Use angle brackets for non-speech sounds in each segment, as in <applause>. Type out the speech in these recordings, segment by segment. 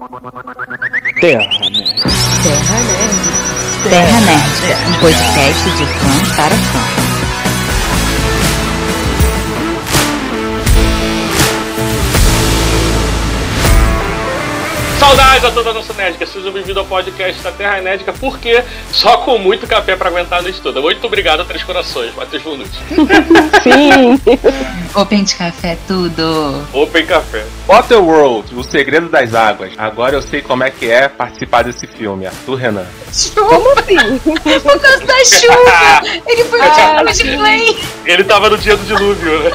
Terra Nerd. Terra Nerd. Terra Nerd, um podcast de fã para fã. Saudades a toda a nossa Nerdica, sejam bem-vindos ao podcast da Terra Nédica, porque só com muito café pra aguentar no estudo. Muito obrigado a Três Corações, Matheus Bonucci. <laughs> Sim. Open de café, tudo. Open Café. Waterworld, o segredo das águas. Agora eu sei como é que é participar desse filme. Arthur Renan. Como assim? <laughs> Por causa da chuva! Ele foi Ah, no de play! Ele tava no dia do dilúvio, né?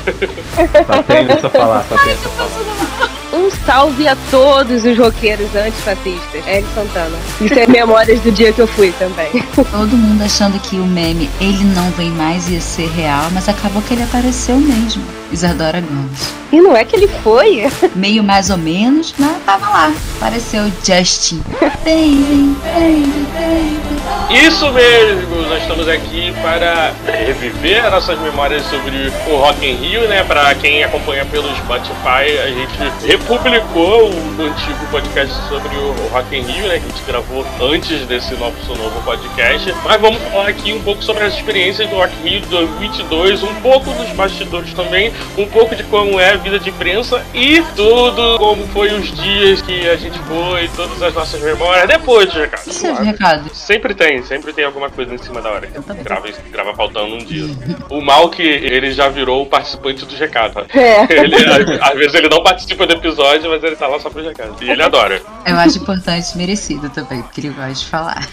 Só tenho isso a falar, só tenho isso a falar. Um salve a todos os roqueiros antifascistas. Eric Santana. Isso é memórias do dia que eu fui também. <laughs> Todo mundo achando que o meme ele não vem mais ia ser real, mas acabou que ele apareceu mesmo. Isadora Gomes. E não é que ele foi? <laughs> Meio mais ou menos, mas tava lá. Apareceu Justin. <laughs> Baby, baby, baby. Isso mesmo, nós estamos aqui para reviver nossas memórias sobre o Rock in Rio, né? Para quem acompanha pelo Spotify, a gente republicou o antigo podcast sobre o Rock in Rio, né? Que a gente gravou antes desse nosso novo podcast. Mas vamos falar aqui um pouco sobre as experiências do Rock in Rio 2022, um pouco dos bastidores também, um pouco de como é a vida de imprensa e tudo como foi os dias que a gente foi, todas as nossas memórias depois, recado. E seus recados? Sempre tem, sempre tem alguma coisa em cima da hora. Eu também. Grava, grava faltando um dia. O mal que ele já virou o participante do recado. <laughs> É. Ele, às, às vezes ele não participa do episódio, mas ele tá lá só pro recado. E ele adora. Eu acho importante e merecido também, porque ele gosta de falar.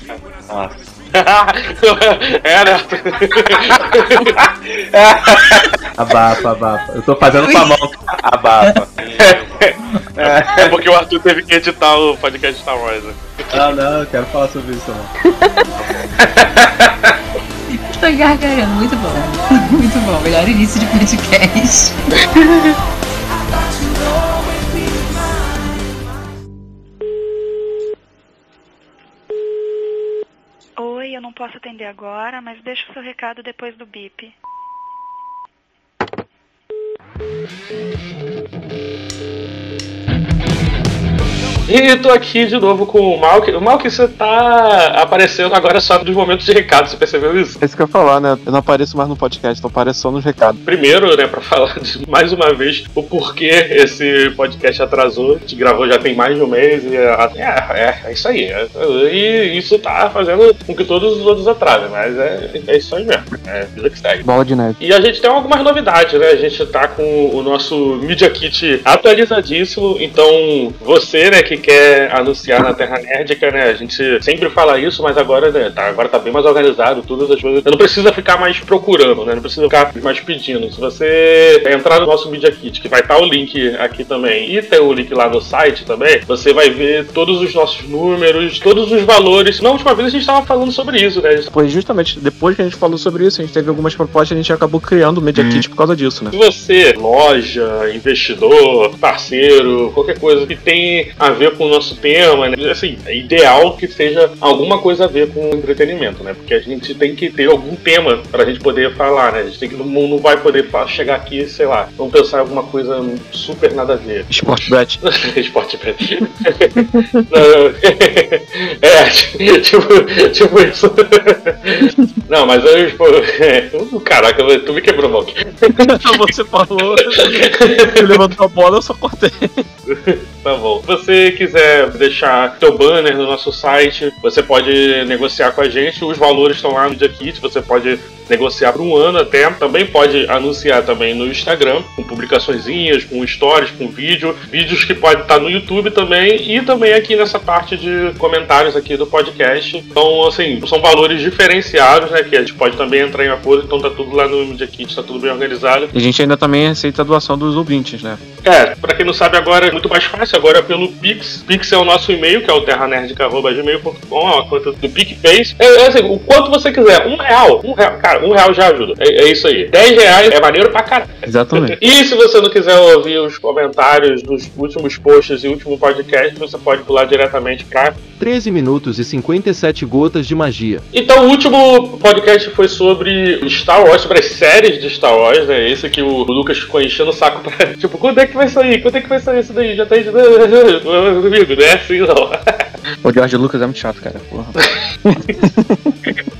Nossa. <laughs> é, né? <laughs> Abafa, abafa. Eu tô fazendo com a mão. Abafa. É porque o Arthur teve que editar o podcast Star Wars. né? Ah, não, eu quero falar sobre isso não. <laughs> Tô gargalhando, muito bom. <laughs> Muito bom, melhor início de podcast. <laughs> Oi, eu não posso atender agora, mas deixa o seu recado depois do bip. E tô aqui de novo com o Malk. O Malk, você tá aparecendo agora só dos momentos de recado, você percebeu isso? É isso que eu ia falar, né? Eu não apareço mais no podcast, eu apareço só nos recados. Primeiro, né, pra <laughs> falar de, mais uma vez o porquê esse podcast atrasou. A gente gravou já tem mais de um mês e é, é, é isso aí. É, e isso tá fazendo com que todos os outros atrasem, mas é, é isso aí mesmo. É vida que segue. Bola de neve. E a gente tem algumas novidades, né? A gente tá com o nosso Media Kit atualizadíssimo. Então, você, né, que quer anunciar na Terra Nerdica, né? A gente sempre fala isso, mas agora, né, tá, agora tá bem mais organizado, todas as coisas. Não precisa ficar mais procurando, né? Não precisa ficar mais pedindo. Se você entrar no nosso Media Kit, que vai estar o link aqui também, e tem o link lá no site também, você vai ver todos os nossos números, todos os valores. Na última vez a gente tava falando sobre isso, né? Gente Foi justamente depois que a gente falou sobre isso, a gente teve algumas propostas e a gente acabou criando o Media Kit por causa disso, né? Se você, loja, investidor, parceiro, qualquer coisa que tem a ver com o nosso tema, né? assim, é ideal que seja alguma coisa a ver com entretenimento, né? Porque a gente tem que ter algum tema pra gente poder falar, né? A gente tem que, não, não vai poder chegar aqui, sei lá, vamos pensar em alguma coisa super nada a ver. Sport Bet. Esporte Bet. <laughs> <laughs> <laughs> É, tipo, tipo isso. Não, mas eu, tipo, é, caraca, tu me quebrou, Malk. Você falou, levantou a bola, eu só cortei. Tá bom. Você quiser deixar teu banner no nosso site, você pode negociar com a gente. Os valores estão lá no Media Kit. Você pode negociar por um ano até. Também pode anunciar também no Instagram, com publicaçõezinhas, com stories, com vídeo. Vídeos que podem estar no YouTube também. E também aqui nessa parte de comentários aqui do podcast. Então, assim, são valores diferenciados, né? Que a gente pode também entrar em acordo. Então tá tudo lá no Media Kit, tá tudo bem organizado. E a gente ainda também aceita a doação dos ouvintes, né? É, pra quem não sabe agora é muito mais fácil, agora é pelo Pix. Pix é o nosso e-mail, que é o terranerd.gmail.com, é uma conta do PicPay. É, é assim, o quanto você quiser, um real, um real, cara, um real já ajuda. É, é isso aí. Dez reais é maneiro pra caralho. Exatamente. <laughs> E se você não quiser ouvir os comentários dos últimos posts e último podcast, você pode pular diretamente pra 13 minutos e 57 gotas de magia. Então, o último podcast foi sobre Star Wars, sobre as séries de Star Wars, né? Esse que o Lucas ficou enchendo o saco pra- <laughs> tipo, quando é que vai sair? Quando é que vai sair isso daí? Já tá <laughs> amigo, não é assim não. O George Lucas é muito chato, cara. Porra. <laughs>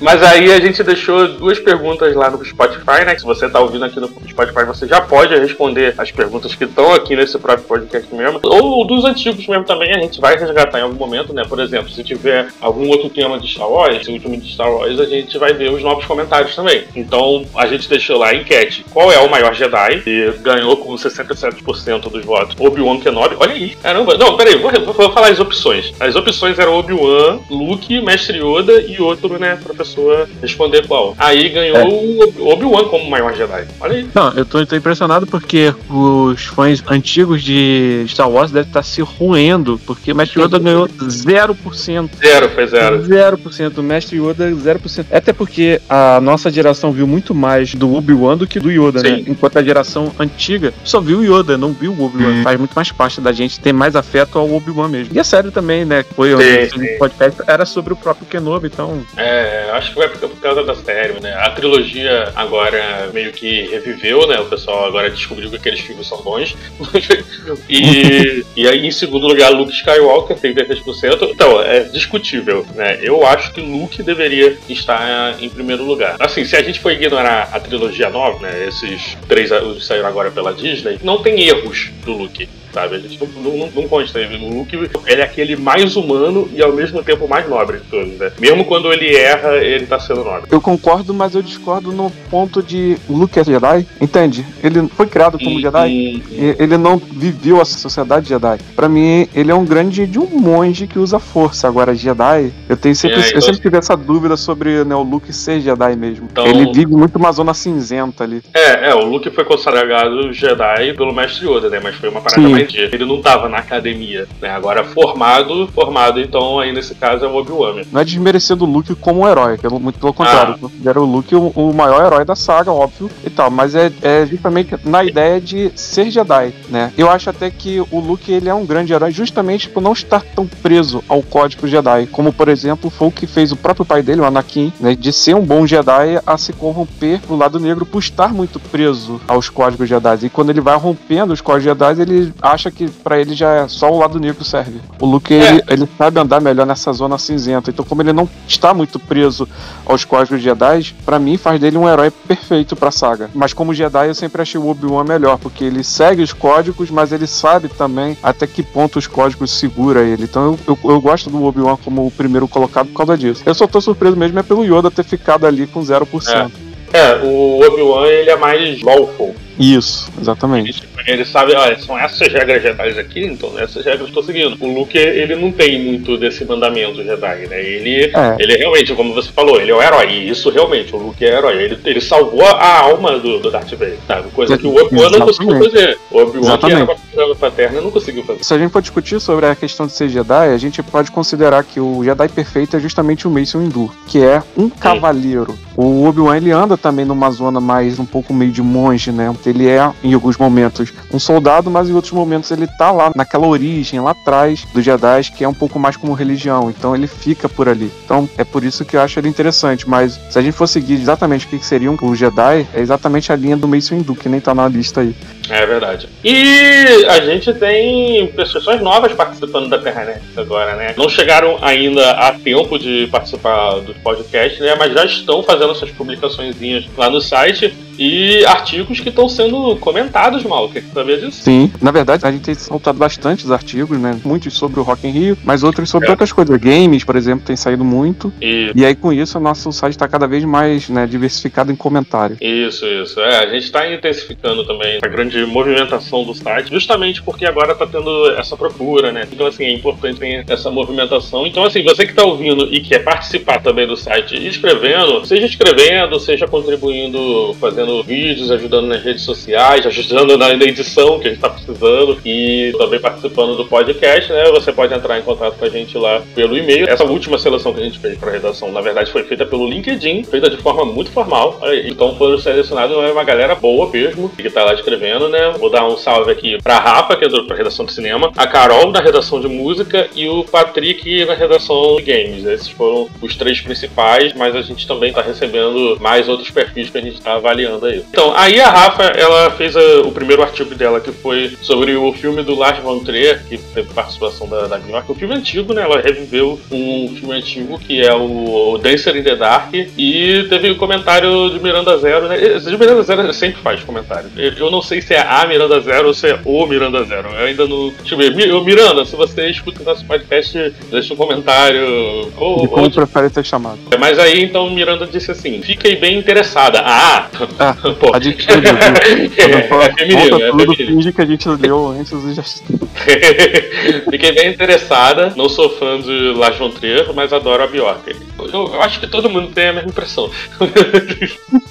Mas aí a gente deixou duas perguntas lá no Spotify, né? Se você tá ouvindo aqui no Spotify, você já pode responder as perguntas que estão aqui nesse próprio podcast mesmo. Ou dos antigos mesmo também, a gente vai resgatar em algum momento, né? Por exemplo, se tiver algum outro tema de Star Wars, o último de Star Wars, a gente vai ver os novos comentários também. Então a gente deixou lá a enquete: qual é o maior Jedi? E ganhou com 67% dos votos Obi-Wan Kenobi. Olha aí, caramba. Não, peraí, vou, vou falar as opções. As opções eram Obi-Wan, Luke, Mestre Yoda e outro, né? Pra pessoa responder qual. Aí ganhou o Obi-Wan como maior Jedi. Olha aí. Não, eu tô, tô impressionado porque os fãs antigos de Star Wars devem estar se roendo, porque o Mestre Yoda ganhou 0%. Zero, foi zero. 0%, o Mestre Yoda 0%. Até porque a nossa geração viu muito mais do Obi-Wan do que do Yoda, né? Sim. Enquanto a geração antiga só viu o Yoda, não viu o Obi-Wan. Faz muito mais parte da gente ter mais afeto ao Obi-Wan mesmo. E a série também, né? que Foi sim. podcast, era sobre o próprio Kenobi, então. É, acho que vai por por causa da série, né? A trilogia agora meio que reviveu, né? O pessoal agora descobriu que aqueles filmes são bons. <laughs> e, e aí, em segundo lugar, Luke Skywalker, 33%. Então, é discutível, né? Eu acho que Luke deveria estar em primeiro lugar. Assim, se a gente for ignorar a trilogia nova, né? Esses três que saíram agora pela Disney, não tem erros do Luke. Sabe? A gente não, não, não consta. O Luke ele é aquele mais humano e ao mesmo tempo mais nobre de todos, né? Mesmo quando ele erra, ele tá sendo nobre. Eu concordo, mas eu discordo no ponto de o Luke é Jedi, entende? Ele foi criado como E- Jedi. e- Ele não viveu a sociedade Jedi. Pra mim, ele é um grande de um monge que usa força. Agora, Jedi, eu tenho sempre, É, então- eu sempre tive essa dúvida sobre né, o Luke ser Jedi mesmo. Então- Ele vive muito uma zona cinzenta ali. É, é, o Luke foi consagrado Jedi pelo Mestre Yoda, né? Mas foi uma parada Sim. mais de. Ele não tava na academia, né? Agora formado, formado, então aí nesse caso é o Obi-Wan. Não é desmerecendo o Luke como herói, pelo, muito pelo contrário. Ah. Eu considero o Luke o, o maior herói da saga, óbvio, e tal. Mas é, é justamente na ideia de ser Jedi, né? Eu acho até que o Luke ele é um grande herói justamente por não estar tão preso ao código Jedi. Como, por exemplo, foi o que fez o próprio pai dele, o Anakin, né? De ser um bom Jedi a se corromper pro lado negro por estar muito preso aos códigos Jedi. E quando ele vai rompendo os códigos Jedi, ele acha que pra ele já é só o lado negro serve. O Luke, É. ele, ele sabe andar melhor nessa zona cinzenta. Então, como ele não está muito preso aos códigos Jedi, pra mim faz dele um herói perfeito pra saga. Mas como Jedi, eu sempre achei o Obi-Wan melhor, porque ele segue os códigos, mas ele sabe também até que ponto os códigos segura ele. Então, eu, eu, eu gosto do Obi-Wan como o primeiro colocado por causa disso. Eu só tô surpreso mesmo é pelo Yoda ter ficado ali com 0%. É, o Obi-Wan ele é mais lawful. Isso, exatamente. Ele, sabe, olha, são essas regras Jedi aqui, então essas regras eu estou seguindo. O Luke, ele não tem muito desse mandamento Jedi, né? Ele, É. ele realmente, como você falou, ele é o herói. Isso realmente, o Luke é herói. Ele, ele salvou a alma do, do Darth Vader, sabe? Coisa que o Obi-Wan não conseguiu fazer. O Obi-Wan, que era com a figura paterna, não conseguiu fazer. Se a gente for discutir sobre a questão de ser Jedi, a gente pode considerar que o Jedi perfeito é justamente o Mace Windu, que é um cavaleiro. O Obi-Wan ele anda também numa zona mais um pouco meio de monge, né? Ele é em alguns momentos um soldado, mas em outros momentos ele tá lá naquela origem lá atrás dos Jedi, que é um pouco mais como religião. Então ele fica por ali. Então é por isso que eu acho ele interessante. Mas se a gente for seguir exatamente o que que seria um- o Jedi, é exatamente a linha do Mace Windu, que nem tá na lista aí. É verdade. E a gente tem pessoas novas participando da Terranet agora, né? Não chegaram ainda a tempo de participar do podcast, né? Mas já estão fazendo suas publicaçõezinhas lá no site e artigos que estão sendo comentados, mal. Você sabia disso? Sim, na verdade a gente tem soltado bastantes artigos, né? Muitos sobre o Rock in Rio, mas outros sobre É. outras coisas. Games, por exemplo, tem saído muito. E E aí com isso o nosso site está cada vez mais né, diversificado em comentário. Isso, isso. É, a gente está intensificando também a grande movimentação do site, justamente porque agora está tendo essa procura, né? Então, assim, é importante ter essa movimentação. Então, assim, você que está ouvindo e quer participar também do site escrevendo, seja escrevendo, seja contribuindo, fazendo vídeos, ajudando nas redes sociais, ajudando na edição que a gente está precisando e também participando do podcast, né? Você pode entrar em contato com a gente lá pelo e-mail. Essa última seleção que a gente fez para redação, na verdade, foi feita pelo LinkedIn, feita de forma muito formal. Então foram selecionados uma galera boa mesmo, que tá lá escrevendo, né? Vou dar um salve aqui pra Rafa, que é da redação de cinema, a Carol na redação de música e o Patrick na redação de games. Esses foram os três principais, mas a gente também tá recebendo mais outros perfis que a gente tá avaliando aí. Então, aí a Rafa, ela fez a- o primeiro artigo dela, que foi sobre o filme do Lars von Trier, que teve participação da, da Bjork. O filme antigo, né? Ela reviveu um filme antigo, que é o Dancer in the Dark, e teve o comentário de Miranda Zero, né? De Miranda Zero sempre faz comentário. Eu não sei se é a Miranda Zero ou se é o Miranda Zero. Eu ainda não... Deixa eu ver. Mi- ô, Miranda, se você escuta o nosso podcast, deixa um comentário. Ou, De como ou prefere ser chamado. mas aí então Miranda disse assim: fiquei bem interessada. Ah! Ah, <laughs> Pô. a gente tudo, viu? <laughs> É, é feminino, é tudo, feminino. finge que a gente leu antes e já. <laughs> Fiquei bem interessada. Não sou fã de Lars von Trier, mas adoro a Bjork. Eu, eu acho que todo mundo tem a mesma impressão.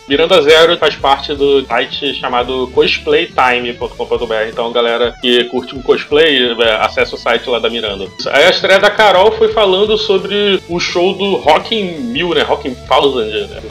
Miranda Zero faz parte do site chamado cosplaytime.com.br. Então, galera que curte um cosplay, é, acessa o site lá da Miranda. Aí a estreia da Carol foi falando sobre o show do Rock in Mil, né? Rock in Thousand, né?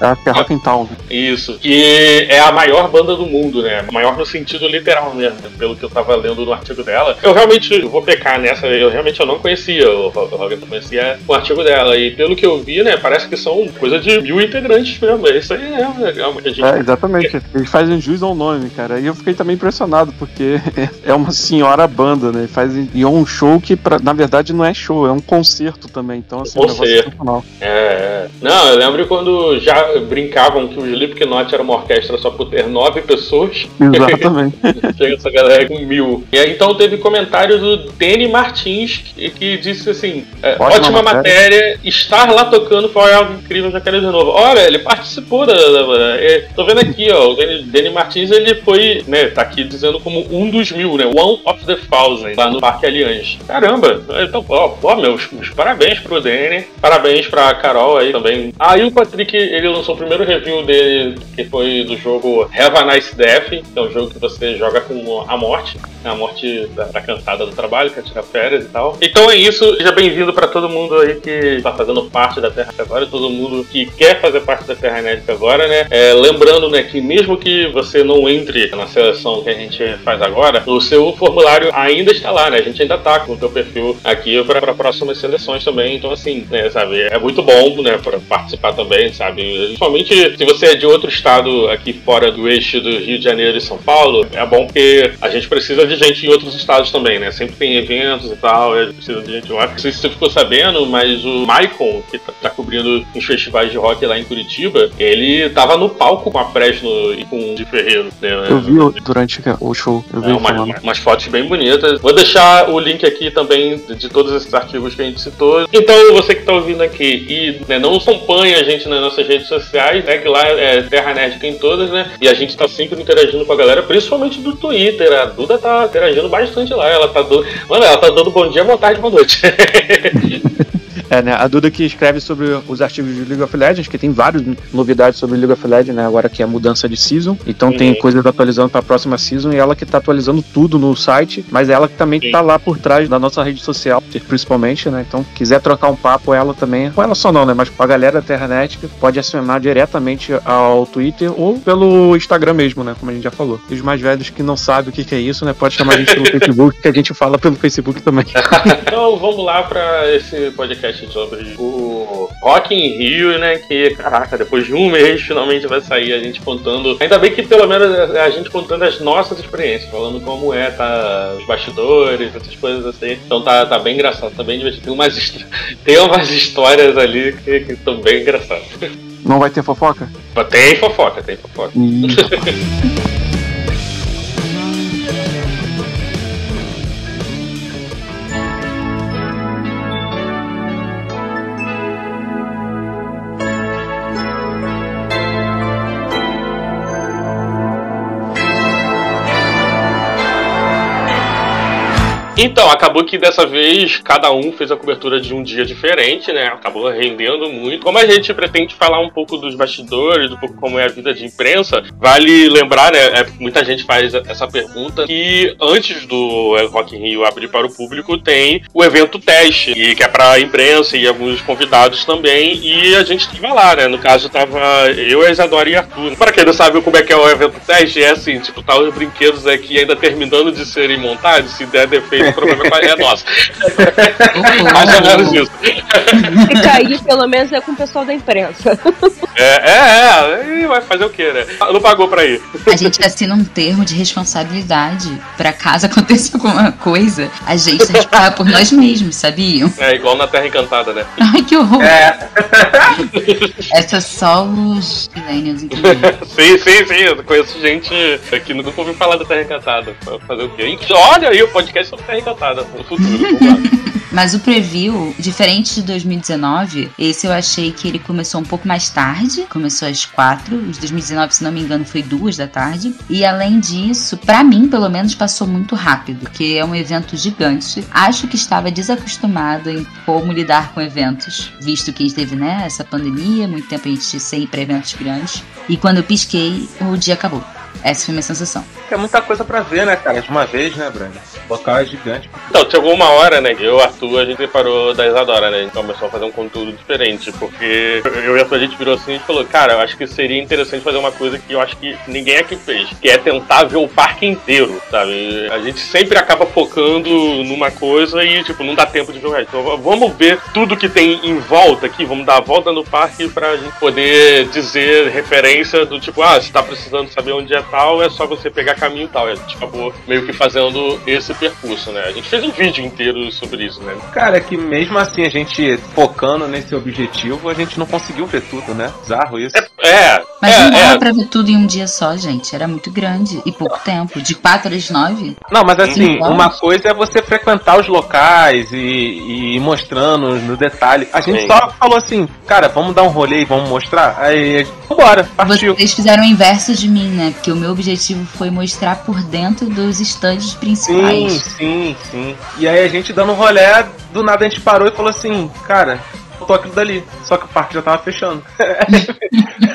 É, acho que é Rock and Town. né? Isso. Que é a maior banda do mundo, né? Maior no sentido literal mesmo, pelo que eu tava lendo no artigo dela. Eu realmente vou pecar nessa, eu realmente eu não conhecia o Roger, eu conhecia o artigo dela. E pelo que eu vi, né, parece que são coisa de mil integrantes mesmo. Isso aí é legal. A gente... É, exatamente. Eles fazem jus ao nome, cara. E eu fiquei também impressionado, porque <laughs> é uma senhora banda, né? Fazem, e é um show que, pra- na verdade, não é show, é um concerto também. Então, assim, um Concerto. sensacional. É, é. Não, eu lembro quando já brincavam que o Slipknot era uma orquestra só por ter nove pessoas. Exatamente. <laughs> Chega essa galera com mil. E aí, então teve comentário do Danny Martins que, que disse assim: é, Ótima ótima, matéria. estar lá tocando foi algo incrível, já quero de novo. Olha, ele participou da. da- da- é, tô vendo aqui, ó, o Danny, Danny Martins ele foi, né, tá aqui dizendo como um dos mil, né? One of the thousand, lá no Parque Allianz. Caramba, então, ó, ó meus, meus parabéns pro Danny, parabéns pra Carol aí também. Aí o Patrick, ele lançou o primeiro review dele, que foi do jogo Have a Nice Death, que é um jogo que você joga com a morte, a morte da, da cansada do trabalho, que tira férias e tal. Então é isso, seja bem-vindo pra todo mundo aí que tá fazendo parte da Terra agora, todo mundo que quer fazer parte da Terra Inédita agora, né? É, lembrando, né, que mesmo que você não entre na seleção que a gente faz agora, o seu formulário ainda está lá, né? A gente ainda tá com o teu perfil aqui para próximas seleções também. Então, assim, né, sabe, é muito bom, né, para participar também, sabe? Principalmente se você é de outro estado aqui fora do eixo do Rio de Janeiro e São Paulo, é bom porque a gente precisa de gente em outros estados também, né? Sempre tem eventos e tal, a gente precisa de gente lá. Não sei se você ficou sabendo, mas o Maicon, que tá, tá cobrindo os festivais de rock lá em Curitiba, ele tava no palco com a Fresno e com o de Ferreiro, né? Durante o show, eu vi É, ele uma- falando. umas fotos bem bonitas. Vou deixar o link aqui também de, todos esses artigos que a gente citou. Então, você que está ouvindo aqui e né, não acompanha a gente nas nossas redes sociais, segue lá, é Terra Nerd em todas, né? E a gente tá sempre interagindo com a galera, principalmente do Twitter. A Duda tá interagindo bastante lá. Ela tá dando. Mano, ela tá dando bom dia, boa tarde, boa noite. <laughs> É, né? A Duda que escreve sobre os artigos de League of Legends, que tem várias novidades sobre League of Legends, né? Agora que é a mudança de season. Então tem Uhum. coisas atualizando para a próxima season e ela que tá atualizando tudo no site, mas ela que também Sim. tá lá por trás da nossa rede social, principalmente, né? Então, quiser trocar um papo, ela também, com ela só não, né? Mas com a galera da Terranet, pode acionar diretamente ao Twitter ou pelo Instagram mesmo, né? Como a gente já falou. E os mais velhos que não sabem o que, que é isso, né? Pode chamar a gente pelo <laughs> Facebook, que a gente fala pelo Facebook também. Então vamos lá para esse podcast sobre o Rock in Rio, né? Que, caraca, depois de um mês finalmente vai sair a gente contando. Ainda bem que pelo menos é a gente contando as nossas experiências, falando como é, tá? Os bastidores, essas coisas assim. Então tá, tá bem engraçado, tá bem divertido. Tem umas, <laughs> tem umas histórias ali que estão bem engraçadas. Não vai ter fofoca? Tem fofoca, tem fofoca. <laughs> Então, acabou que dessa vez cada um fez a cobertura de um dia diferente, né? Acabou rendendo muito. Como a gente pretende falar um pouco dos bastidores, um pouco como é a vida de imprensa, vale lembrar, né? é, muita gente faz essa pergunta que antes do Rock in Rio abrir para o público tem o evento teste, e que é para a imprensa e alguns convidados também, e a gente estava lá, né? No caso, tava eu, a Isadora e Arthur. Para quem não sabe como é que é o evento teste, é assim, tipo, tá os brinquedos aqui ainda terminando de serem montados, se der defeito o problema é nosso. <laughs> Mais ou menos isso. Se cair, pelo menos é com o pessoal da imprensa. É, é, é. E vai fazer o quê, né? Não pagou pra ir. A gente assina um termo de responsabilidade pra caso <laughs> aconteça alguma coisa, a gente que pagar por nós mesmos, sabiam? É igual na Terra Encantada, né? Ai, que horror. É. Essa é só os millennials <laughs> sim, sim, sim. Eu conheço gente que nunca ouviu falar da Terra Encantada. Fazer o quê? Olha aí o podcast sobre Terra Encantada no futuro. <laughs> vamos lá. Mas o preview, diferente de 2019, esse eu achei que ele começou um pouco mais tarde, começou às quatro. Os de 2019, se não me engano, foi duas da tarde. E além disso, pra mim, pelo menos, passou muito rápido, porque é um evento gigante. Acho que estava desacostumado em como lidar com eventos, visto que teve, né, essa pandemia, muito tempo a gente sem ir pra eventos grandes. E quando eu pisquei, o dia acabou. Essa foi a minha sensação. É muita coisa pra ver, né, cara? De uma vez, né, Brenda? O local é gigante. Então, chegou uma hora, né? Eu, Arthur, a gente separou da Isadora, né? A gente começou a fazer um conteúdo diferente, porque eu e a Arthur, a gente virou assim e falou, cara, eu acho que seria interessante fazer uma coisa que eu acho que ninguém aqui fez, que é tentar ver o parque inteiro, sabe? A gente sempre acaba focando numa coisa e, tipo, não dá tempo de ver o resto. Então, vamos ver tudo que tem em volta aqui, vamos dar a volta no parque pra gente poder dizer referência do tipo, ah, se tá precisando saber onde é tal, é só você pegar caminho e tal. E a gente acabou meio que fazendo esse percurso, né? A gente fez um vídeo inteiro sobre isso, né? Cara, é que mesmo assim a gente focando nesse objetivo, a gente não conseguiu ver tudo, né? Bizarro isso. É, Mas é, não dava é. pra ver tudo em um dia só, gente. Era muito grande e pouco tempo. De 4 às 9? Não, mas assim, Sim. uma coisa é você frequentar os locais e, e ir mostrando no detalhe. A gente Sim. só falou assim, cara, vamos dar um rolê e vamos mostrar? Aí, vambora, partiu. Vocês fizeram o inverso de mim, né? Porque o meu objetivo foi mostrar por dentro dos estandes Sim, principais. sim, sim. E aí a gente dando um rolé, do nada a gente parou e falou assim, cara, faltou aquilo dali. Só que o parque já tava fechando. <laughs>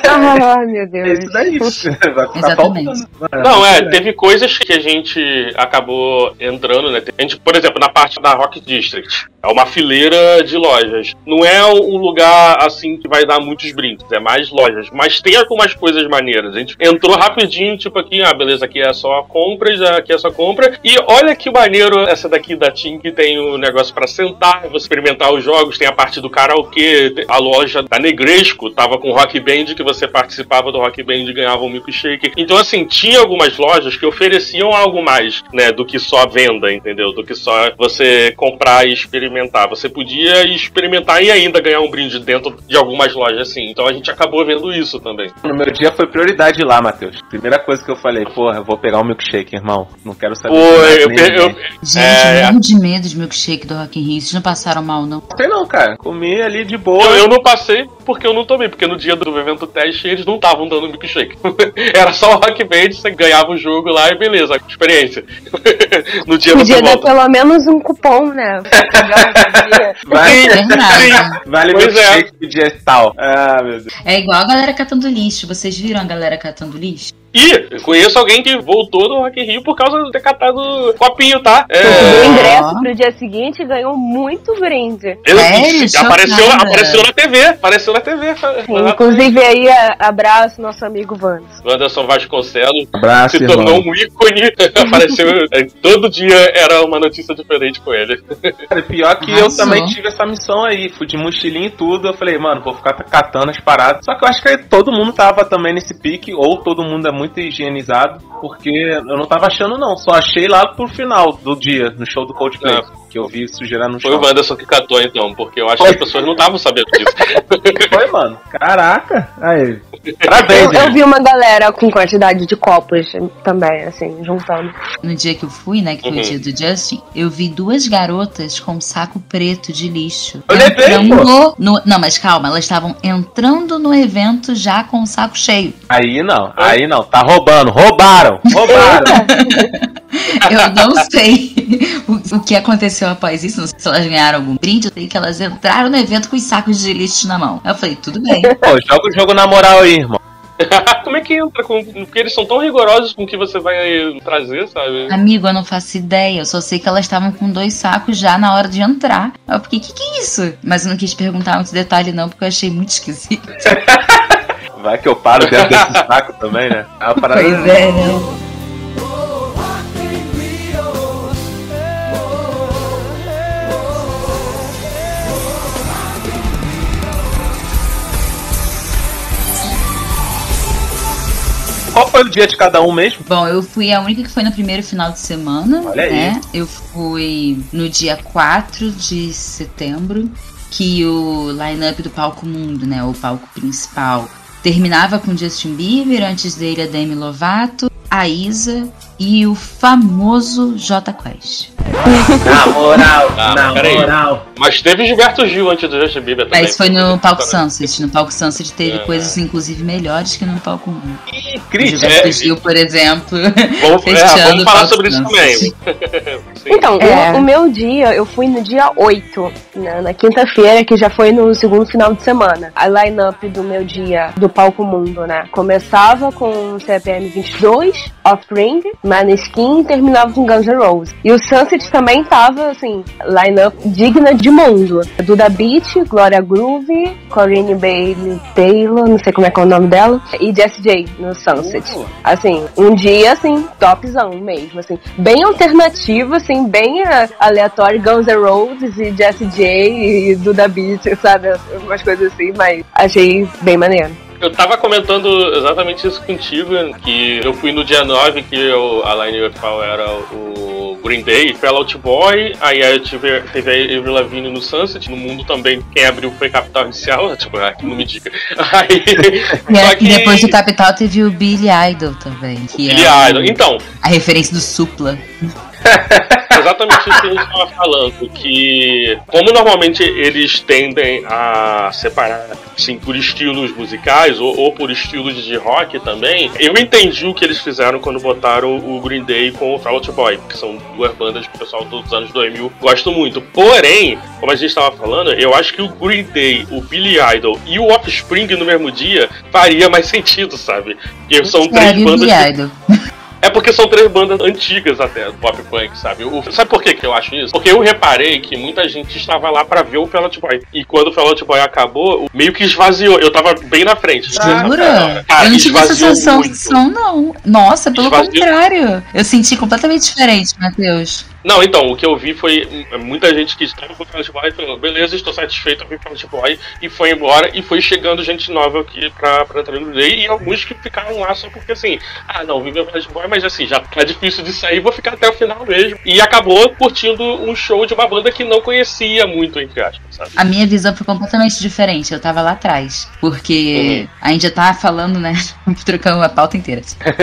Ai, meu É Deus. isso daí. Vai ficar Exatamente. faltando. Não, é, teve coisas que a gente acabou entrando, né? A gente, por exemplo, na parte da Rock District, é uma fileira de lojas. Não é um lugar assim que vai dar muitos brindes, é mais lojas. Mas tem algumas coisas maneiras. A gente entrou rapidinho, tipo aqui, ah, beleza, aqui é só compra, já aqui é só compra. E olha que maneiro essa daqui da Tim, que tem o negócio pra sentar, você experimentar os jogos, tem a parte do karaokê, a loja da Negresco tava com Rock Band, que você participava do Rock Band e ganhava um milkshake. Então, assim, tinha algumas lojas que ofereciam algo mais, né, do que só venda, entendeu? Do que só você comprar e experimentar. Você podia experimentar e ainda ganhar um brinde dentro de algumas lojas, assim. Então a gente acabou vendo isso também. No meu dia foi prioridade lá, Matheus. Primeira coisa que eu falei, porra, eu vou pegar um milkshake, irmão. Não quero saber Pô, eu, eu, ninguém. Gente, É. eu morro de medo de milkshake do Rock in Rio. Vocês não passaram mal, não? Sei não, cara. Comi ali de boa. Eu, eu não passei porque eu não tomei, porque no dia do evento teste eles não estavam dando milkshake. <laughs> Era só o Rock Band, você ganhava o jogo lá e beleza, experiência. <laughs> no dia Podia dar volta. pelo menos um cupom, né? <laughs> Vai, Verdade. vale Pois milkshake de dia tal. Ah, meu Deus. É igual a galera catando lixo. Vocês viram a galera catando lixo? E eu conheço alguém que voltou do Rock in Rio por causa de ter catado copinho, tá? É, ingresso pro dia seguinte ganhou muito brinde. eu- Sério? apareceu, Chocada. apareceu na TV, apareceu na TV. Inclusive aí, abraço nosso amigo Vans. O Anderson Vasconcelos Abraço, se tornou um ícone, <laughs> apareceu é, todo dia era uma notícia diferente com ele. Cara, pior que eu também tive essa missão aí. Fui de mochilinha e tudo. Eu falei, mano, vou ficar catando as paradas. Só que eu acho que todo mundo tava também nesse pique, ou todo mundo é muito higienizado, porque eu não tava achando, não. Só achei lá pro final do dia, no show do Coldplay. Que eu vi sujeira no Foi chão. o Wanderson que catou então, porque eu acho que as pessoas não estavam sabendo disso. <laughs> Foi, mano. Caraca. Aí. Eu, Parabéns, eu gente. vi uma galera com quantidade de copos também, assim, juntando. No dia que eu fui, né, que foi Uhum. o dia do Justin, eu vi duas garotas com um saco preto de lixo. Eu levei, no... Não, mas calma, elas estavam entrando no evento já com o saco cheio. Aí não, aí não. Tá roubando. Roubaram. Roubaram. <laughs> Eu não sei o, o que aconteceu após isso, não sei se elas ganharam algum brinde, eu sei que elas entraram no evento com os sacos de lixo na mão. Aí Eu falei, tudo bem. <laughs> Pô, joga o jogo na moral aí, irmão. <laughs> Como é que entra? Com... Porque eles são tão rigorosos com o que você vai trazer, sabe? Amigo, eu não faço ideia. Eu só sei que elas estavam com dois sacos já na hora de entrar. Eu fiquei, que que é isso? Mas eu não quis perguntar muito detalhe, não, porque eu achei muito esquisito. Vai que eu paro dentro desse <laughs> saco também, né? É uma parada... Pois é, né? Qual foi o dia de cada um mesmo? Bom, eu fui a única que foi no primeiro final de semana. Olha aí. Né? Eu fui no dia 4 de setembro, que o line-up do palco mundo, né? O palco principal Terminava com Justin Bieber, antes dele a Demi Lovato, a Isa e o famoso J Quest. Na moral, Ah, na peraí. moral. Mas teve Gilberto Gil antes do Justin Bieber também. Mas foi no palco Né? Sunset. No palco Sunset teve É. coisas, inclusive, melhores que no palco mundo. Ih, O crítica. Gilberto É, Gil, por exemplo, <laughs> Vamos, é, fechando vamos falar sobre isso Sunset. também. <laughs> Sim. Então, É. o, o meu dia, eu fui no dia 8, né, na quinta-feira, que já foi no segundo final de semana. A line-up do meu dia do Palco Mundo, né? Começava com CPM 22, Offspring, Maneskin e terminava com Guns N' Roses. E o Sunset também tava, assim, line-up digna de mundo. Duda Beat, Gloria Groove, Corinne Bailey Taylor, não sei como é que é o nome dela, e Jessie J no Sunset. Assim, um dia, assim, topzão mesmo, assim, bem alternativo, assim, bem eh, aleatório, Guns N' Roses e Jessie J e Duda Beat, sabe, umas coisas assim, mas achei bem maneiro. Eu tava comentando exatamente isso contigo, que eu fui no dia 9, que eu, a line principal era o Green Day, Fell Out Boy, aí eu tive, teve a Avril Lavigne no Sunset, no mundo também, quem abriu foi Capital Inicial, <laughs> tipo, ah, não me diga. Aí, E, só a- que... e depois do Capital teve o Billy Idol também. Que Billy é Idol. Então, a referência do Supla. <laughs> exatamente isso que a gente estava falando, que como normalmente eles tendem a separar assim, por estilos musicais ou, ou por estilos de rock também, eu entendi o que eles fizeram quando botaram o Green Day com o Fall Out Boy, que são duas bandas que o pessoal dos anos 2000 gosta muito. Porém, como a gente estava falando, eu acho que o Green Day, o Billy Idol e o Offspring no mesmo dia faria mais sentido, sabe? Porque são três bandas Billy que Idol. <laughs> é porque são três bandas antigas até do pop punk, sabe? O- sabe por que, que eu acho isso? Porque eu reparei que muita gente estava lá pra ver o Fall Out Boy. E quando o Fall Out Boy acabou, o- meio que esvaziou. Eu tava bem na frente. Jura? Cara, eu não tive essa sensação, muito. não. Nossa, pelo Esvaziou. contrário. Eu senti completamente diferente, Matheus. Não, então, o que eu vi foi hum, muita gente que estava com o Fall Out Boy falou, beleza, estou satisfeito com o Fall Out Boy, e foi embora, e foi chegando gente nova aqui pra, pra Day, e alguns que ficaram lá só porque assim, ah não, vive o Fall Out Boy, mas assim, já tá difícil de sair, vou ficar até o final mesmo. E acabou curtindo um show de uma banda que não conhecia muito, entre aspas, sabe? A minha visão foi completamente diferente. Eu tava lá atrás. Porque a gente já tava falando, né? <laughs> Trocando a pauta inteira.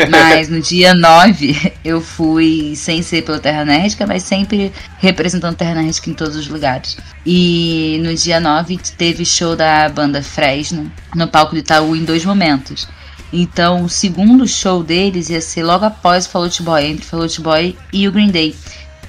Mas no dia 9, eu fui sem ser pelo Terra Nérdica, mas sempre representando Nérdica em todos os lugares. E no dia 9 teve show da banda Fresno no palco do Itaú em dois momentos. Então, o segundo show deles ia ser logo após o Fall Out Boy, entre o Fall Out Boy e o Green Day.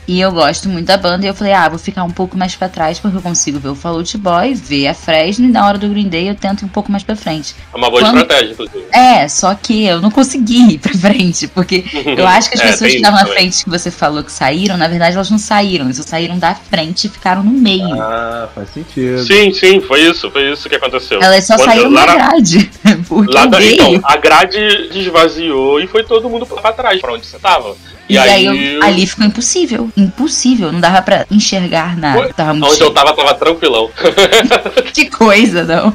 E eu gosto muito da banda e eu falei, ah, vou ficar um pouco mais pra trás porque eu consigo ver o Fall Out Boy, ver a Fresno e na hora do Green Day eu tento ir um pouco mais pra frente. É uma boa Quando- estratégia, inclusive. É, só que eu não consegui ir pra frente, porque <laughs> eu acho que as É, pessoas que estavam na frente que você falou que saíram, na verdade elas não saíram, eles só saíram da frente e ficaram no meio. Ah, faz sentido. Sim, sim, foi isso, foi isso que aconteceu. Elas só Quando- saíram lá da na- grade, <laughs> porque Lá da, então, a grade desvaziou e foi todo mundo pra trás, pra onde você tava. E, aí, eu- ali ficou impossível, impossível, não dava pra enxergar nada. Foi? Tava muito onde cheio. eu tava, tava tranquilão. <laughs> Que coisa, não.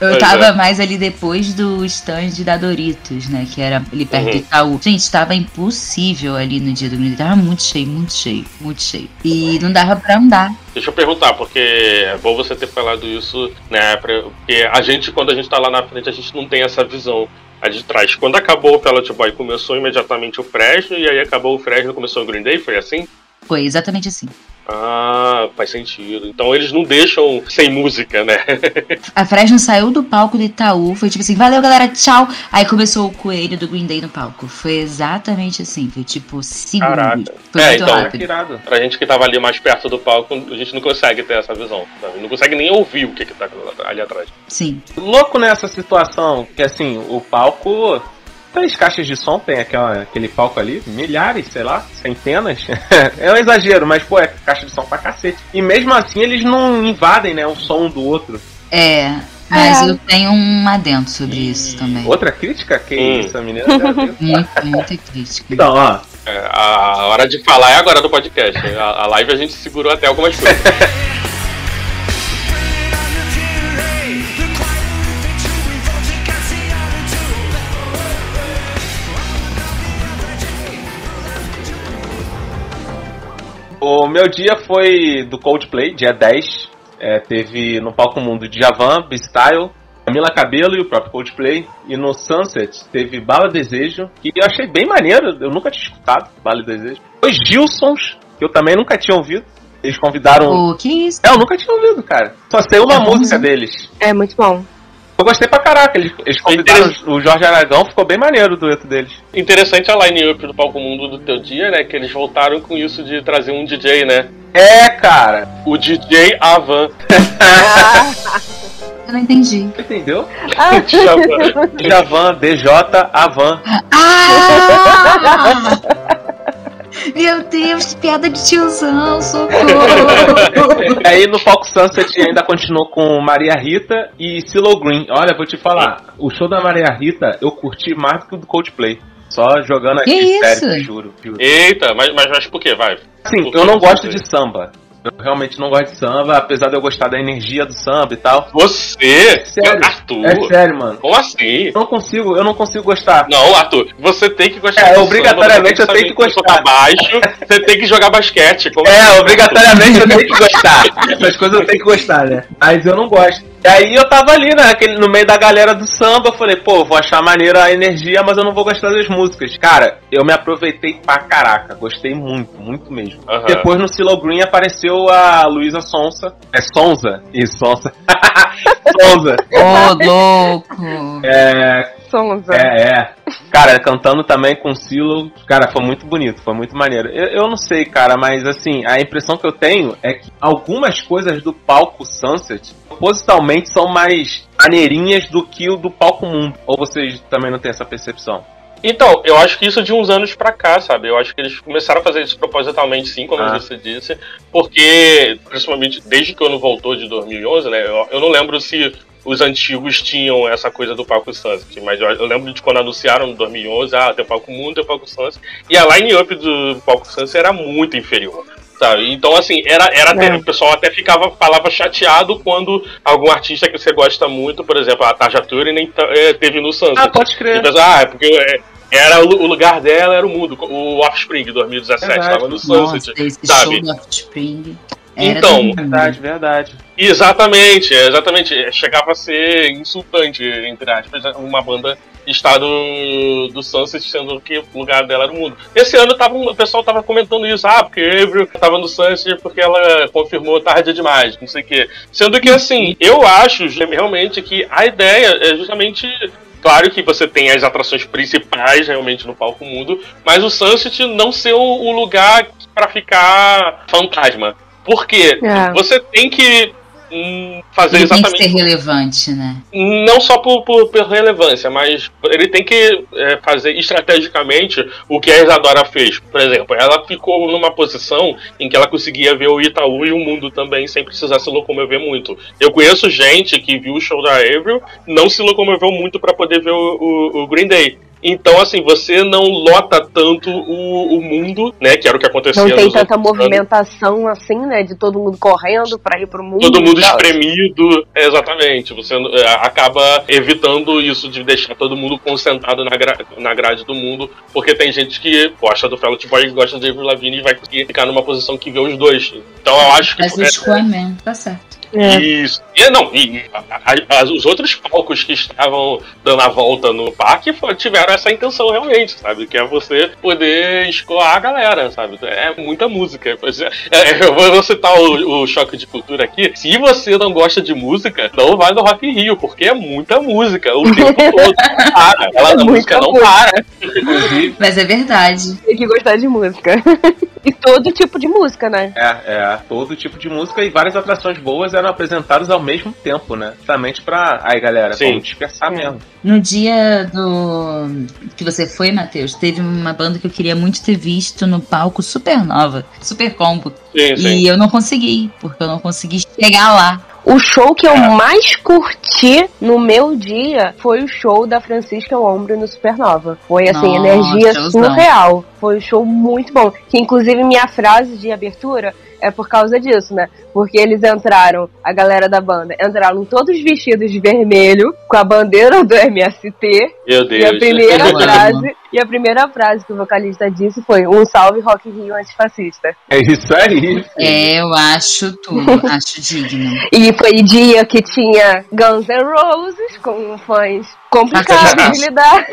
Eu Pois tava é. mais ali depois do stand da Doritos, né? Que era ali perto do Uhum. Itaú. Gente, tava impossível ali no dia do Green Day. Tava muito cheio, muito cheio, muito cheio. E não dava pra andar. Deixa eu perguntar, porque é bom você ter falado isso, né? Porque a gente, quando a gente tá lá na frente, a gente não tem essa visão a de trás. Quando acabou o Pellet Boy, começou imediatamente o Fresno, e aí acabou o Fresno, começou o Green Day, foi assim? Foi exatamente assim. Ah, faz sentido. Então eles não deixam sem música, né? A Fresno saiu do palco do Itaú. Foi tipo assim, valeu galera, tchau. Aí começou o coelho do Green Day no palco. Foi exatamente assim. Foi tipo segundos. Caraca. Foi É, muito então, rápido. Irado. pra gente que tava ali mais perto do palco, a gente não consegue ter essa visão. sabe? Não consegue nem ouvir o que, que tá ali atrás. Sim. Louco nessa situação, que assim, o palco. Três caixas de som, tem aquela, aquele palco ali, milhares, sei lá, centenas. <laughs> é um exagero, mas pô, é caixa de som pra cacete. E mesmo assim eles não invadem, né, o som um do outro. É. Mas eu tenho um adendo sobre isso também. Outra crítica? Que Hum. isso, a menina. <laughs> Muito, muita crítica. Então, ó, É, a hora de falar é agora do podcast. A, a live a gente segurou até algumas coisas. <laughs> O meu dia foi do Coldplay, dia 10. É, teve no palco mundo Djavan, B-Style, Camila Cabelo e o próprio Coldplay. E no Sunset teve Bala Desejo, que eu achei bem maneiro, eu nunca tinha escutado Bala Desejo. Os Gilsons, que eu também nunca tinha ouvido. Eles convidaram. O que isso? É, eu nunca tinha ouvido, cara. Só sei uma música deles. É muito bom. Eu gostei pra caraca. Eles, eles convidaram o Jorge Aragão, ficou bem maneiro o dueto deles. Interessante a line-up do Palco Mundo do teu dia, né? Que eles voltaram com isso de trazer um DJ, né? É, cara. O DJ Avan. <laughs> Eu não entendi. Entendeu? <laughs> Djavan. Djavan, DJ, Avan. Ah! <laughs> Meu Deus, que piada de tiozão, <laughs> socorro! Aí no Palco Sunset ainda continuou com Maria Rita e Silo Green. Olha, vou te falar, o show da Maria Rita eu curti mais do que o do Coldplay. Só jogando aqui Que sério, isso? juro, juro. Eita, mas, mas, mas por quê? Vai. Sim, que eu não gosto de samba. Eu realmente não gosto de samba, apesar de eu gostar da energia do samba e tal. Você? Sério? Arthur? É sério, mano. Como assim? Eu não consigo, eu não consigo gostar. Não, Arthur, você tem que gostar É, obrigatoriamente samba, eu tenho que gostar. baixo, você tem que jogar basquete. É, assim? obrigatoriamente eu tenho que gostar. Essas coisas eu tenho que gostar, né? Mas eu não gosto. E aí eu tava ali, né, aquele- no meio da galera do samba, eu falei, pô, vou achar maneira a energia, mas eu não vou gostar das músicas. Cara, eu me aproveitei pra caraca, gostei muito, muito mesmo. Aham. Depois no Silo Green apareceu a Luísa Sonsa. É Sonza? Isso, Sonsa. <laughs> Sonza. Ô, <laughs> louco! É, Sonza. é, é. Cara, cantando também com Silo, cara, foi muito bonito, foi muito maneiro. Eu, eu não sei, cara, mas assim, a impressão que eu tenho é que algumas coisas do palco Sunset, propositalmente, são mais maneirinhas do que o do palco Mundo. Ou vocês também não têm essa percepção? Então, eu acho que isso de uns anos pra cá, sabe? Eu acho que eles começaram a fazer isso propositalmente, sim, como Ah. você disse, porque, principalmente desde que o ano voltou de 2011, né? Eu, eu não lembro se os antigos tinham essa coisa do Palco Sunset, mas eu, eu lembro de quando anunciaram em 2011, ah, tem o Palco Mundo, tem o Palco Sunset, e a line-up do Palco Sunset era muito inferior. Sabe? Então, assim, era, era até- É. o pessoal até ficava, falava chateado quando algum artista que você gosta muito, por exemplo, a Tarja Turing teve no Sunset. Ah, pode crer. Tipo, ah, é porque é, era o, lu- o lugar dela era o mundo. O Offspring 2017 Verdade. estava no Nossa, Sunset. esse sabe? show do Offspring. Era Então. Verdade, verdade. Exatamente, é, exatamente. É, Chegava a ser insultante, entre aspas, uma banda estar do, do Sunset, sendo que o lugar dela era o mundo. Esse ano tava, o pessoal tava comentando isso, ah, porque Avril tava no Sunset porque ela confirmou tarde demais, não sei o quê. Sendo que, assim, eu acho realmente que a ideia é justamente Claro que você tem as atrações principais realmente no palco mundo, mas o Sunset não ser o, o lugar para ficar fantasma. Por quê? É. Você tem que hum, fazer Ele tem que exatamente ser relevante, né? não só por, por, por relevância, mas ele tem que é, fazer estrategicamente o que a Isadora fez. Por exemplo, ela ficou numa posição em que ela conseguia ver o Itaú e o mundo também sem precisar se locomover muito. Eu conheço gente que viu o show da Avril, não se locomoveu muito para poder ver o, o- o Green Day. Então, assim, você não lota tanto o, o mundo, né? Que era o que acontecia Não tem tanta anos. movimentação assim, né? De todo mundo correndo pra ir pro mundo. Todo mundo tal. espremido, é, exatamente. Você é, acaba evitando isso de deixar todo mundo concentrado na, gra na grade do mundo, porque tem gente que gosta do Fallout Boy e gosta de Avril Lavigne e vai ficar numa posição que vê os dois. Então eu acho que Mas o é, Squaman, tá certo. É. isso. E não, e a- a- as- os outros palcos que estavam dando a volta no parque tiveram essa intenção realmente, sabe? Que é você poder escoar a galera, sabe? É muita música. Pois é, é, <laughs> eu vou citar o, o choque de cultura aqui. Se você não gosta de música, não vai no Rock in Rio, porque é muita música o tempo <laughs> todo. Para. Ela, a Muita música não música. para. <laughs> Mas é verdade. Tem que gostar de música. e todo tipo de música, né? É, é, todo tipo de música e várias atrações boas eram apresentadas ao mesmo tempo, né? Justamente pra. Aí, galera, Sim. vamos dispersar É. mesmo. No dia do que você foi, Matheus, teve uma banda que eu queria muito ter visto no palco Supernova, Super Combo. Sim, sim. E eu não consegui, porque eu não consegui chegar lá. O show que eu É. mais curti no meu dia foi o show da Francisca Ombro no Supernova. Foi assim, Nossa, energia surreal. Foi um show muito bom. Que inclusive minha frase de abertura é por causa disso, né? Porque eles entraram, a galera da banda, entraram todos vestidos de vermelho, com a bandeira do MST. Meu Deus. E a primeira <laughs> Eu frase, e a primeira frase que o vocalista disse foi: Um salve Rock Rio antifascista. É isso aí. É, eu acho tudo, <laughs> acho digno. E foi dia que tinha Guns N' Roses com fãs complicados de lidar.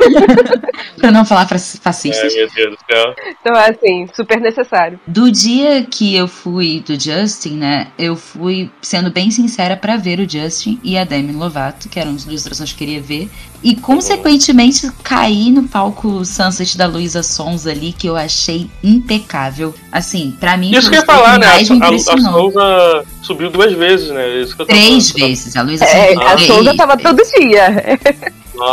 <laughs> Pra não falar É, fascistas. meu Deus do céu. Então, assim, super necessário. Do dia que eu fui do Justin, né? Eu fui, sendo bem sincera, pra ver o Justin e a Demi Lovato, que eram as duas atrações que eu queria ver. E, consequentemente, caí no palco Sunset da Luísa Sons ali, que eu achei impecável. Assim, pra mim, Isso que eu ia falar, né? mais me A, a, a impressionou. Souza subiu duas vezes, né? Isso que eu tô Três falando. vezes. A Luísa É, Sons a Souza tava todo dia.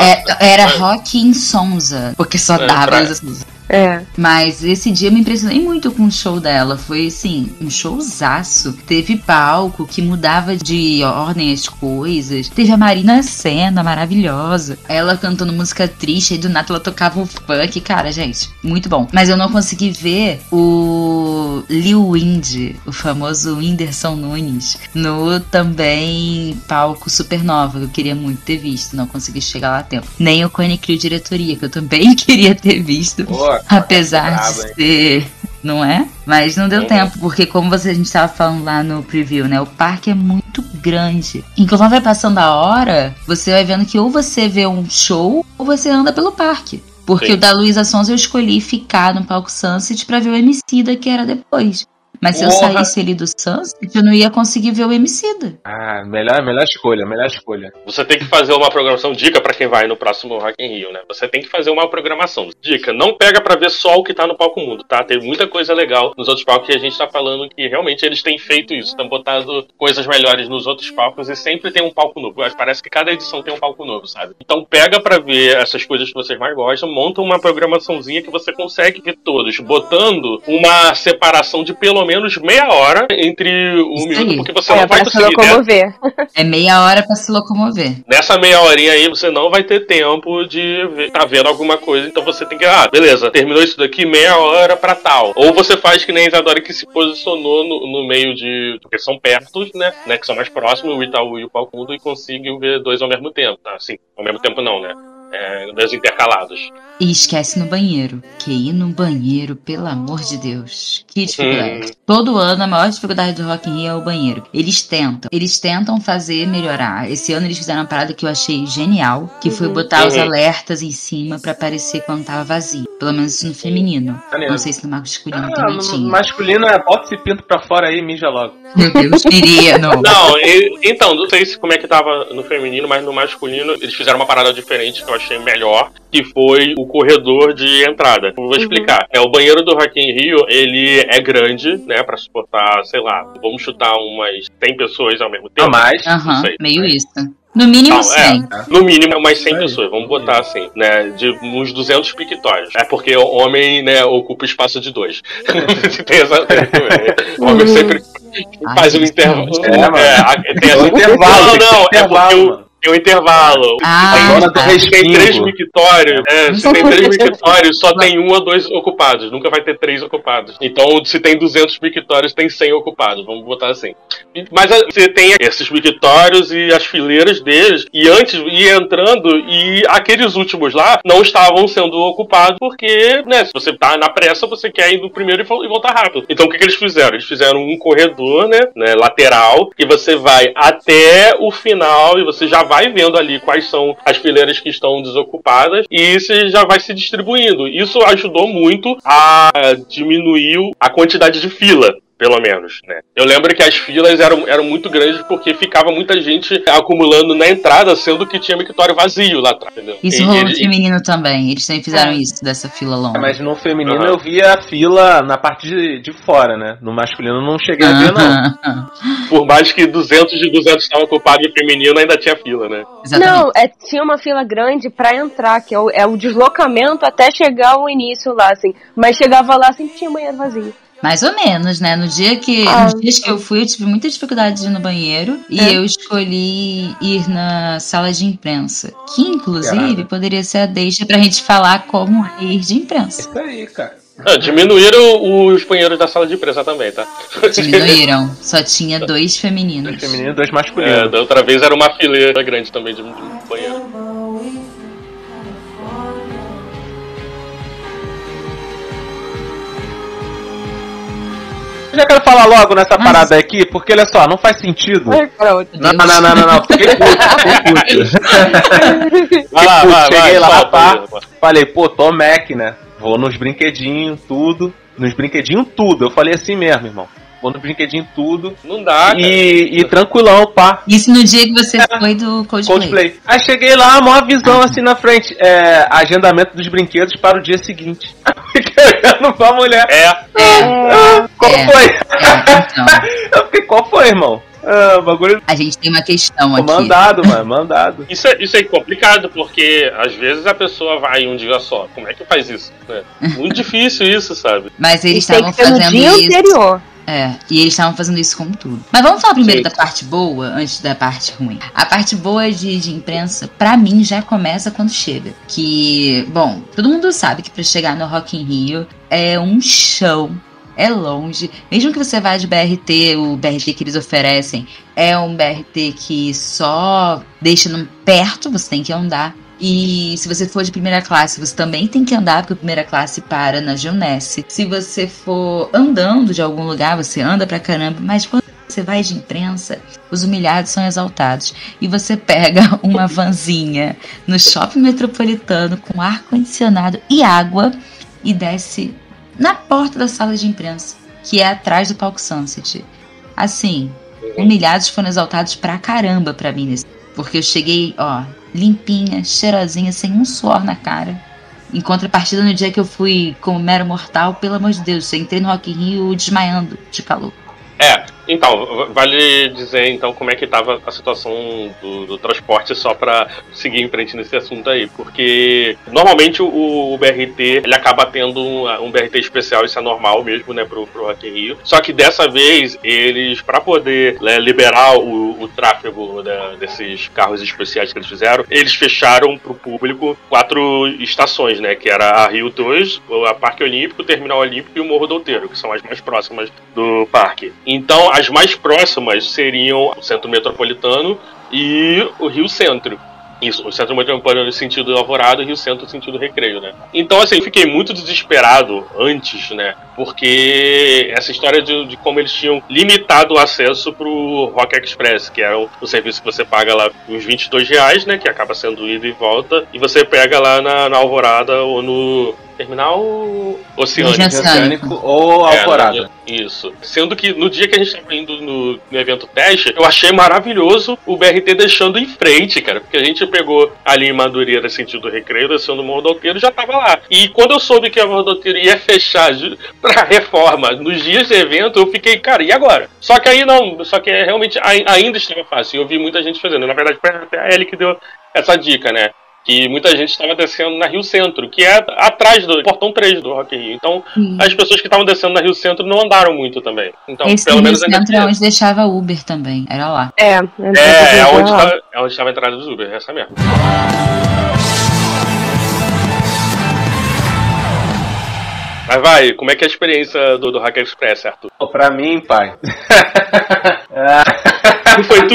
É, era Rock em Sonza, porque só É, dava pra- Luísa Sonza. É. Mas esse dia eu me impressionei muito com o show dela. Foi assim, um showzaço. Teve palco que mudava de ordem as coisas. Teve a Marina Senna, maravilhosa. Ela cantando música triste e do nada ela tocava o funk. Cara, gente, muito bom. Mas eu não consegui ver o Lil Wind, o famoso Whindersson Nunes, no também palco Supernova, eu queria muito ter visto. Não consegui chegar lá a tempo. Nem o Cone Crew Diretoria, que eu também <laughs> queria ter visto. Pô, Apesar brabo, de hein? ser. Não é? Mas não deu Uhum. tempo, porque como você, a gente estava falando lá no preview, né? O parque é muito grande. E conforme vai passando a hora, você vai vendo que ou você vê um show ou você anda pelo parque. Porque Sim. o da Luísa Sons eu escolhi ficar no palco Sunset pra ver o Emicida, que era depois. Mas se eu saísse ali do Sunset, eu não ia conseguir ver o Emicida. Ah, melhor, melhor escolha, melhor escolha. Você tem que fazer uma programação dica pra quem vai no próximo Rock in Rio, né? Você tem que fazer uma programação. Dica, não pega pra ver só o que tá no palco mundo, tá? Tem muita coisa legal nos outros palcos e a gente tá falando que realmente eles têm feito isso, estão botando coisas melhores nos outros palcos e sempre tem um palco novo. Parece que cada edição tem um palco novo, sabe? Então pega pra ver essas coisas que vocês mais gostam, monta uma programaçãozinha que você consegue ver todos, botando uma separação de pelo menos meia hora entre o Isso minuto, aí. porque você É, não vai pra se conseguir, né? locomover. <laughs> É meia hora pra se locomover. Nessa meia horinha aí, você não vai ter tempo de ver, tá vendo alguma coisa, então você tem que, ah, beleza, terminou isso daqui, meia hora pra tal. Ou você faz que nem a Isadora que se posicionou no, no meio de. Porque são perto, né? né que são mais próximos, o Itaú e o Palco Mundo, e conseguiu ver dois ao mesmo tempo, tá? Assim, ao mesmo tempo não, né? É, intercalados. E esquece no banheiro. Que ir no banheiro, pelo amor de Deus. Que dificuldade. Hum. Todo ano a maior dificuldade do Rock in Rio é o banheiro. Eles tentam. Eles tentam fazer melhorar. Esse ano eles fizeram uma parada que eu achei genial, que foi botar os Uhum. alertas em cima pra aparecer quando tava vazio. Pelo menos isso no feminino. Maneiro. Não sei se no masculino Ah, também no tinha. masculino é bota esse pinto pra fora aí e mija logo. Meu Deus, queria, não. <laughs> Não, e- então, não sei se como é que tava no feminino, mas no masculino eles fizeram uma parada diferente que eu achei melhor, que foi o corredor de entrada. Eu Vou explicar. É, o banheiro do Rock in Rio, ele é grande, né, Pra suportar, sei lá, vamos chutar umas 100 pessoas ao mesmo tempo. A mais. Aham, sei. meio isso. No mínimo Não, 100. No mínimo, umas 100 Aí. pessoas, vamos botar assim, né? De uns 200 pictórios. É porque o homem, né, ocupa espaço de dois. <laughs> tem essa. Tem, o homem sempre faz um intervalo. não. É, tem É essa- um intervalo, Não, tem que ter não, é porque o-. tem um intervalo. Ah, Agora tá. do se tem três mictórios, é, se tem três mictórios, só tem um ou dois ocupados. Nunca vai ter três ocupados. Então, se tem 200 mictórios, tem 100 ocupados. Vamos botar assim. Mas a- você tem esses mictórios e as fileiras deles, e antes ia entrando, e aqueles últimos lá não estavam sendo ocupados, porque, né, se você tá na pressa, você quer ir no primeiro e e voltar rápido. Então, o que, que eles fizeram? Eles fizeram um corredor, né, né, lateral, que você vai até o final e você já vai vendo ali quais são as fileiras que estão desocupadas e você já vai se distribuindo. Isso ajudou muito a diminuir a quantidade de fila. Pelo menos, né? Eu lembro que as filas eram, eram muito grandes porque ficava muita gente acumulando na entrada, sendo que tinha mictório vazio lá atrás, entendeu? Isso E- rolou no e- feminino também. Eles também fizeram isso, dessa fila longa. É, Mas no feminino Aham. eu via a fila na parte de, de fora, né? No masculino eu não cheguei a ver, não. Aham, por mais que 200 de 200 estavam ocupados e feminino, ainda tinha fila, né? Exatamente. Não, é, tinha uma fila grande pra entrar, que é o, é o deslocamento até chegar ao início lá, assim. Mas chegava lá, sempre tinha banheiro vazio. Mais ou menos, né? No dia que. Ah. nos dias que eu fui, eu tive muita dificuldade de ir no banheiro. E É. eu escolhi ir na sala de imprensa. Que, inclusive, Caralho. poderia ser a deixa pra gente falar como é ir de imprensa. Isso aí, cara. Ah, diminuíram os banheiros da sala de imprensa também, tá? Diminuíram. <laughs> Só tinha dois femininos. Dois femininos e dois É, masculinos. da outra vez era uma fileira grande também de banheiro. Já quero falar logo nessa parada aqui, porque olha só, não faz sentido. Ai. Não, não, não, não, não. Fiquei puto, fiquei puto. <laughs> Vai lá, vai, vai, Cheguei lá, pá. Falei, pô, tô Mac, né? Vou nos brinquedinhos, tudo. Nos brinquedinhos, tudo. Eu falei assim mesmo, irmão. Vou nos brinquedinhos, tudo. Não dá, cara. E, e tranquilão, pá. Isso no dia que você foi do Coldplay. Coldplay. Aí cheguei lá, maior visão assim na frente. É, agendamento dos brinquedos para o dia seguinte. <laughs> Fiquei olhando pra mulher. É, Ah, qual É. foi? É, então, <laughs> Eu fiquei, qual foi, irmão? Ah, bagulho a gente tem uma questão aqui. mandado, mano, mandado. isso é, isso é complicado, porque às vezes a pessoa vai um dia só. Como é que faz isso? né? Muito <laughs> difícil isso, sabe? Mas eles estavam que ser no fazendo dia isso. anterior. É, e eles estavam fazendo isso com tudo. Mas vamos falar primeiro Sim. da parte boa, antes da parte ruim. A parte boa de, de imprensa, pra mim, já começa quando chega. Que, bom, todo mundo sabe que pra chegar no Rock in Rio é um show. É longe. Mesmo que você vá de BRT, o BRT que eles oferecem é um BRT que só deixa perto, você tem que andar. E se você for de primeira classe, você também tem que andar, porque a primeira classe para na Geonesse. Se você for andando de algum lugar, você anda pra caramba, mas quando você vai de imprensa, os humilhados são exaltados. E você pega <laughs> uma vanzinha no shopping metropolitano com ar-condicionado e água e desce na porta da sala de imprensa, que é atrás do palco Sunset. Assim, humilhados foram exaltados pra caramba pra mim nesse. Porque eu cheguei, ó, limpinha, cheirosinha, sem um suor na cara. Em contrapartida, no dia que eu fui como mero mortal, pelo amor de Deus, eu entrei no Rock in Rio desmaiando de calor. É, então, vale dizer então como é que tava a situação do, do transporte só pra seguir em frente nesse assunto aí, porque normalmente o, o BRT ele acaba tendo um, um BRT especial, isso é normal mesmo, né, pro, pro Rock in Rio. Só que dessa vez eles, pra poder né, liberar o, o tráfego né, desses carros especiais que eles fizeram, eles fecharam pro público quatro estações, né, que era a Rio 2, a Parque Olímpico, o Terminal Olímpico e o Morro do Outeiro, que são as mais próximas do parque. Então, as mais próximas seriam o Centro Metropolitano e o Rio Centro. Isso, o Centro Metropolitano no sentido Alvorada e o Rio Centro no sentido Recreio, né? Então, assim, eu fiquei muito desesperado antes, né? Porque essa história de, de como eles tinham limitado o acesso pro Rock Express, que é o, o serviço que você paga lá uns 22 reais, né? Que acaba sendo ida e volta, e você pega lá na, na Alvorada ou no terminal Oceânico. Oceânico. Ou É, Alvorada. no- isso. Sendo que no dia que a gente tava indo no, no evento teste, eu achei maravilhoso o BRT deixando em frente, cara. Porque a gente pegou ali em Madureira, sentido recreio, descendo o Morro do Alteiro, já tava lá. E quando eu soube que a Morro do Alteiro ia fechar <laughs> pra reforma nos dias de evento, eu fiquei, cara, e agora? Só que aí não, só que é, realmente ai- ainda estava fácil. E eu vi muita gente fazendo. Na verdade, foi até a Ellie que deu essa dica, né? Que muita gente estava descendo na Rio Centro, que é atrás do portão 3 do Rock in Rio. Então, as pessoas que estavam descendo na Rio Centro não andaram muito também. Então, Esse pelo Rio menos ainda Centro é onde deixava Uber também, era lá. É, É, é onde, tá, é onde estava a entrada dos Uber, essa mesmo. Mas vai, como é que é a experiência do, do Hacker Express, Arthur? Pô, Pra mim, pai. <laughs> <laughs> Foi tu?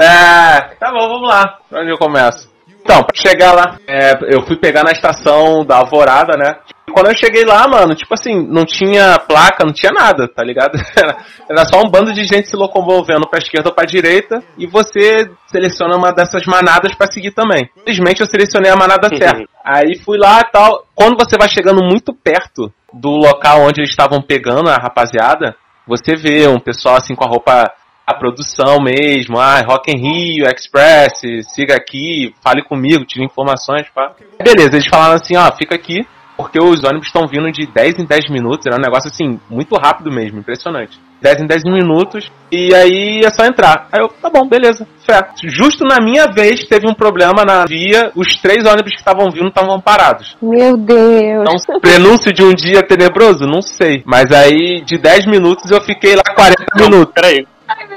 É, tá bom, vamos lá. Onde eu começo? Então, pra chegar lá, é, eu fui pegar na estação da Alvorada, né? E quando eu cheguei lá, mano, tipo assim, não tinha placa, não tinha nada, tá ligado? <laughs> Era, era só um bando de gente se locomovendo pra esquerda ou pra direita e você seleciona uma dessas manadas pra seguir também. Felizmente eu selecionei a manada certa. Aí fui lá e tal. Quando você vai chegando muito perto do local onde eles estavam pegando a rapaziada, você vê um pessoal assim com a roupa a produção mesmo, ah, Rock in Rio, Express, siga aqui, fale comigo, tire informações, pá. Beleza, eles falaram assim, ó, fica aqui, porque os ônibus estão vindo de 10 em 10 minutos, era um negócio assim, muito rápido mesmo, impressionante. 10 em 10 minutos, e aí é só entrar. Aí eu, tá bom, beleza, fé. Justo na minha vez teve um problema na via, os três ônibus que estavam vindo estavam parados. Meu Deus. Então, prenúncio de um dia tenebroso? Não sei. Mas aí, de 10 minutos, eu fiquei lá 40 minutos. Peraí.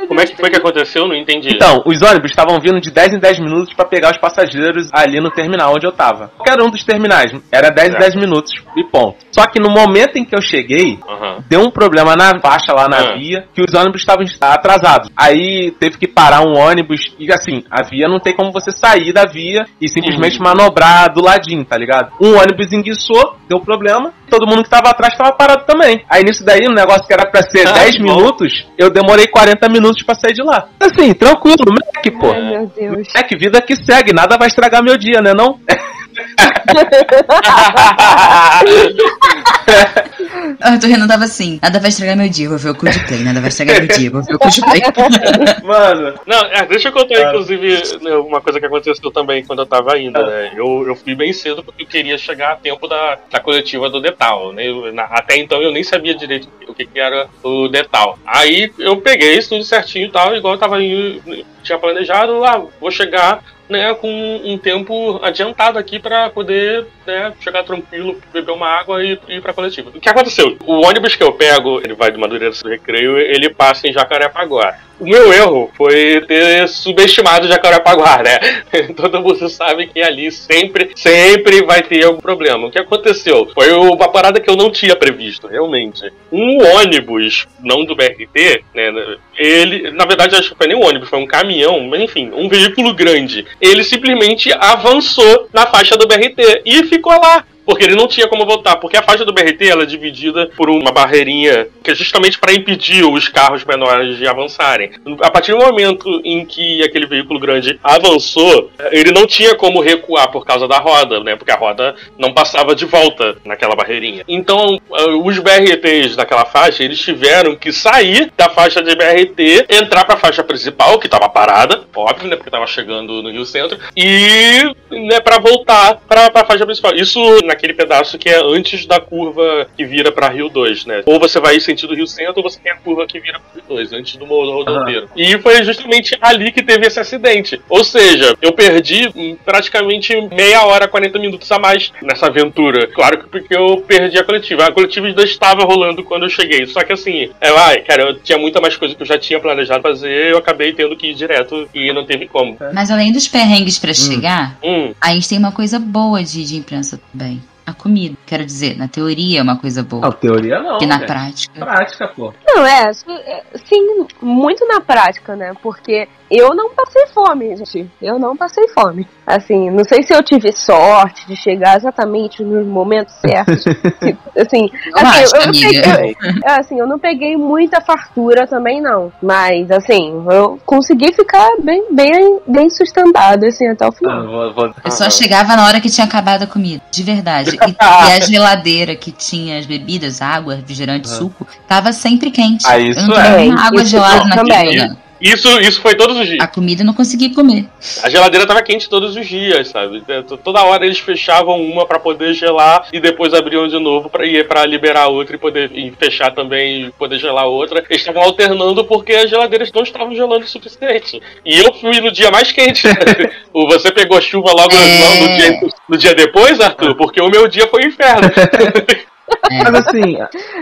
Como é que foi que aconteceu? Não entendi. Então, os ônibus estavam vindo de 10 em 10 minutos pra pegar os passageiros ali no terminal onde eu tava. Qualquer um dos terminais. Era 10 em Certo. 10 minutos e ponto. Só que no momento em que eu cheguei, deu um problema na faixa lá na Ah. via, que os ônibus estavam atrasados. Aí teve que parar um ônibus e assim, a via não tem como você sair da via e simplesmente Uhum. manobrar do ladinho, tá ligado? Um ônibus enguiçou, deu problema, todo mundo que tava atrás tava parado também. Aí nisso daí, um negócio que era pra ser <laughs> Ah, 10 que bom. minutos, eu demorei 40 minutos pra sair de lá. Assim, tranquilo, Mac, pô. Ai, meu Deus. É que vida que segue, nada vai estragar meu dia, né não? <laughs> <laughs> Arthur Renan tava assim, nada vai estragar meu dia, vou ver o cu de play, nada vai estragar meu dia, vou ver o cu de play. <laughs> Mano, Não, é, deixa eu contar, Cara. inclusive, né, uma coisa que aconteceu também quando eu tava indo, né? Eu, eu fui bem cedo porque eu queria chegar a tempo da, da coletiva do Detal, né? Eu- na- até então eu nem sabia direito o que, que era o Detal. Aí eu peguei isso tudo certinho e tal, igual eu tava indo, tinha planejado, ah, vou chegar né, com um tempo adiantado aqui pra poder né, chegar tranquilo, beber uma água e ir pra coletiva. O que aconteceu? O ônibus que eu pego, ele vai de Madureira do Recreio, ele passa em Jacarepaguá. O meu erro foi ter subestimado Jacarepaguá, né? <laughs> Todo mundo sabe que ali sempre, sempre vai ter algum problema. O que aconteceu? Foi uma parada que eu não tinha previsto, realmente. Um ônibus, não do BRT, né? Ele, na verdade, acho que foi nem um ônibus, foi um caminhão, enfim, um veículo grande. Ele simplesmente avançou na faixa do BRT e ficou lá. Porque ele não tinha como voltar, porque a faixa do BRT ela é dividida por uma barreirinha que é justamente para impedir os carros menores de avançarem. A partir do momento em que aquele veículo grande avançou, ele não tinha como recuar por causa da roda, né? Porque a roda não passava de volta naquela barreirinha. Então, ah, os BRTs daquela faixa, eles tiveram que sair da faixa de BRT, entrar para a faixa principal, que estava parada, óbvio, né? Porque estava chegando no Rio Centro, e né, para voltar para a faixa principal. Isso naquele pedaço que é antes da curva que vira para Rio 2, né? Ou você vai sentido Rio Centro, ou você tem a curva que vira para Rio 2, antes do rodoviário. E foi justamente ali que teve esse acidente. Ou seja, eu perdi hum, praticamente meia hora, 40 minutos a mais nessa aventura. Claro que porque eu perdi a coletiva. A coletiva ainda estava rolando quando eu cheguei. Só que assim, é, ai, cara, eu tinha muita mais coisa que eu já tinha planejado fazer, eu acabei tendo que ir direto e não teve como. Mas além dos perrengues pra chegar, Hum, a gente tem uma coisa boa de, de imprensa também. A comida. Quero dizer, na teoria é uma coisa boa. não, teoria não. Porque na velho. prática. Prática, pô. Não, é, é, sim, muito na prática, né? Porque eu não passei fome, gente. Eu não passei fome. Assim, não sei se eu tive sorte de chegar exatamente nos momentos certos. <laughs> assim, Eu assim, acho, eu, eu amiga. peguei, é, assim, eu não peguei muita fartura também, não. Mas, assim, eu consegui ficar bem, bem, bem sustentada, assim, até o Ah, final. vou- Eu só chegava na hora que tinha acabado a comida, de verdade. E, <laughs> e a geladeira que tinha as bebidas, água, refrigerante, suco, tava sempre quente. Ah, isso eu não é. tinha nenhuma É, água isso gelada naquele também. lugar. Isso, isso foi todos os dias. A comida eu não consegui comer. A geladeira tava quente todos os dias, sabe? É, Toda hora eles fechavam uma pra poder gelar e depois abriam de novo para ir para liberar outra e poder e fechar também e poder gelar outra. Eles estavam alternando porque as geladeiras não estavam gelando o suficiente. E eu fui no dia mais quente. né? <laughs> O- Você pegou chuva logo É. no, dia, no dia depois, Arthur? Porque o meu dia foi um inferno. <laughs> É, Mas assim,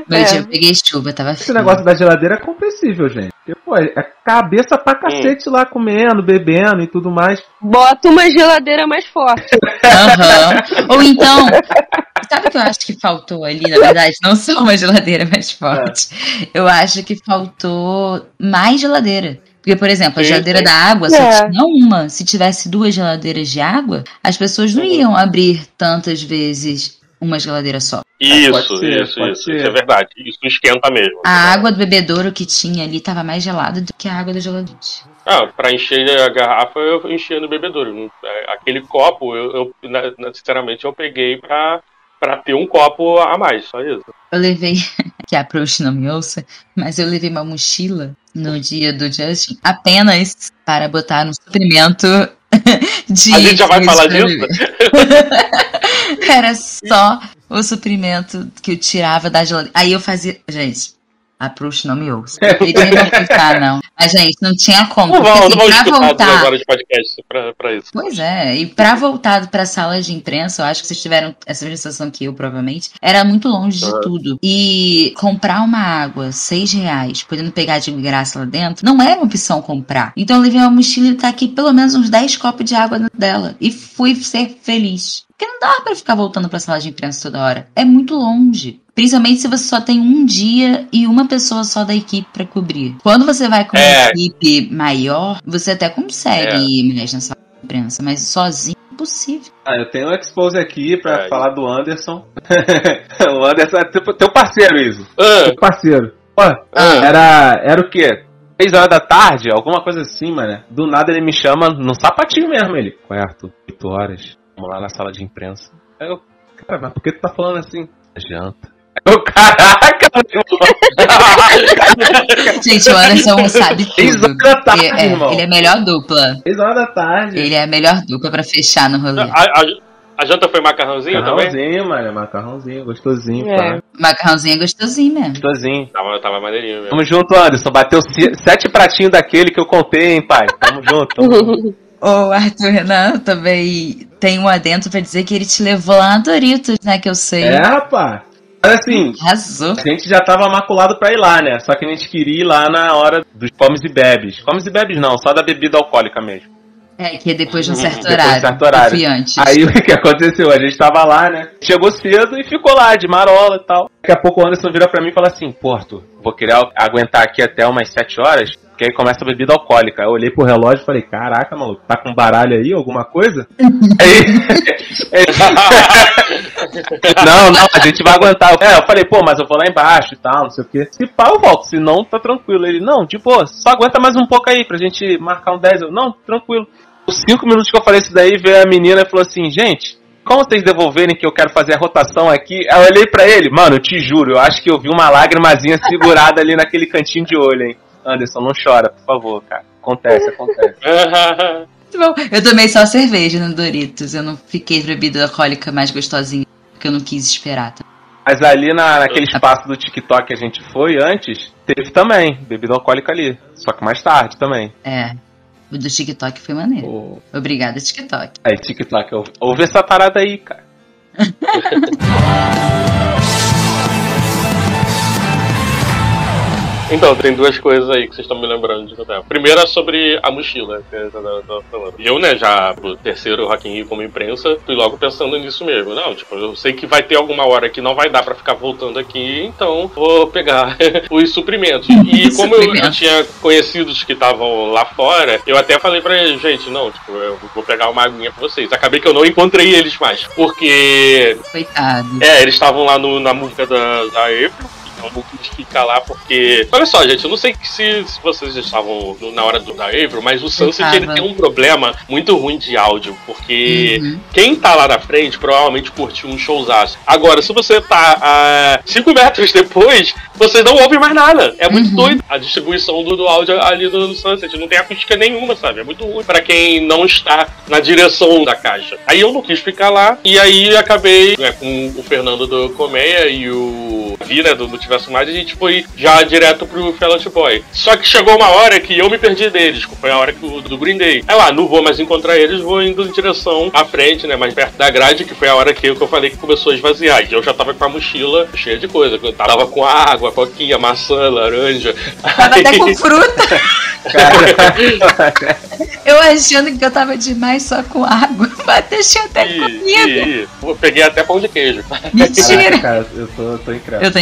meu É. dia eu peguei chuva, tava esse frio. negócio da geladeira é compreensível, gente. Porque, pô, é cabeça pra cacete lá comendo, bebendo e tudo mais. Bota uma geladeira mais forte. Aham. Ou então, sabe o que eu acho que faltou ali, na verdade? Não só uma geladeira mais forte. Eu acho que faltou mais geladeira. Porque, por exemplo, a geladeira da água só É. tinha uma. Se tivesse duas geladeiras de água, as pessoas não iam abrir tantas vezes uma geladeira só. Isso, pode ser, isso, pode isso. ser. Isso é verdade. Isso esquenta mesmo. A água do bebedouro que tinha ali tava mais gelada do que a água da geladeira. Ah, pra encher a garrafa eu enchia no bebedouro. É, Aquele copo, eu, eu, sinceramente, eu peguei pra, pra ter um copo a mais, só isso. Eu levei, <laughs> que a Proust não me ouça, mas eu levei uma mochila no dia do Justin apenas para botar um suprimento <laughs> de. A gente já vai falar disso? <laughs> Era só o suprimento que eu tirava da geladeira. Aí eu fazia. Gente, A Prust não me ouça. <laughs> Ele não ficar, não. Mas, gente, não tinha como. Não vão, não vão pra voltar. horas de podcast pra, pra isso. Pois é, e pra voltar pra sala de imprensa, eu acho que vocês tiveram essa sensação que eu, provavelmente, era muito longe de Aham. tudo. E comprar uma água, seis reais, podendo pegar de graça lá dentro, não era uma opção comprar. Então eu levei uma mochila e tá aqui pelo menos uns 10 copos de água dentro dela. E fui ser feliz. Porque não dá pra ficar voltando pra sala de imprensa toda hora. É muito longe. Principalmente se você só tem um dia e uma pessoa só da equipe pra cobrir. Quando você vai com uma É. equipe maior, você até consegue É. ir mais sala de imprensa, mas sozinho é impossível. Ah, eu tenho um expose aqui pra É. falar do Anderson. <laughs> o Anderson é teu, teu parceiro, Iso. Ah, Parceiro. Ó, ah, era, era o quê? 6 horas da tarde, alguma coisa assim, mano. Do nada ele me chama no sapatinho mesmo, ele. Arthur? 8 horas. Vamos lá na sala de imprensa. Aí eu, cara, mas por que tu tá falando assim? Janta. <laughs> Caraca, meu <laughs> Gente, o Anderson sabe Seis tudo. horas da tarde, É, é, irmão. ele é a melhor dupla. 6 horas da tarde. Ele é a melhor dupla pra fechar no rolê. a, a, a janta foi macarrãozinho também? Macarrãozinho, mano. Macarrãozinho, gostosinho, É. pá. Macarrãozinho é gostosinho mesmo. Gostosinho. Tava, tava maneirinho mesmo. Tamo junto, Anderson. Bateu se- sete pratinhos daquele que eu contei, hein, pai. Tamo junto. Tamo junto. <laughs> O Arthur Renan também tem um adentro pra dizer que ele te levou lá na Doritos, né? Que eu sei. É, rapaz. Mas assim, a gente já tava maculado pra ir lá, né? Só que a gente queria ir lá na hora dos comes e bebes. Comes e bebes não, só da bebida alcoólica mesmo. É, que é depois de um certo Depois de horário. certo horário. Aí <laughs> o que aconteceu? A gente tava lá, né? Chegou cedo e ficou lá, de marola e tal. Daqui a pouco o Anderson vira pra mim e fala assim: Arthur, vou querer aguentar aqui até umas 7 horas, porque aí começa a bebida alcoólica. Eu olhei pro relógio e falei: Caraca, maluco, tá com baralho aí, alguma coisa? <laughs> aí. <laughs> não, não, a gente vai aguentar. É, eu falei, pô, mas eu vou lá embaixo e tal, não sei o quê. Se pá, eu volto, se não, tá tranquilo. Ele, não, de boa, só aguenta mais um pouco aí pra gente marcar um 10. Eu, não, tranquilo. Os cinco minutos que eu falei isso daí, veio a menina e falou assim, gente, como vocês devolverem que eu quero fazer a rotação aqui? Aí eu olhei pra ele, mano, eu te juro, eu acho que eu vi uma lágrimazinha segurada ali naquele cantinho de olho, hein. Anderson, não chora, por favor, cara. Acontece, acontece. Muito <laughs> bom. Eu tomei só cerveja no Doritos. Eu não fiquei bebida alcoólica mais gostosinha. Porque eu não quis esperar. Mas ali na, naquele espaço do TikTok que a gente foi antes, teve também bebida alcoólica ali. Só que mais tarde também. É. O do TikTok foi maneiro. Pô, Obrigada, TikTok. Aí, TikTok, ouve, ouve essa parada aí, cara. <laughs> Então, tem duas coisas aí que vocês estão me lembrando de novo. Primeira é sobre a mochila. que eu tava- falando. Eu, né, já pro terceiro Rock in Rio como imprensa, fui logo pensando nisso mesmo. Não, tipo, eu sei que vai ter alguma hora que não vai dar pra ficar voltando aqui, então vou pegar <laughs> os suprimentos. E como eu, eu Suprimentos. tinha conhecidos que estavam lá fora, eu até falei pra eles, gente, não, tipo, eu vou pegar uma aguinha pra vocês. Acabei que eu não encontrei eles mais, porque Coitado. é, eles estavam lá no- na música da, da April. Então quis ficar lá porque. Olha só, gente, eu não sei se, se vocês estavam no- na hora do, da April, mas o Sunset ele tem um problema muito ruim de áudio. Porque Uhum. quem tá lá na frente provavelmente curtiu um showzaço. Agora, se você tá a 5 metros depois, vocês não ouvem mais nada. É muito Uhum. doido a distribuição do, do áudio ali do, do Sunset. Não tem acústica nenhuma, sabe? É muito ruim pra quem não está na direção da caixa. Aí eu não quis ficar lá. E aí acabei né, com o Fernando do Colmeia e o Vi, né, do Multiverso Mais, a gente foi já direto pro Fallout Boy. Só que chegou uma hora que eu me perdi deles. Foi a hora que o, do Green Day. Aí lá, não vou mais encontrar eles, vou indo em direção à frente, né, mais perto da grade, que foi a hora que eu, que eu falei que começou a esvaziar. E eu já tava com a mochila cheia de coisa. Eu tava com água, coquinha, maçã, laranja. Tava até com <laughs> fruta. <laughs> Eu achando que eu tava demais só com água. <laughs> Mas tinha até E, comida. e- e eu peguei até pão de queijo. Mentira. Cara, eu tô, tô incrédulo. Eu tô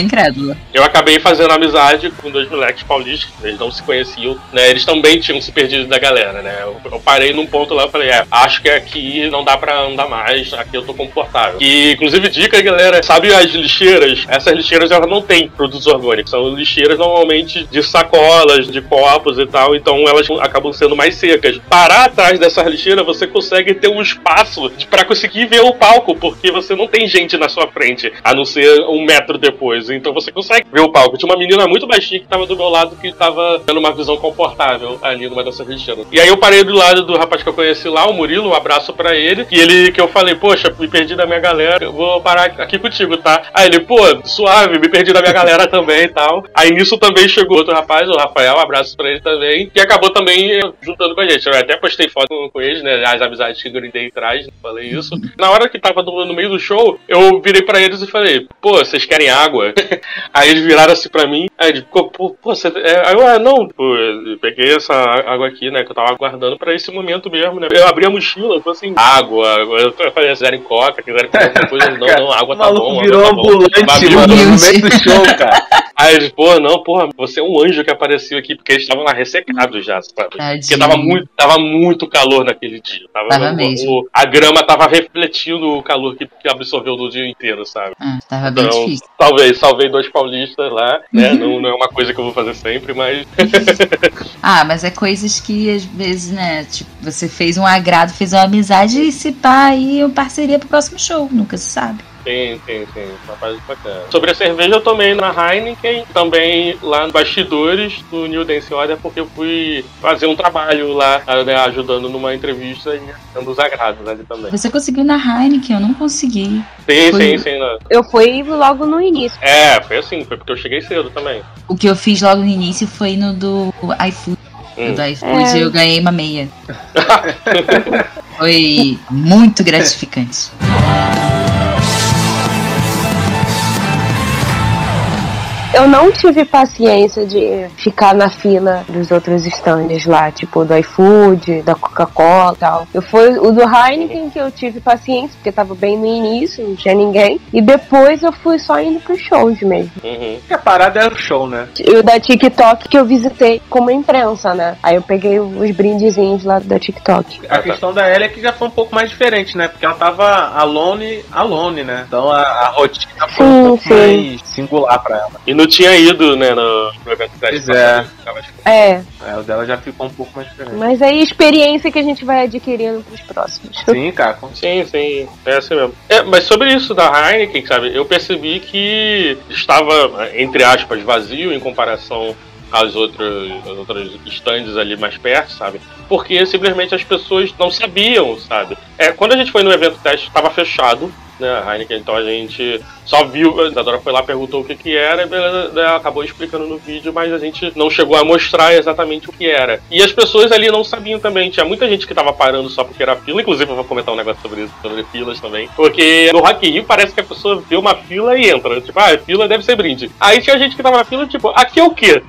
Eu acabei fazendo amizade com dois moleques paulistas, eles não se conheciam, né? Eles também tinham se perdido da galera, né? Eu, eu parei num ponto lá e falei, é, acho que aqui não dá pra andar mais, aqui eu tô confortável. E, inclusive, dica, galera, sabe as lixeiras? Essas lixeiras elas não têm produtos orgânicos, são lixeiras normalmente de sacolas, de copos e tal, então elas acabam sendo mais secas. Parar atrás dessas lixeiras, você consegue ter um espaço pra conseguir ver o palco, porque você não tem gente na sua frente, a não ser um metro depois. Então você consegue ver o palco. Tinha uma menina muito baixinha que tava do meu lado que tava tendo uma visão confortável ali numa dessas regiões. E aí eu parei do lado do rapaz que eu conheci lá, o Murilo, um abraço pra ele. E ele que eu falei, poxa, me perdi da minha galera, eu vou parar aqui contigo, tá? Aí ele, pô, suave, me perdi da minha galera também e tal. Aí nisso também chegou outro rapaz, o Rafael, um abraço pra ele também, que acabou também juntando com a gente. Eu até postei foto com eles, né? As amizades que Day traz, falei isso. Na hora que tava no, no meio do show, eu virei pra eles e falei, pô, vocês querem água? <laughs> aí eles viraram assim pra mim, aí ele ficou, pô, pô você. É... Aí eu, ah, não, pô, eu peguei essa água aqui, né, que eu tava aguardando pra esse momento mesmo, né? Eu abri a mochila, falei assim, água, eu falei, quiserem coca, quiserem comer alguma coisa, não, não, <laughs> água tá bom. virou água tá ambulante, bom. no meio do show, cara. Aí eles, pô, não, porra, você é um anjo que apareceu aqui, porque eles estavam lá ressecados já, sabe? Tadinho. Porque tava muito, tava muito calor naquele dia. Tava, Tava o- mesmo. o- a grama tava refletindo o calor que, que absorveu do dia inteiro, sabe? Ah, tava bem Então, difícil. talvez, salvei dois paulistas lá, né? <laughs> não, não é uma coisa que eu vou fazer sempre, mas. <laughs> Ah, mas é coisas que às vezes, né? Tipo, você fez um agrado, fez uma amizade e se pá aí uma parceria pro próximo show. Nunca se sabe. Tem, tem, tem. Uma parte bacana. Sobre a cerveja, eu tomei na Heineken, também lá nos bastidores do New Dance Order, porque eu fui fazer um trabalho lá, né, ajudando numa entrevista e dando os agrados ali também. Você conseguiu na Heineken, eu não consegui. Sim, Foi- sim, sim. não. Eu fui logo no início. É, foi assim, foi porque eu cheguei cedo também. O que eu fiz logo no início foi no do iFood. Hum. No do iFood É. eu ganhei uma meia. <laughs> Foi muito gratificante. <laughs> Eu não tive paciência de ficar na fila dos outros stands lá, tipo do iFood, da Coca-Cola e tal. Eu fui o do Heineken que eu tive paciência, porque tava bem no início, não tinha ninguém. E depois eu fui só indo pros shows mesmo. Uhum. Porque a parada era o show, né? E o da TikTok que eu visitei como imprensa, né? Aí eu peguei os brindezinhos lá da TikTok. A questão da Ellie é que já foi um pouco mais diferente, né? Porque ela tava alone, alone, né? Então a, a rotina foi um Sim, pouco sim. mais singular pra ela. E não tinha ido, né, no, no evento da Pois é. É, É, o dela já ficou um pouco mais diferente. mas aí experiência que a gente vai adquirindo pros próximos. Sim, cara. Sim, sim, é assim mesmo. É, mas sobre isso da Heineken, sabe, eu percebi que estava, entre aspas, vazio em comparação às outras, às outras stands ali mais perto, sabe? Porque simplesmente as pessoas não sabiam, sabe? É, quando a gente foi no evento teste, estava fechado, né, a Heineken, então a gente só viu, a Isadora foi lá, perguntou o que que era, e né, acabou explicando no vídeo, mas a gente não chegou a mostrar exatamente o que era. E as pessoas ali não sabiam também, tinha muita gente que tava parando só porque era fila, inclusive eu vou comentar um negócio sobre isso, sobre filas também, porque no Rock Rio parece que a pessoa vê uma fila e entra, tipo, ah, fila deve ser brinde. Aí tinha gente que tava na fila, tipo, aqui é o quê?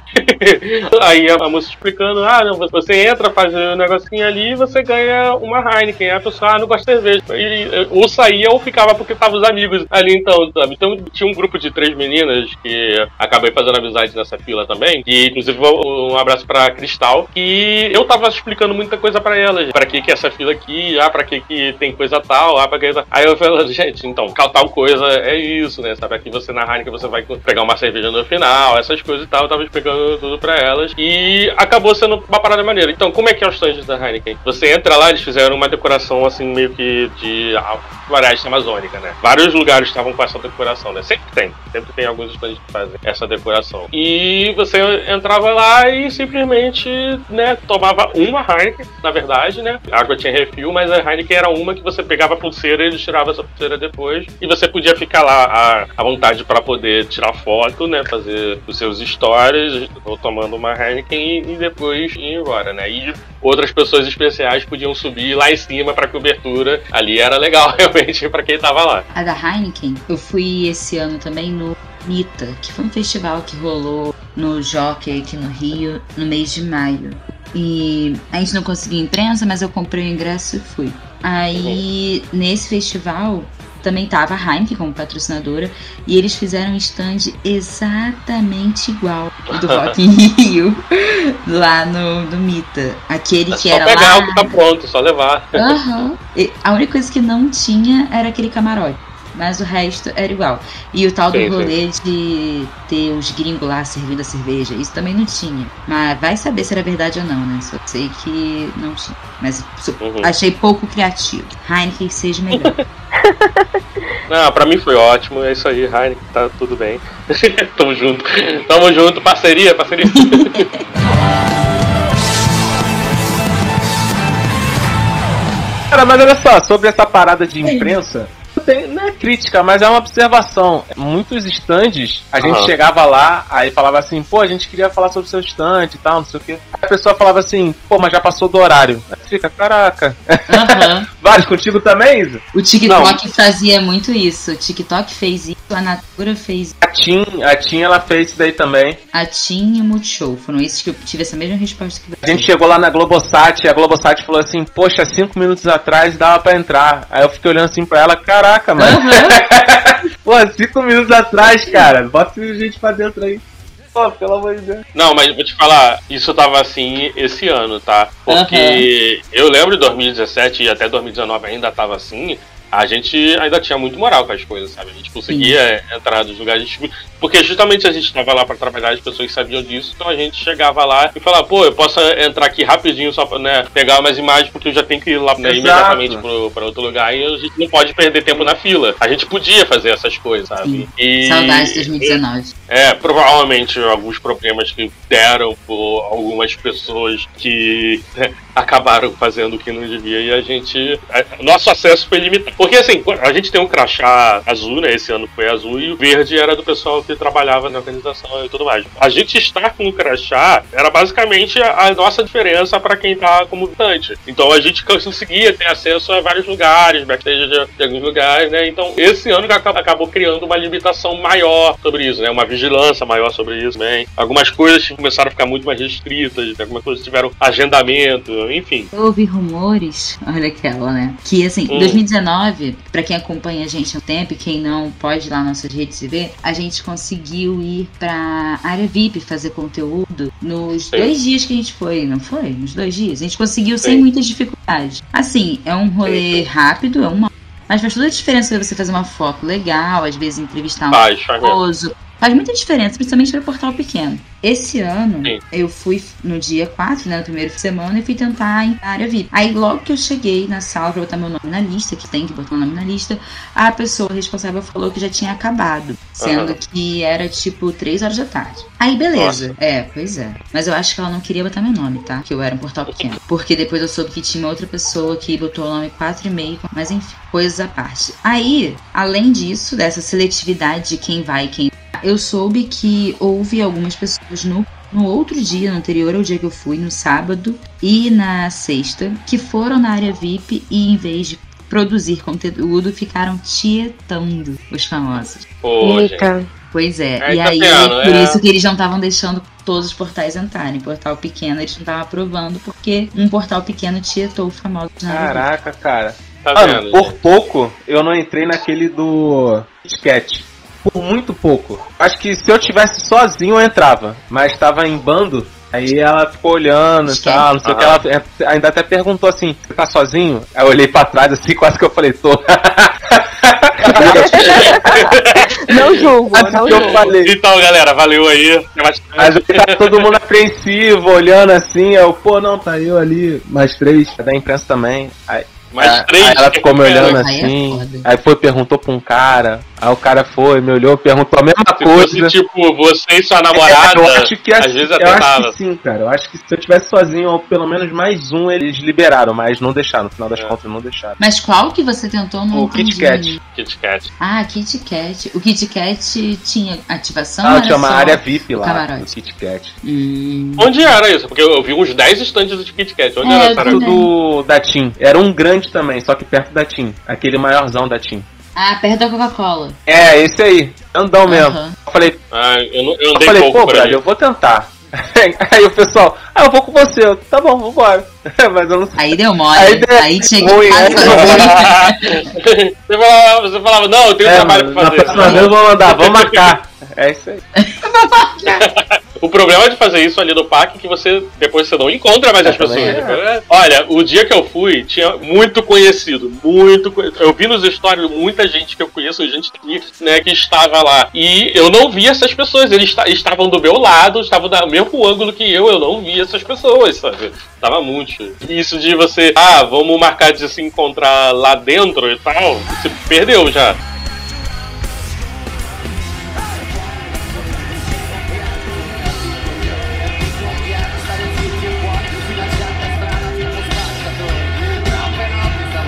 <laughs> Aí a moça explicando, ah, não, você entra, faz um negocinho ali e você ganha uma Heineken. Aí a pessoa, ah, não gosta de cerveja. E, ou saía ou ficava porque tava os amigos ali então, sabe? Então tinha um grupo de três meninas que acabei fazendo amizade nessa fila também. E inclusive um abraço pra Cristal. E eu tava explicando muita coisa pra elas. Pra que que essa fila aqui? Ah, pra que que tem coisa tal? Ah, pra que. Aí eu falei, gente, então, tal coisa é isso, né? Sabe? Aqui você na Heineken você vai pegar uma cerveja no final, essas coisas e tal. Eu tava explicando tudo pra elas. E acabou sendo uma parada maneira. Então, como é que é os stands da Heineken? Você entra lá, eles fizeram uma decoração assim, meio que de ah, floresta amazônica, né? Vários lugares estavam com essa decoração, né? Sempre tem. Sempre tem alguns stands que fazem essa decoração. E você entrava lá e simplesmente, né, tomava uma Heineken, na verdade, né? A água tinha refil, mas a Heineken era uma que você pegava a pulseira e eles tiravam essa pulseira depois. E você podia ficar lá à, à vontade para poder tirar foto, né? Fazer os seus stories, ou tomando uma Heineken e, e depois ir embora, né? E outras pessoas especiais podiam subir lá em cima pra cobertura. Ali era legal, <laughs> realmente, pra quem tava lá. A da Heineken, eu fui esse ano também no Nita, que foi um festival que rolou no Jockey aqui no Rio, no mês de maio. E a gente não conseguiu imprensa, mas eu comprei o ingresso e fui. Aí, nesse festival, também tava a Heineken como patrocinadora e eles fizeram um stand exatamente igual ao do Rock in <laughs> Rio lá no, no Mita. Aquele É que era pegar lá. o que tá pronto, só levar. E A única coisa que não tinha era aquele camarote. Mas o resto era igual. E o tal do Sim, sim. rolê de ter os gringos lá servindo a cerveja, isso também não tinha. Mas vai saber se era verdade ou não, né? Só sei que não tinha. Mas Uhum. achei pouco criativo. Heineken seja melhor. <laughs> Não, pra mim foi ótimo, é isso aí, Heineken, tá tudo bem. <laughs> Tamo junto. Tamo junto, parceria, parceria. Cara, mas olha só, sobre essa parada de imprensa, não tem- não é crítica, mas é uma observação. Muitos estandes, a gente Aham. chegava lá, aí falava assim, pô, a gente queria falar sobre o seu stand e tal, não sei o quê. Aí a pessoa falava assim, pô, mas já passou do horário. Aí fica, caraca. Aham. <laughs> Vários contigo também, Isa? O TikTok fazia muito isso. O TikTok fez isso, a Natura fez A Tim, a Tim, ela fez isso daí também. a Tim e o Multishow. Foram esses que eu tive essa mesma resposta que você. A gente chegou lá na Globosat e a Globosat falou assim, poxa, cinco minutos atrás dava pra entrar. Aí eu fiquei olhando assim pra ela, caraca, mano. <laughs> Pô, cinco minutos atrás, cara. Bota gente pra dentro aí. Pô, pelo amor de Deus. Não, mas vou te falar, isso tava assim esse ano, tá? Porque eu lembro de 2017 e até 2019 ainda tava assim. A gente ainda tinha muito moral com as coisas, sabe? A gente conseguia entrar nos lugares. Porque justamente a gente tava lá pra trabalhar, as pessoas sabiam disso, então a gente chegava lá e falava, pô, eu posso entrar aqui rapidinho só pra né, pegar umas imagens, porque eu já tenho que ir lá né, imediatamente pro, pra outro lugar e a gente não pode perder tempo na fila. A gente podia fazer essas coisas, sabe? Sim. E- Saudades de 2019. é, provavelmente alguns problemas que deram por algumas pessoas que né, acabaram fazendo o que não devia e a gente. a- nosso acesso foi limitado. Porque assim, a gente tem um crachá azul, né? Esse ano foi azul, e o verde era do pessoal trabalhava na organização e tudo mais. A gente estar com o crachá era basicamente a, nossa diferença para quem tá como visitante. Então a gente conseguia ter acesso a vários lugares, backstage de, alguns lugares, né? Então esse ano acabou criando uma limitação maior sobre isso, né? Uma vigilância maior sobre isso também. Algumas coisas começaram a ficar muito mais restritas, né? algumas coisas tiveram agendamento, enfim. Eu ouvi rumores, olha aquela, né? Que assim, Hum. 2019, pra quem acompanha a gente há um tempo e quem não pode ir lá nas nossas redes e ver, a gente conseguiu ir pra área VIP fazer conteúdo nos Sim. dois dias que a gente foi, não foi? Nos dois dias. A gente conseguiu sem Sim. muitas dificuldades. Assim, é um rolê Sim, rápido, é uma. Mas faz toda a diferença você fazer uma foto legal, às vezes entrevistar um famoso. Faz muita diferença, principalmente para portal pequeno. Esse ano, Sim. eu fui no dia 4, né, no primeiro fim de semana, e fui tentar na área VIP. Aí, logo que eu cheguei na sala pra botar meu nome na lista, que tem que botar o nome na lista, a pessoa responsável falou que já tinha acabado. Sendo Aham. que era tipo 3 horas da tarde. Aí, beleza. É, pois é. Mas eu acho que ela não queria botar meu nome, tá? Que eu era um portal pequeno. Porque depois eu soube que tinha outra pessoa que botou o nome 4,5, mas enfim, coisas à parte. Aí, além disso, dessa seletividade de quem vai e quem eu soube que houve algumas pessoas no, no outro dia, no anterior ao dia que eu fui, no sábado e na sexta, que foram na área VIP e em vez de produzir conteúdo, ficaram tietando os famosos. Pô. Eita. Pois é, É, e tá aí vendo, por é. isso que eles não estavam deixando todos os portais entrarem. Portal pequeno eles não estavam aprovando porque um portal pequeno tietou os famosos na área VIP. Caraca, cara. Tá Mano, vendo? por gente? pouco eu não entrei naquele do Sketch. Por muito pouco. Acho que se eu tivesse sozinho eu entrava. Mas tava em bando. Aí ela ficou olhando e tal, não sei o que. Ela é, ainda até perguntou assim: Você tá sozinho? Aí eu olhei pra trás assim, <laughs> quase que eu falei: Tô. <laughs> Não julgo, Quase não que eu julgo. falei. Então, galera, valeu aí. Mas tá todo mundo apreensivo, olhando assim. Eu, pô, não, tá eu ali, mais três. Da imprensa também. Aí, Mais aí- três. Aí ela ficou me olhando Aí é assim. Aí foi, perguntou pra um cara. Aí o cara foi, me olhou, perguntou a mesma Se coisa. fosse, tipo, você e sua namorada, É, eu acho que às assim, vezes eu até acho tava. que sim, cara. Eu acho que se eu tivesse sozinho, ou pelo menos mais um, eles liberaram, mas não deixaram. No final das É. contas, não deixaram. Mas qual que você tentou no O Kit Kat. Kit Kat. Ah, Kit Kat. O Kit Kat tinha ativação? Ah, tinha era uma área VIP lá, camarote? no Kit Kat. Hum. Onde era isso? Porque eu vi uns 10 estandes de Kit Kat. Onde É, era eu essa área? Do da Tim. Era um grande também, só que perto da Tim. Aquele maiorzão da Tim. Ah, perto da Coca-Cola. É, esse aí. Andão mesmo. Aham. Eu falei, Ah, eu, não- eu eu falei, pô, brother, ali. eu vou tentar. <laughs> Aí o pessoal, ah, eu vou com você. Eu, tá bom, vambora. <laughs> Mas eu não sei. Aí deu mole. Aí Aí, deu tinha que ruim, né? <laughs> você, falava, você falava, não, eu tenho É, trabalho pra na fazer. próxima vez eu vou mandar, vamos marcar. É isso aí. O problema de fazer isso ali no parque é que você depois você não encontra mais É, as pessoas. também né? Olha, o dia que eu fui, tinha muito conhecido, muito conhecido. Eu vi nos stories muita gente que eu conheço, gente que, né, que estava lá. E eu não vi essas pessoas. Eles esta- estavam do meu lado, estavam no mesmo ângulo que eu, eu não vi essas pessoas, sabe? Tava muito. Isso de você, ah, vamos marcar de se encontrar lá dentro e tal, você perdeu já.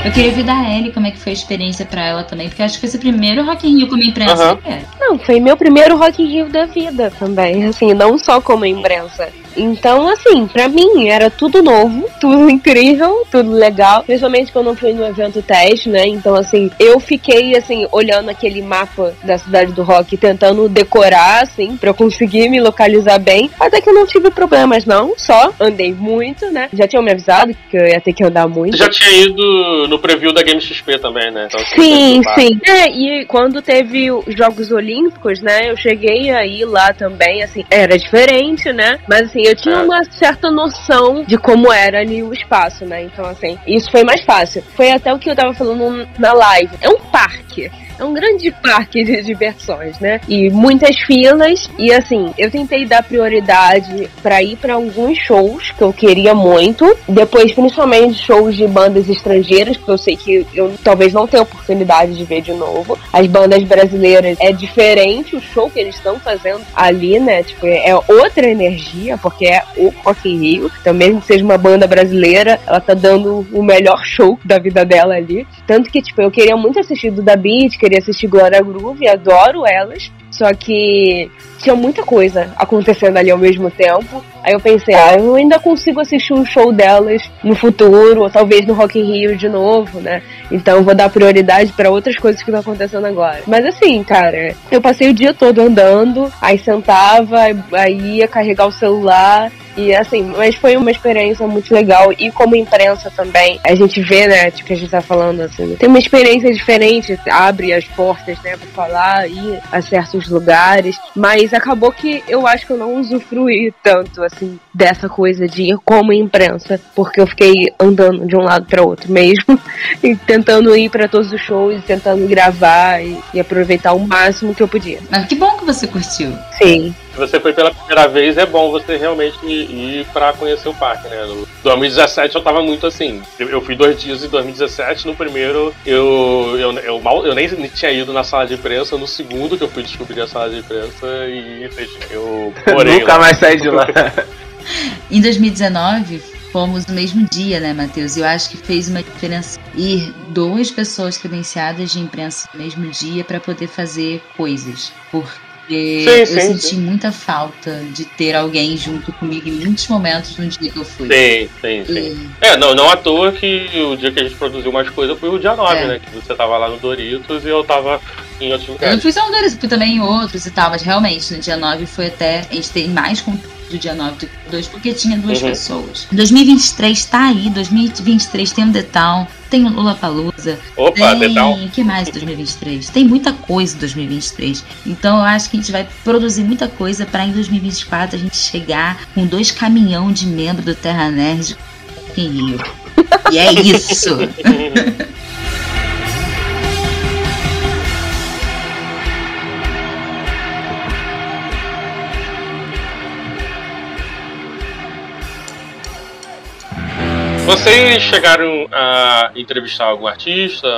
Eu queria ouvir da Ellie como é que foi a experiência pra ela também, porque eu acho que foi esse primeiro Rock in Rio como imprensa. É. Não, foi meu primeiro Rock in Rio da vida também, assim, não só como imprensa. Então, assim, pra mim era tudo novo, tudo incrível, tudo legal. Principalmente quando eu fui no evento teste, né? Então, assim, eu fiquei, assim, olhando aquele mapa da cidade do rock, tentando decorar, assim, pra eu conseguir me localizar bem. Até que eu não tive problemas, não. Só andei muito, né? Já tinham me avisado que eu ia ter que andar muito. Você já tinha ido no preview da Game XP também, né? Então, Sim, sim. É, e quando teve os Jogos Olímpicos, né, eu cheguei aí lá também, assim, era diferente, né? Mas assim, eu tinha É. uma certa noção de como era ali o espaço, né? Então, assim, isso foi mais fácil. Foi até o que eu tava falando na live. É um parque. É um grande parque de diversões, né? E muitas filas. E assim, eu tentei dar prioridade pra ir pra alguns shows que eu queria muito. Depois, principalmente, shows de bandas estrangeiras, que eu sei que eu talvez não tenha oportunidade de ver de novo. As bandas brasileiras é diferente o show que eles estão fazendo ali, né? Tipo, é outra energia, porque é o Rock in Rio. Então, mesmo que seja uma banda brasileira, ela tá dando o melhor show da vida dela ali. Tanto que, tipo, eu queria muito assistir do Da Beat, queria assistir Glória Groove, adoro elas. Só que tinha muita coisa acontecendo ali ao mesmo tempo. Aí eu pensei, ah, eu ainda consigo assistir um show delas no futuro, ou talvez no Rock in Rio de novo, né? Então vou dar prioridade pra outras coisas que estão acontecendo agora. Mas assim, cara, eu passei o dia todo andando, aí sentava, aí ia carregar o celular. E assim, mas foi uma experiência muito legal. E como imprensa também, a gente vê, né, tipo, que a gente tá falando assim, tem uma experiência diferente, abre as portas, né, pra falar, ir a certos lugares. Mas acabou que eu acho que eu não usufruí tanto, assim, dessa coisa de ir como imprensa, porque eu fiquei andando de um lado pra outro mesmo, <laughs> e tentando ir pra todos os shows, tentando gravar e, e aproveitar o máximo que eu podia. Mas que bom que você curtiu. Sim. Se você foi pela primeira vez, é bom você realmente ir pra conhecer o parque, né? No 2017 eu tava muito assim. Eu, eu fui dois dias em 2017. No primeiro, eu, eu, eu, mal, eu nem tinha ido na sala de imprensa. No segundo, que eu fui descobrir a sala de imprensa, e eu <laughs> morei Nunca lá. mais saí de lá. <laughs> Em 2019, fomos no mesmo dia, né, Matheus? Eu acho que fez uma diferença ir duas pessoas credenciadas de imprensa no mesmo dia para poder fazer coisas. Porque Sim, eu sim, senti sim. muita falta de ter alguém junto comigo em muitos momentos no dia que eu fui. Sim, sim, sim. É, não, não à toa que o dia que a gente produziu mais coisa foi o dia 9, É. né? Que você tava lá no Doritos e eu tava em outros Eu não lugares. fui só um deles, fui também em outros e tal, mas realmente no dia 9 foi até. A gente tem mais conteúdo do dia 9 do que dois, porque tinha duas Uhum. pessoas. 2023 tá aí, 2023 tem o Detal, tem o Lula Palusa. Opa, tem... Detal. O que mais em 2023? Tem muita coisa em 2023. Então eu acho que a gente vai produzir muita coisa pra em 2024 a gente chegar com dois caminhão de membro do Terra Nerd em Rio. E é isso. <laughs> Vocês chegaram a entrevistar algum artista,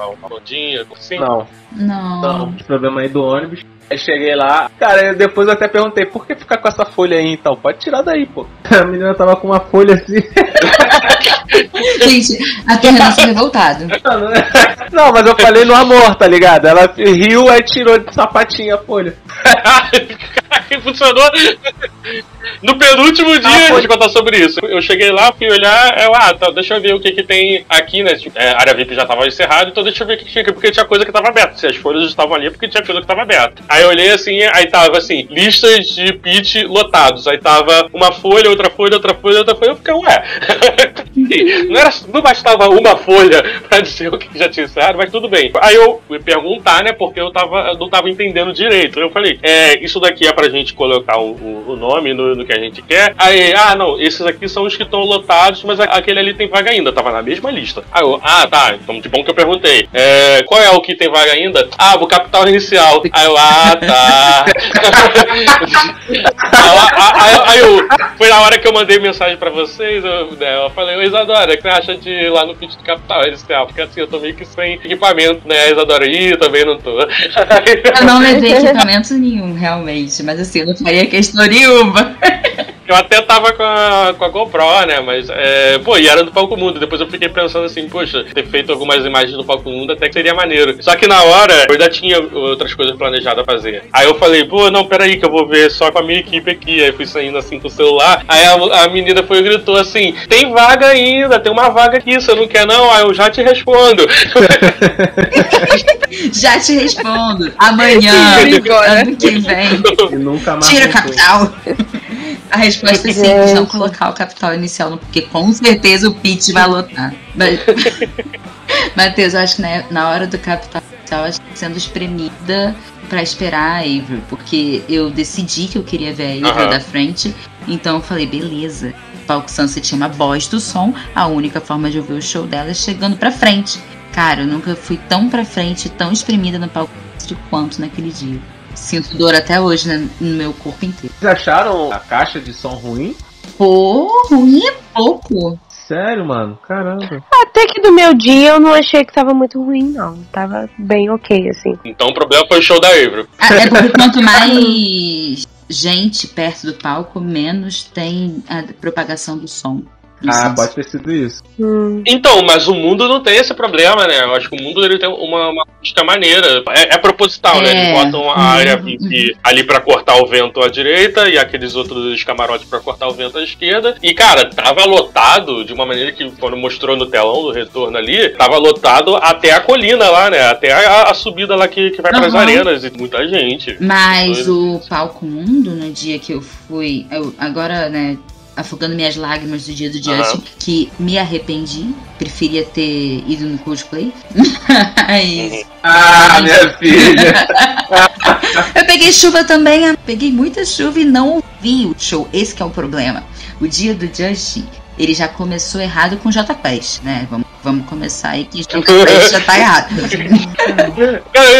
alguma bandinha, assim? Não, Não. não. Problema aí do ônibus. Aí cheguei lá, cara, eu depois eu até perguntei, por que ficar com essa folha aí então? Pode tirar daí, pô. <laughs> A menina tava com uma folha assim. <laughs> Gente, a Terra nasceu revoltado. Não, mas eu falei no amor, tá ligado? Ela riu e tirou de sapatinho a folha. <laughs> <laughs> Funcionou. No penúltimo dia Ah, a foi. gente contar sobre isso. Eu cheguei lá, fui olhar, eu, ah, tá, deixa eu ver o que que tem aqui, né? Tipo, é, a área VIP já tava encerrada, então deixa eu ver o que que tinha aqui, porque tinha coisa que tava aberta. Se as folhas estavam ali, é porque tinha coisa que tava aberta. Aí eu olhei assim, aí tava assim, listas de pitch lotados. Aí tava uma folha, outra folha, outra folha, outra folha. Eu fiquei, ué. <laughs> não, era, não bastava uma folha <laughs> pra dizer o que já tinha encerrado, mas tudo bem. Aí eu fui perguntar, né, porque eu, tava, eu não tava entendendo direito. Eu falei, é, isso daqui é pra gente colocar o, o, o nome no, no, que a gente quer. Aí, ah, não, esses aqui são os que estão lotados, mas aquele ali tem vaga ainda, tava na mesma lista. Aí eu, ah, tá, então de bom que eu perguntei. É, qual é o que tem vaga ainda? Ah, o capital inicial. Aí eu, ah, tá. <laughs> aí, aí, eu, foi na hora que eu mandei mensagem pra vocês, eu, né, eu falei, ô Isadora, o que você acha de ir lá no pitch do capital inicial? Porque assim, eu tô meio que sem equipamento, né? A Isadora, ih, também não tô. Eu não levei <laughs> equipamento nenhum, realmente, mas assim, eu não faria questão nenhuma. <laughs> Eu até tava com a, com a GoPro, né? Mas, é, pô, e era do Palco Mundo. Depois eu fiquei pensando assim, poxa, ter feito algumas imagens do Palco Mundo até que seria maneiro. Só que na hora, eu ainda tinha outras coisas planejadas a fazer. Aí eu falei, pô, não, peraí, que eu vou ver só com a minha equipe aqui. Aí fui saindo assim com o celular. Aí a, a menina foi e gritou assim: tem vaga ainda, tem uma vaga aqui, você não quer não? Aí eu já te respondo. <laughs> já te respondo. Amanhã, ano que vem. Tira capital. A resposta é simples, não colocar o capital inicial, porque com certeza o pitch vai lotar. Mas, <laughs> Matheus, eu acho que na, na hora do capital inicial, eu acho que sendo espremida para esperar a Avery, porque eu decidi que eu queria ver a Avery uhum. da frente, então eu falei, beleza. Palco Sunset tinha uma voz do som, a única forma de ouvir o show dela é chegando pra frente. Cara, eu nunca fui tão pra frente, tão espremida no palco quanto naquele dia. Sinto dor até hoje né, no meu corpo inteiro. Vocês acharam a caixa de som ruim? Pô, ruim é pouco. Sério, mano? Caramba. Até que do meu dia eu não achei que tava muito ruim, não. Tava bem ok, assim. Então o problema foi o show da Evro. Ah, é porque <laughs> quanto mais gente perto do palco, menos tem a propagação do som. Ah, pode ter sido isso. Hum. Então, mas o mundo não tem esse problema, né? Eu acho que o mundo ele tem uma, uma acústica maneira. É, é proposital, é. né? Eles é. botam a uhum. área VIP ali para cortar o vento à direita e aqueles outros camarotes para cortar o vento à esquerda. E, cara, tava lotado de uma maneira que, quando mostrou no telão do retorno ali, tava lotado até a colina lá, né? Até a, a subida lá que, que vai uhum. para as arenas e muita gente. Mas o palco mundo, no dia que eu fui, eu, agora, né? Afogando minhas lágrimas do dia do Justin, uhum. que me arrependi. Preferia ter ido no Coldplay. <laughs> Mas. Ah, minha filha! <laughs> eu peguei chuva também, peguei muita chuva e não ouvi o show. Esse é o problema. O dia do Justin ele já começou errado com J Quest, né? Vamos, vamos começar aí que J Quest já tá errado.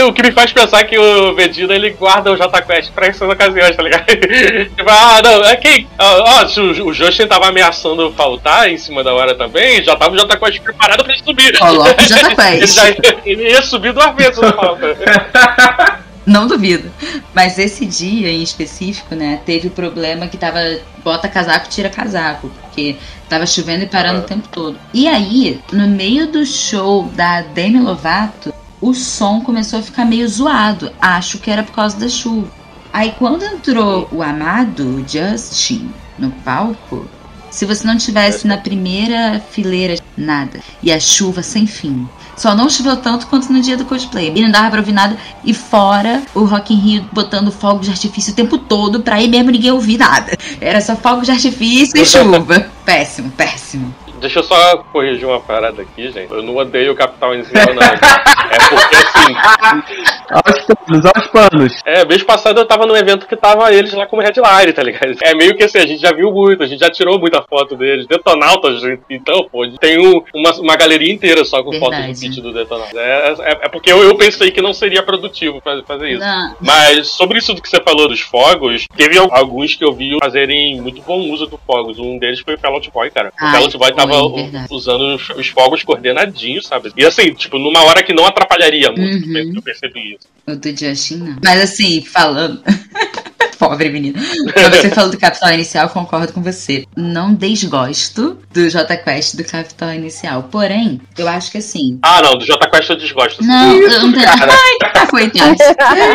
o que me faz pensar que o Vegeta ele guarda o J Quest pra essas ocasiões, tá ligado? <laughs> Tipo, ah, não, é quem? Ó, se o, o Justin tava ameaçando faltar em cima da hora também, já tava o J Quest preparado pra ele subir. Coloca o J Quest. <laughs> ele, já, ele ia subir duas vezes na falta. <laughs> Não duvido. Mas esse dia em específico, né, teve o problema que tava bota casaco, tira casaco, porque tava chovendo e parando o tempo todo. E aí, no meio do show da Demi Lovato, o som começou a ficar meio zoado. Acho que era por causa da chuva. Aí quando entrou o amado, Justin, no palco, se você não tivesse na primeira fileira, nada. E a chuva sem fim. Só não choveu tanto quanto no dia do cosplay. E não dava pra ouvir nada. E fora o Rock in Rio botando fogos de artifício o tempo todo pra aí mesmo ninguém ouvir nada. Era só fogos de artifício e chuva. Péssimo, péssimo. Deixa eu só corrigir uma parada aqui, gente. Eu não odeio o Capital Inicial, não. é porque assim. aos panos, aos panos. É, mês passado eu tava num evento que tava eles lá como headline, tá ligado? É meio que assim, a gente já viu muito, a gente já tirou muita foto deles. Detonautas, gente. Então, pô, tem um, uma, uma galeria inteira só com fotos do pitch do Detonautas. É, é, é, porque eu, eu pensei que não seria produtivo fazer, fazer isso. Não. Mas sobre isso que você falou dos fogos, teve alguns que eu vi fazerem muito bom uso dos fogos. Um deles foi o Fallout Boy, cara. O Fallout Boy tava tava usando os, os, fogos coordenadinhos, sabe? E assim, tipo, numa hora que não atrapalharia muito, uhum. eu percebi isso. O do Justin, não. Mas assim, falando. <laughs> Pobre menino. Quando você falou do Capital Inicial, concordo com você. Não desgosto do J Quest do Capital Inicial. Porém, eu acho que assim. Ah, não, do J Quest eu desgosto. Não, eu não tenho. Ai, tá, foi tenso.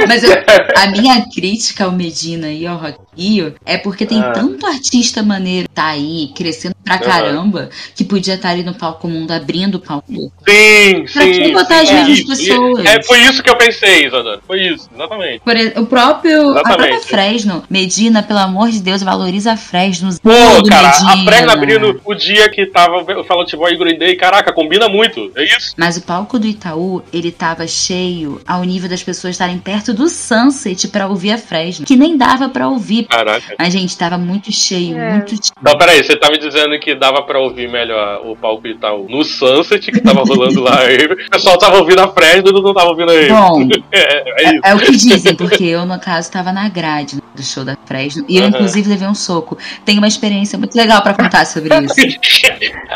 Mas eu, a minha crítica ao Medina e ao Rock Rio é porque tem Ah. tanto artista maneiro tá aí, crescendo pra caramba, que podia estar ali no palco mundo, abrindo o palco. Sim, Pra sim. que botar as sim, mesmas pessoas? É, foi isso que eu pensei, Isadora. Foi isso, exatamente. Por o próprio, a própria Exatamente. Fresno, Medina, pelo amor de Deus, valoriza a Fresno. Pô, cara, a Medina. Fresno abrindo o dia que tava o Fallout Boy e Green Day, caraca, combina muito, é isso? Mas o palco do Itaú, ele tava cheio ao nível das pessoas estarem perto do Sunset pra ouvir a Fresno, que nem dava pra ouvir. Caraca. A gente tava muito cheio, É. muito cheio. Então, peraí, você tá me dizendo que dava pra ouvir melhor o palco Itaú no Sunset, que tava rolando lá, aí <laughs> o pessoal tava ouvindo a Fresno e não tava ouvindo aí. Bom, <laughs> É, é isso. é o que dizem, porque eu, no caso, tava na grade do show da Fresno e eu, Aham. inclusive, levei um soco. Tenho uma experiência muito legal pra contar sobre isso. <laughs>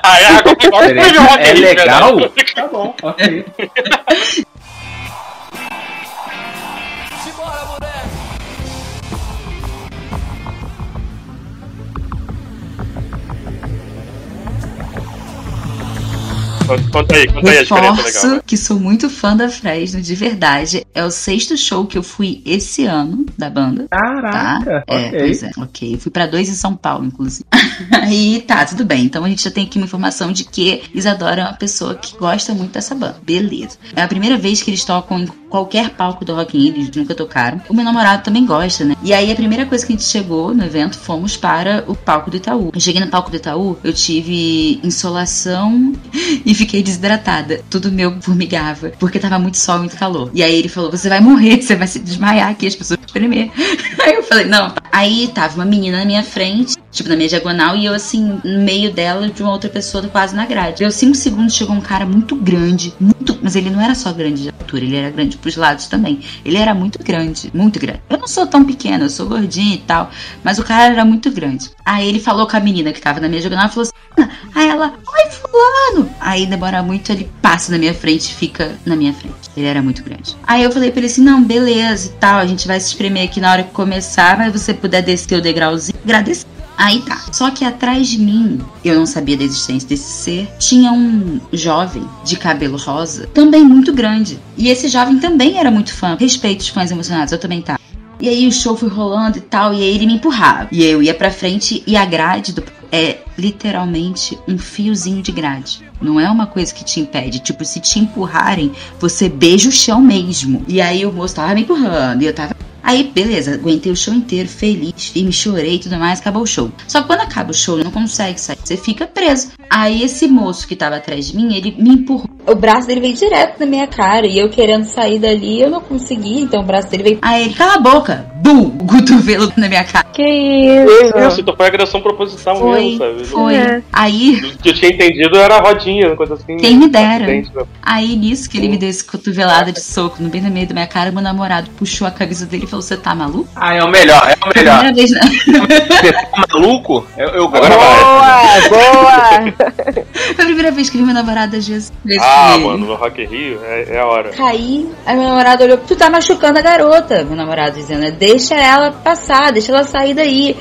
Ah, é, É Rio, legal? Tá bom, ok. Conta aí, conta aí a legal. Reforço que sou muito fã da Fresno, de verdade. É o sexto show que eu fui esse ano da banda. Tá? Caraca, É, ok. pois é, ok. Fui pra dois em São Paulo, inclusive. Aí <laughs> tá, tudo bem. Então a gente já tem aqui uma informação de que Isadora é uma pessoa que gosta muito dessa banda. Beleza. É a primeira vez que eles tocam em qualquer palco do Rock in Rio, nunca tocaram. O meu namorado também gosta, né? E aí a primeira coisa que a gente chegou no evento, fomos para o palco do Itaú. Eu cheguei no palco do Itaú, eu tive insolação <laughs> e fiquei desidratada. Tudo meu formigava, porque tava muito sol, muito calor. E aí ele falou: Você vai morrer, <laughs> você vai se desmaiar aqui, as pessoas vão espremer. <laughs> Aí eu falei: Não. Aí tava uma menina na minha frente, tipo na minha diagonal, e eu assim, no meio dela, de uma outra pessoa quase na grade. Deu cinco segundos, chegou um cara muito grande, muito. Mas ele não era só grande de altura, ele era grande pros lados também. Ele era muito grande, muito grande. Eu não sou tão pequena, eu sou gordinha e tal, mas o cara era muito grande. Aí ele falou com a menina que tava na minha diagonal e falou assim: Aí ela, oi, fulano. Aí demora muito, ele passa na minha frente e fica na minha frente. Ele era muito grande. Aí eu falei pra ele assim: não, beleza e tal, a gente vai se espremer aqui na hora que começar, mas você puder descer o degrauzinho, agradecer. Aí tá. Só que atrás de mim, eu não sabia da existência desse ser, tinha um jovem de cabelo rosa, também muito grande. E esse jovem também era muito fã. Respeito os fãs emocionados, eu também tava. E aí o show foi rolando e tal, e aí ele me empurrava. E eu ia pra frente e a grade do é literalmente um fiozinho de grade. Não é uma coisa que te impede. Tipo, se te empurrarem, você beija o chão mesmo. E aí o moço tava me empurrando e eu tava. Aí, beleza, aguentei o show inteiro, feliz, firme, chorei e tudo mais, acabou o show. Só que quando acaba o show, não consegue sair, você fica preso. Aí esse moço que tava atrás de mim, ele me empurrou. O braço dele veio direto na minha cara e eu querendo sair dali, eu não consegui, então o braço dele veio. Aí ele, cala a boca! Bum! O cotovelo na minha cara. Que isso? Isso, então foi agressão proposital Foi, mesmo, sabe? foi. É. Aí, O que eu tinha entendido era a rodinha, uma coisa assim. Quem me dera. né? aí nisso que ele me deu esse cotovelada de soco no bem no meio da minha cara, meu namorado puxou a camisa dele e falou: Você tá maluco? Ah, é o melhor, é o melhor. Primeira vez, <laughs> Você tá maluco? Eu, eu Agora vai. Boa, boa! <laughs> foi a primeira vez que vi meu namorado às vezes. Ah, mano, no Rock Rio é, é a hora. Caí, aí meu namorado olhou, tu tá machucando a garota, meu namorado dizendo, deixa ela passar, deixa ela sair daí.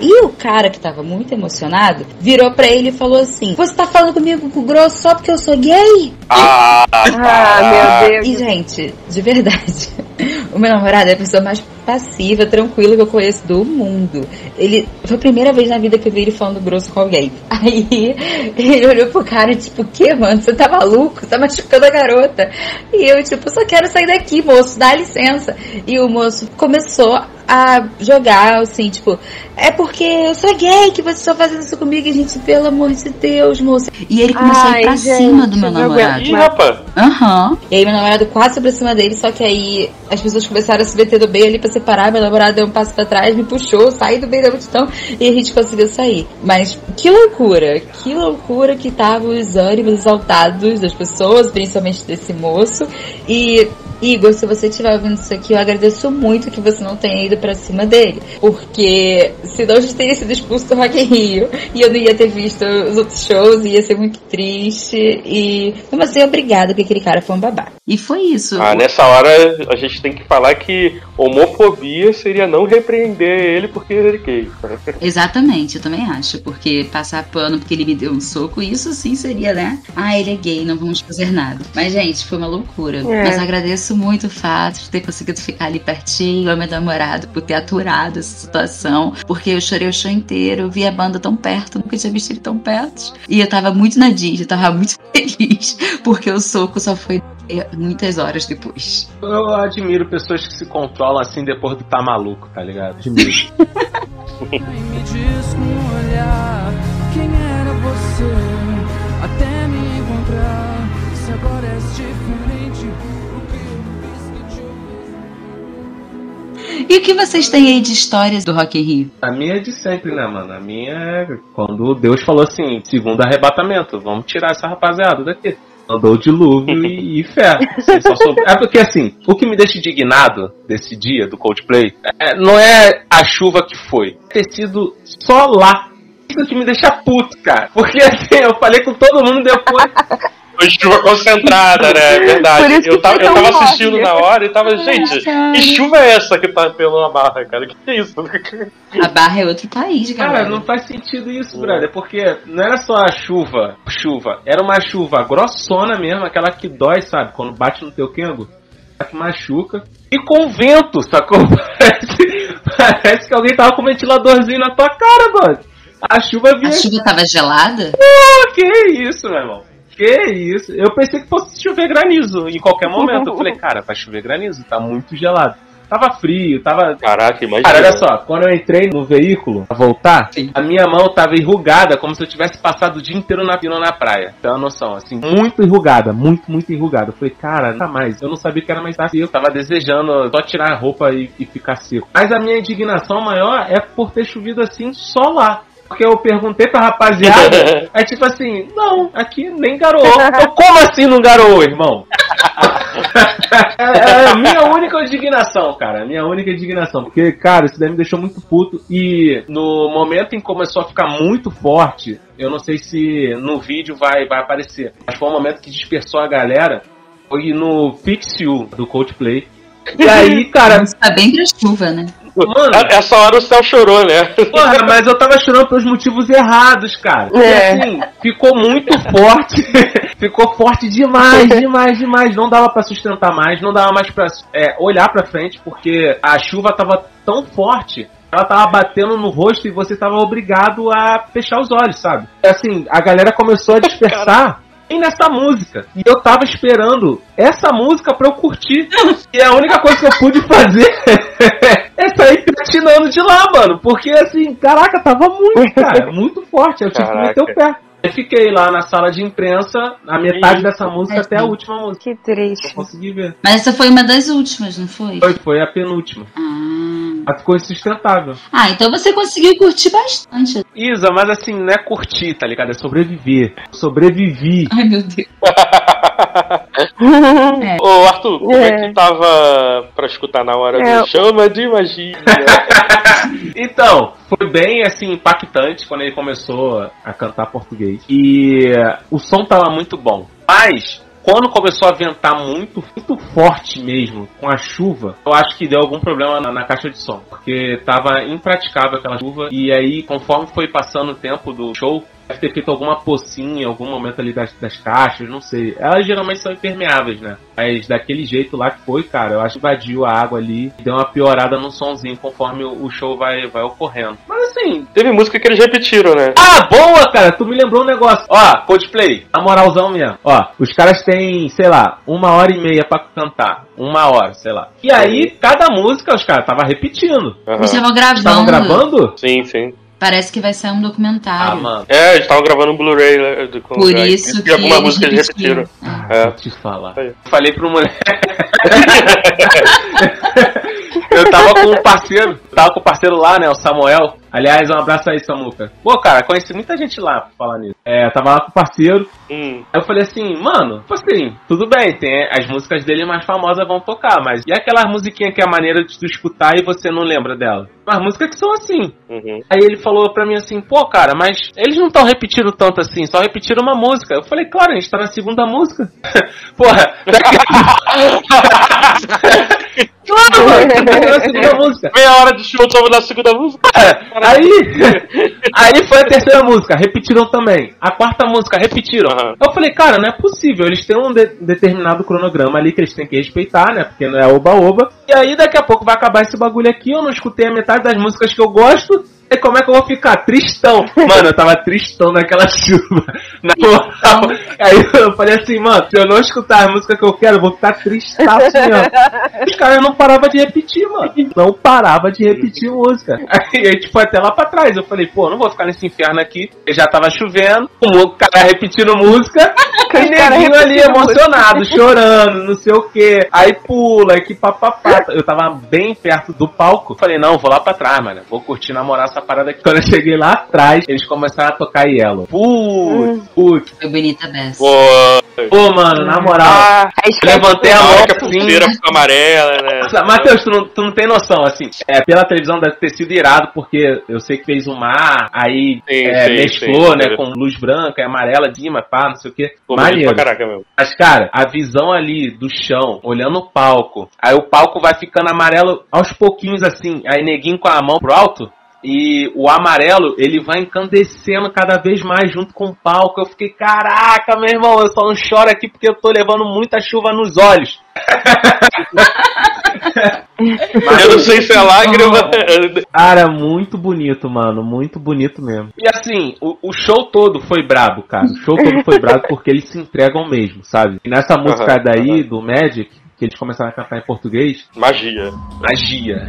E o cara que tava muito emocionado virou pra ele e falou assim: Você tá falando comigo com grosso só porque eu sou gay? Ah, Ah, meu E, Deus. gente, de verdade, <laughs> o meu namorado é a pessoa mais passiva, tranquila que eu conheço do mundo. Ele foi a primeira vez na vida que eu vi ele falando grosso com alguém. <laughs> Aí ele olhou pro cara, tipo, o que, mano? Você tá maluco? Você tá machucando a garota. E eu, tipo, só quero sair daqui, moço, dá licença. E o moço começou a jogar, assim, tipo, é porque eu sou gay que você tá fazendo isso comigo, e, gente, pelo amor de Deus, moça. E ele começou a ir Ai, pra gente, cima do meu namorado. Ih, rapaz. Aham. E aí meu namorado quase sobre cima dele, só que aí as pessoas começaram a se meter do meio ali pra separar, meu namorado deu um passo pra trás, me puxou, saí do meio da multidão e a gente conseguiu sair. Mas que loucura, que loucura que estavam os ânimos exaltados das pessoas, principalmente desse moço. E Igor, se você estiver ouvindo isso aqui, eu agradeço muito que você não tenha ido pra cima dele. Porque senão a gente teria sido expulso do Rock in Rio e eu não ia ter visto os outros shows, ia ser muito triste. E, mas assim, obrigada, porque aquele cara foi um babá. E foi isso. Ah, nessa hora a gente tem que falar que homofobia seria não repreender ele porque ele é gay. <laughs> Exatamente, eu também acho. Porque passar pano porque ele me deu um soco, isso sim seria, né? Ah, ele é gay, não vamos fazer nada. Mas, gente, foi uma loucura. É. Mas agradeço agradeço muito o fato de ter conseguido ficar ali pertinho, ao meu namorado, por ter aturado essa situação, porque eu chorei o show inteiro, eu vi a banda tão perto, nunca tinha visto ele tão perto. E eu tava muito na Disney, eu tava muito <laughs> feliz, porque o soco só foi muitas horas depois. Eu admiro pessoas que se controlam assim depois de tá maluco, tá ligado? Admiro. <laughs> Me diz com um olhar quem era você até me encontrar. E o que vocês têm aí de histórias do Rock in Rio? A minha é de sempre, né, mano? A minha é quando Deus falou assim, segundo arrebatamento, vamos tirar essa rapaziada daqui. Mandou o dilúvio e, <laughs> e fé. Assim, É porque assim, o que me deixa indignado desse dia do Coldplay é- não é a chuva que foi, é ter sido só lá. Isso que me deixa puto, cara. Porque assim, eu falei com todo mundo depois. <laughs> Foi chuva concentrada, né? É Por verdade. Eu tava, foi eu tava forte. assistindo na hora e tava, gente, cara. que chuva é essa que tá pela barra, cara? Que que é isso? A Barra é outro país, galera. Cara, não faz sentido isso, brother. Porque não era só a chuva, chuva. Era uma chuva grossona mesmo, aquela que dói, sabe? Quando bate no teu quengo. Que machuca. E com vento, sacou? <laughs> Parece, parece que alguém tava com um ventiladorzinho na tua cara, mano. A chuva vinha. A chuva tava gelada? Pô, que isso, meu irmão? Que isso? Eu pensei que fosse chover granizo em qualquer momento. Eu falei, <laughs> cara, vai chover granizo, tá muito gelado. Tava frio, tava. Caraca, imagina. Cara, olha só, quando eu entrei no veículo pra voltar, a minha mão tava enrugada, como se eu tivesse passado o dia inteiro na pina na praia. Tem uma noção, assim, muito enrugada, muito, muito enrugada. Eu falei, cara, não mais. Eu não sabia que era mais seco. Eu tava desejando só tirar a roupa e, e ficar seco. Mas a minha indignação maior é por ter chovido assim só lá. Porque eu perguntei pra rapaziada, <laughs> é tipo assim, não, aqui nem garoou. Eu, como assim não garoou, irmão? <laughs> é, é a minha única indignação, cara. Minha única indignação. Porque, cara, isso daí me deixou muito puto. E no momento em que começou a ficar muito forte, eu não sei se no vídeo vai, vai aparecer. Mas foi um momento que dispersou a galera. Foi no Fix You do Coldplay. E aí, <laughs> cara, Tá bem pra chuva, né? mano. Essa hora o céu chorou, né? Porra, mas eu tava chorando pelos motivos errados, cara. É. assim, ficou muito forte. <laughs> ficou forte demais, demais, demais. Não dava pra sustentar mais, não dava mais pra é, olhar pra frente, porque a chuva tava tão forte. Ela tava batendo no rosto e você tava obrigado a fechar os olhos, sabe? Assim, a galera começou a dispersar. <laughs> E nessa música. E eu tava esperando essa música pra eu curtir. E a única coisa que eu pude <laughs> fazer é sair patinando de lá, mano. Porque assim, caraca, tava muito, cara, muito forte. Eu tive que Caraca. meter o pé. Eu fiquei lá na sala de imprensa, a metade dessa música até a última música. Que triste. Não consegui ver. Mas essa foi uma das últimas, não foi? Foi, foi a penúltima. Ah. A ficou insustentável. ah, então você conseguiu curtir bastante. Isa, mas assim, não é curtir, tá ligado? É sobreviver. Sobrevivi. Ai, meu Deus. <laughs> Ô, Arthur, como é. É. que tava pra escutar na hora É. do Chama de Magia? <laughs> Então, foi bem assim impactante quando ele começou a cantar português. E o som tava muito bom. Mas quando começou a ventar muito, muito forte mesmo, com a chuva, eu acho que deu algum problema na, na caixa de som. Porque tava impraticável aquela chuva. E aí, conforme foi passando o tempo do show, deve ter feito alguma pocinha em algum momento ali das, das caixas, não sei. Elas geralmente são impermeáveis, né? Mas daquele jeito lá que foi, cara, eu acho que invadiu a água ali e deu uma piorada no somzinho conforme o, o show vai, vai ocorrendo. Mas assim. Teve música que eles repetiram, né? Ah, boa, cara! Tu me lembrou um negócio. Ó, Coldplay, na moralzão mesmo. Ó, os caras têm, sei lá, uma hora e meia pra cantar. Uma hora, sei lá. E aí, cada música, os caras estavam repetindo. Aham. Eles estavam gravando. Estavam gravando? Sim, sim. Parece que vai sair um Ah, documentário. mano. É, eles estavam gravando um Blu-ray né, do Por aí, isso E que alguma eles música eles repetiram. repetiram. É. Te falar. Falei pro moleque. <laughs> eu tava com um parceiro, tava com o parceiro lá, né, o Samuel. Aliás, um abraço aí, Samuca. Pô, cara, conheci muita gente lá pra falar nisso. É, eu tava lá com o parceiro. Hum. Aí eu falei assim, mano, tipo assim, tudo bem, tem as músicas dele mais famosas vão tocar, mas e aquelas musiquinhas que é a maneira de tu escutar e você não lembra dela? As músicas que são assim. Uhum. Aí ele falou pra mim assim, pô, cara, mas eles não estão repetindo tanto assim, só repetiram uma música. Eu falei, claro, a gente tá na segunda música. <laughs> Porra, daqui... <laughs> Claro, mano, repetiram a segunda música. Meia hora de show tava na segunda música. Aí, <laughs> aí foi a terceira música, repetiram também. A quarta música, repetiram. Aham. Eu falei, cara, não é possível. Eles têm um de- determinado cronograma ali que eles têm que respeitar, né? Porque não é oba-oba. E aí, daqui a pouco vai acabar esse bagulho aqui. Eu não escutei a metade das músicas que eu gosto. E como é que eu vou ficar? Tristão. Mano, eu tava tristão naquela <laughs> chuva. Na moral. Aí eu falei assim, mano, se eu não escutar a música que eu quero, eu vou ficar tristaço mesmo. Os caras não paravam de repetir, mano. Não parava de repetir música. Aí a gente foi até lá pra trás. Eu falei, pô, não vou ficar nesse inferno aqui. porque Já tava chovendo, o cara repetindo música. E Os caras neguinho ali emocionado, chorando, não sei o que. Aí pula, que papapá. Eu tava bem perto do palco. Falei, não, vou lá pra trás, mano. Vou curtir namorar essa parada aqui. Quando eu cheguei lá atrás, eles começaram a tocar Yellow. Putz, putz. Foi bonita dessa. Pô, Pô, mano, na moral. Ah, Levantei a mão que a assim. pulseira fica amarela, né? <laughs> Matheus, tu não, tu não tem noção, assim. É, pela televisão deve ter sido irado, porque eu sei que fez um mar, aí Sim, é, sim, mesclou, sim. né, com luz branca e amarela, cima, pá, não sei o que. Pô, Maneiro. pra caraca mesmo. Mas, cara, a visão ali do chão, olhando o palco, aí o palco vai ficando amarelo aos pouquinhos, assim, aí neguinho com a mão pro alto. E o amarelo, ele vai encandecendo cada vez mais junto com o palco. Eu fiquei, caraca, meu irmão, eu só não choro aqui porque eu tô levando muita chuva nos olhos. <laughs> Eu não sei se é lágrima. <laughs> Cara, muito bonito, mano. Muito bonito mesmo. E assim, o, o show todo foi brabo, cara. O show todo foi brabo porque eles se entregam mesmo, sabe? E nessa música Aham, daí, do Magic, que eles começaram a cantar em português, Magia. magia.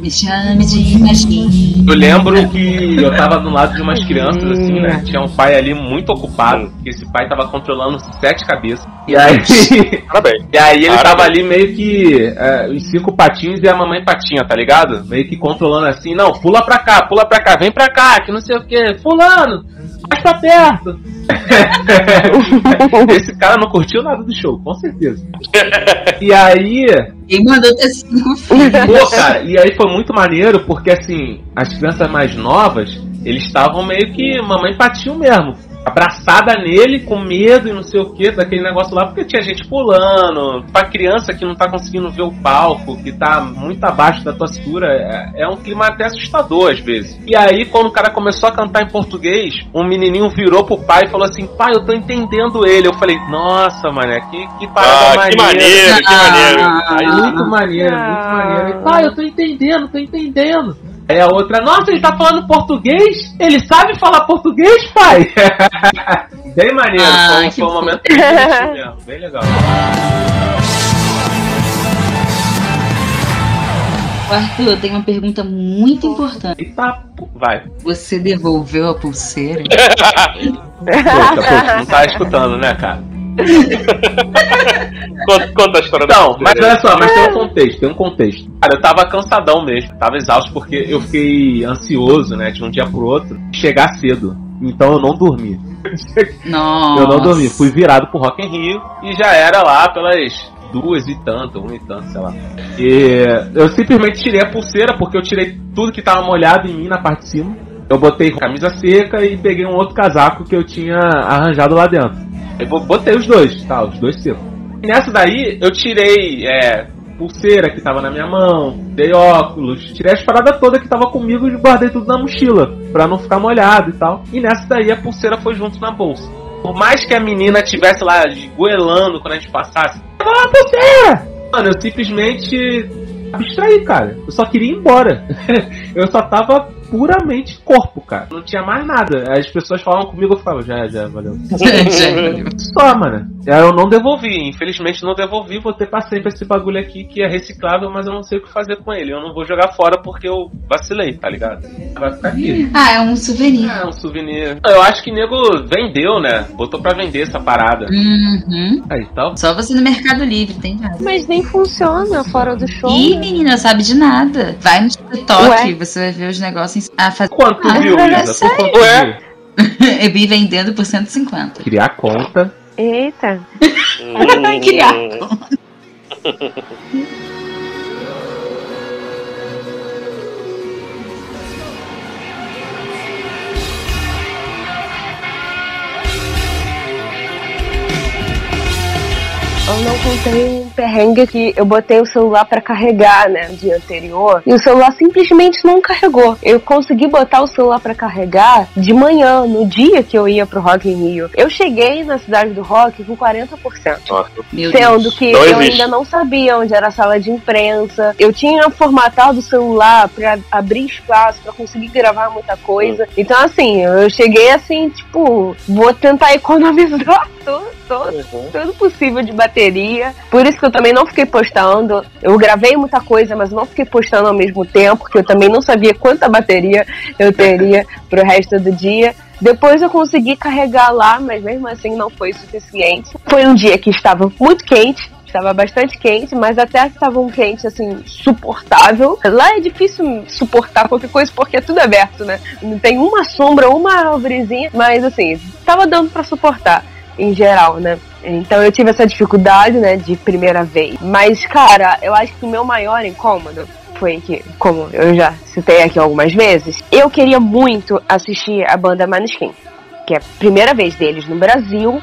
Me chame de magia. Eu lembro que eu tava do lado de umas crianças, assim, né? Tinha um pai ali muito ocupado, porque esse pai tava controlando sete cabeças. E aí. <laughs> Parabéns. E aí ele Parabéns. tava ali meio que é, os cinco patinhos e a mamãe patinha, tá ligado? Meio que controlando assim, não, pula pra cá, pula pra cá, vem pra cá, que não sei o que, fulano, mais pra perto. <laughs> Esse cara não curtiu nada do show, com certeza. E aí, Quem mandou ter cinco filhos? Pô, cara, e aí foi muito maneiro porque assim, as crianças mais novas, eles estavam meio que mamãe patinho mesmo. Abraçada nele, com medo e não sei o que, daquele negócio lá, porque tinha gente pulando. Pra criança que não tá conseguindo ver o palco, que tá muito abaixo da tua cintura, é, é um clima até assustador às vezes. E aí, quando o cara começou a cantar em português, um menininho virou pro pai e falou assim: pai, eu tô entendendo ele. Eu falei: nossa, mané, que, que parada Ah, que maneira. maneiro, que maneiro. Aí, muito maneiro, muito maneiro. E, pai, eu tô entendendo, tô entendendo. Aí a outra, nossa, ele tá falando português? Ele sabe falar português, pai? <laughs> bem maneiro, Ah, foi, que foi um momento mesmo, bem legal. Arthur, eu tenho uma pergunta muito importante. Eita, vai. Você devolveu a pulseira? <laughs> Poxa, poxa, não tá escutando, né, cara? <laughs> Conta, conta a história da Então, mas olha só, mas tem um contexto, tem um contexto. Cara, eu tava cansadão mesmo, tava exausto porque eu fiquei ansioso, né, de um dia pro outro, chegar cedo. Então eu não dormi. Nossa. Eu não dormi, fui virado pro Rock in Rio e já era lá pelas duas e tanto, uma e tanto, sei lá. E eu simplesmente tirei a pulseira porque eu tirei tudo que tava molhado em mim na parte de cima. Eu botei camisa seca e peguei um outro casaco que eu tinha arranjado lá dentro. Eu bo- botei os dois, tá, os dois secos. E nessa daí eu tirei é, pulseira que tava na minha mão, dei óculos, tirei as paradas todas que tava comigo e guardei tudo na mochila, pra não ficar molhado e tal. E nessa daí a pulseira foi junto na bolsa. Por mais que a menina tivesse lá goelando quando a gente passasse, pulseira! Mano, eu simplesmente abstraí, cara. Eu só queria ir embora. <laughs> eu só tava puramente corpo, cara. Não tinha mais nada. As pessoas falavam comigo, eu ficava, já, já, valeu. <laughs> Só, mano. Eu não devolvi, infelizmente não devolvi, vou ter pra sempre esse bagulho aqui que é reciclável, mas eu não sei o que fazer com ele. Eu não vou jogar fora porque eu vacilei, tá ligado? Vai ficar aqui. Ah, é um souvenir. É um souvenir. Eu acho que nego vendeu, né? Botou pra vender essa parada. Uhum. Aí tal. Só você no Mercado Livre, tem nada. Mas nem funciona fora do show. Ih, né? menina, sabe de nada. Vai no TikTok, Ué? você vai ver os negócios a fazer. Quanto Ah, viu, é Isa? Por quanto Ué? <laughs> viu? Eu vi vendendo por 150. Criar conta. Eita. <laughs> Criar. <laughs> Eu não contei um perrengue que eu botei o celular pra carregar, né, no dia anterior, e o celular simplesmente não carregou. Eu consegui botar o celular pra carregar de manhã, no dia que eu ia pro Rock in Rio. Eu cheguei na cidade do Rock com 40%. Nossa. Sendo que Não eu existe. ainda não sabia onde era a sala de imprensa. Eu tinha formatado o celular pra abrir espaço, pra conseguir gravar muita coisa. Então, assim, eu cheguei assim, tipo, vou tentar economizar <laughs> todo, todo, todo possível de bateria. Por isso que eu também não fiquei postando. Eu gravei muita coisa, mas não fiquei postando ao mesmo tempo, porque eu também não sabia quanta bateria eu teria <laughs> pro resto do dia. Depois eu consegui carregar lá, mas mesmo assim não foi suficiente. Foi um dia que estava muito quente, estava bastante quente, mas até estava um quente assim suportável. Lá é difícil suportar qualquer coisa porque é tudo aberto, né? Não tem uma sombra, uma árvorezinha, mas assim, tava dando para suportar em geral, né? Então eu tive essa dificuldade, né, de primeira vez. Mas, cara, eu acho que o meu maior incômodo foi que, como eu já citei aqui algumas vezes, eu queria muito assistir a banda Maneskin, que é a primeira vez deles no Brasil.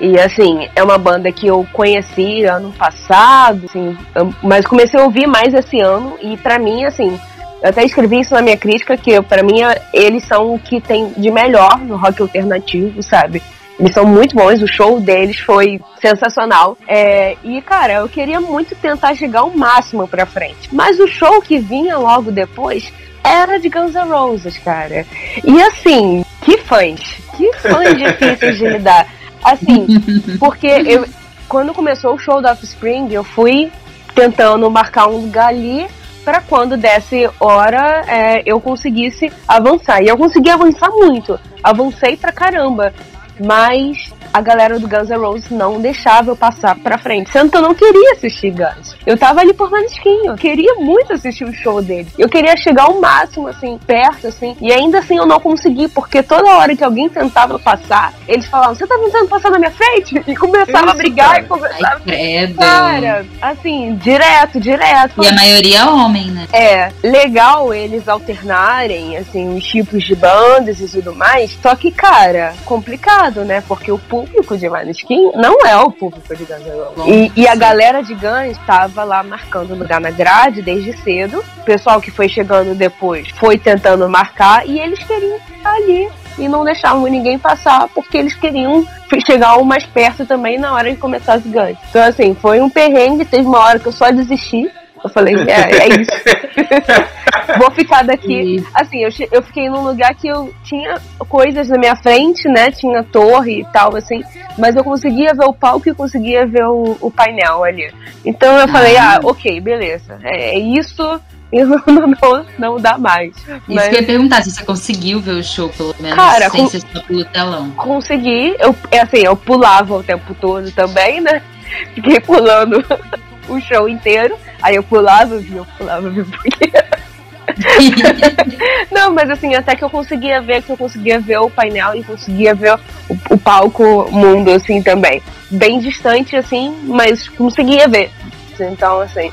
E assim, é uma banda que eu conheci ano passado, assim, mas comecei a ouvir mais esse ano e pra mim, assim, eu até escrevi isso na minha crítica, que pra mim eles são o que tem de melhor no rock alternativo, sabe? Eles são muito bons, o show deles foi sensacional. É, e, cara, eu queria muito tentar chegar o máximo pra frente. Mas o show que vinha logo depois era de Guns N' Roses, cara. E assim, que fãs, que fãs difíceis de lidar. Assim, <laughs> porque eu, quando começou o show da Offspring, eu fui tentando marcar um lugar ali para quando desse hora é, eu conseguisse avançar. E eu consegui avançar muito. Avancei pra caramba. Mas a galera do Guns N' Roses não deixava eu passar pra frente. Sendo que eu não queria assistir Guns. Eu tava ali por Maneskin. Eu queria muito assistir o show deles. Eu queria chegar ao máximo, assim, perto, assim. E ainda assim eu não consegui, porque toda hora que alguém tentava passar, eles falavam: Você tá tentando passar na minha frente? <laughs> E começava a Isso, brigar cara. e começava. Ai, credo. Cara, assim, direto, direto. E a maioria é homem, né? É legal eles alternarem, assim, os tipos de bandas e tudo mais. Só que, cara, complicado, né? Porque o público de Maneskin não é o público de Guns N' Roses. E, e a galera de Guns estava lá marcando lugar na grade desde cedo. O pessoal que foi chegando depois foi tentando marcar e eles queriam ficar ali. E não deixavam ninguém passar porque eles queriam chegar o mais perto também na hora de começar as Guns. Então, assim, foi um perrengue. Teve uma hora que eu só desisti. Eu falei, é, é isso. <laughs> Vou ficar daqui. Assim, eu, eu fiquei num lugar que eu tinha coisas na minha frente, né? Tinha torre e tal, assim. Mas eu conseguia ver o palco e conseguia ver o, o painel ali. Então eu falei, ah, ok, beleza. É, é isso. <laughs> Não, não, não dá mais. Isso Mas que eu ia perguntar, se você conseguiu ver o show, pelo menos, Cara, sem ser só pelo telão. consegui. Eu, é assim, eu pulava o tempo todo também, né? Fiquei pulando <laughs> o show inteiro. Aí eu pulava, via, eu pulava, via, porque <laughs> Não, mas assim, até que eu conseguia ver, que eu conseguia ver o painel e conseguia ver o, o palco mundo, assim, também. Bem distante, assim, mas conseguia ver. Então, assim.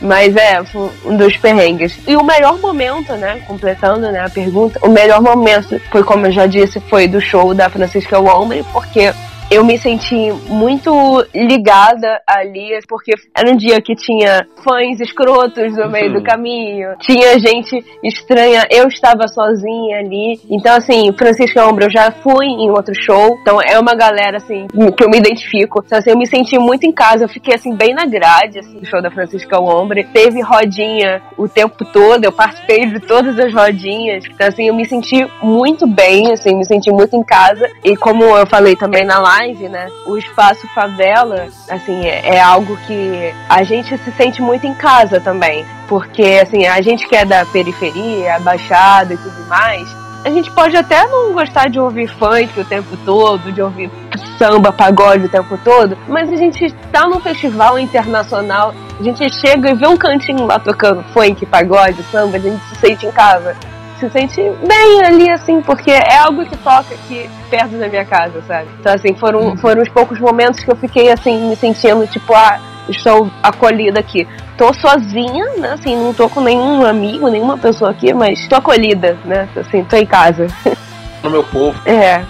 Mas é, foi um dos perrengues. E o melhor momento, né? Completando né, a pergunta, o melhor momento foi, como eu já disse, foi do show da Francisca Wombre, porque eu me senti muito ligada ali, porque era um dia que tinha fãs escrotos no meio do caminho, tinha gente estranha, eu estava sozinha ali. Então, assim, Francisca Ombra, eu já fui em outro show, então é uma galera, assim, que eu me identifico. Então, assim, eu me senti muito em casa, eu fiquei, assim, bem na grade, assim, do show da Francisca Ombre. Teve rodinha o tempo todo, eu participei de todas as rodinhas. Então, assim, eu me senti muito bem, assim, me senti muito em casa. E como eu falei também na live, né, o espaço favela, assim, é, é algo que a gente se sente muito em casa também. Porque, assim, a gente que é da periferia, baixada e tudo mais, a gente pode até não gostar de ouvir funk o tempo todo, de ouvir samba, pagode o tempo todo, mas a gente tá num festival internacional, a gente chega e vê um cantinho lá tocando funk, pagode, samba, a gente se sente em casa. Se sente bem ali, assim, porque é algo que toca aqui perto da minha casa, sabe? Então, assim, foram, foram os poucos momentos que eu fiquei, assim, me sentindo, tipo, ah, estou acolhida aqui. Tô sozinha, né? Assim, não tô com nenhum amigo, nenhuma pessoa aqui, mas tô acolhida, né? Assim, tô em casa. <laughs> No meu povo. É.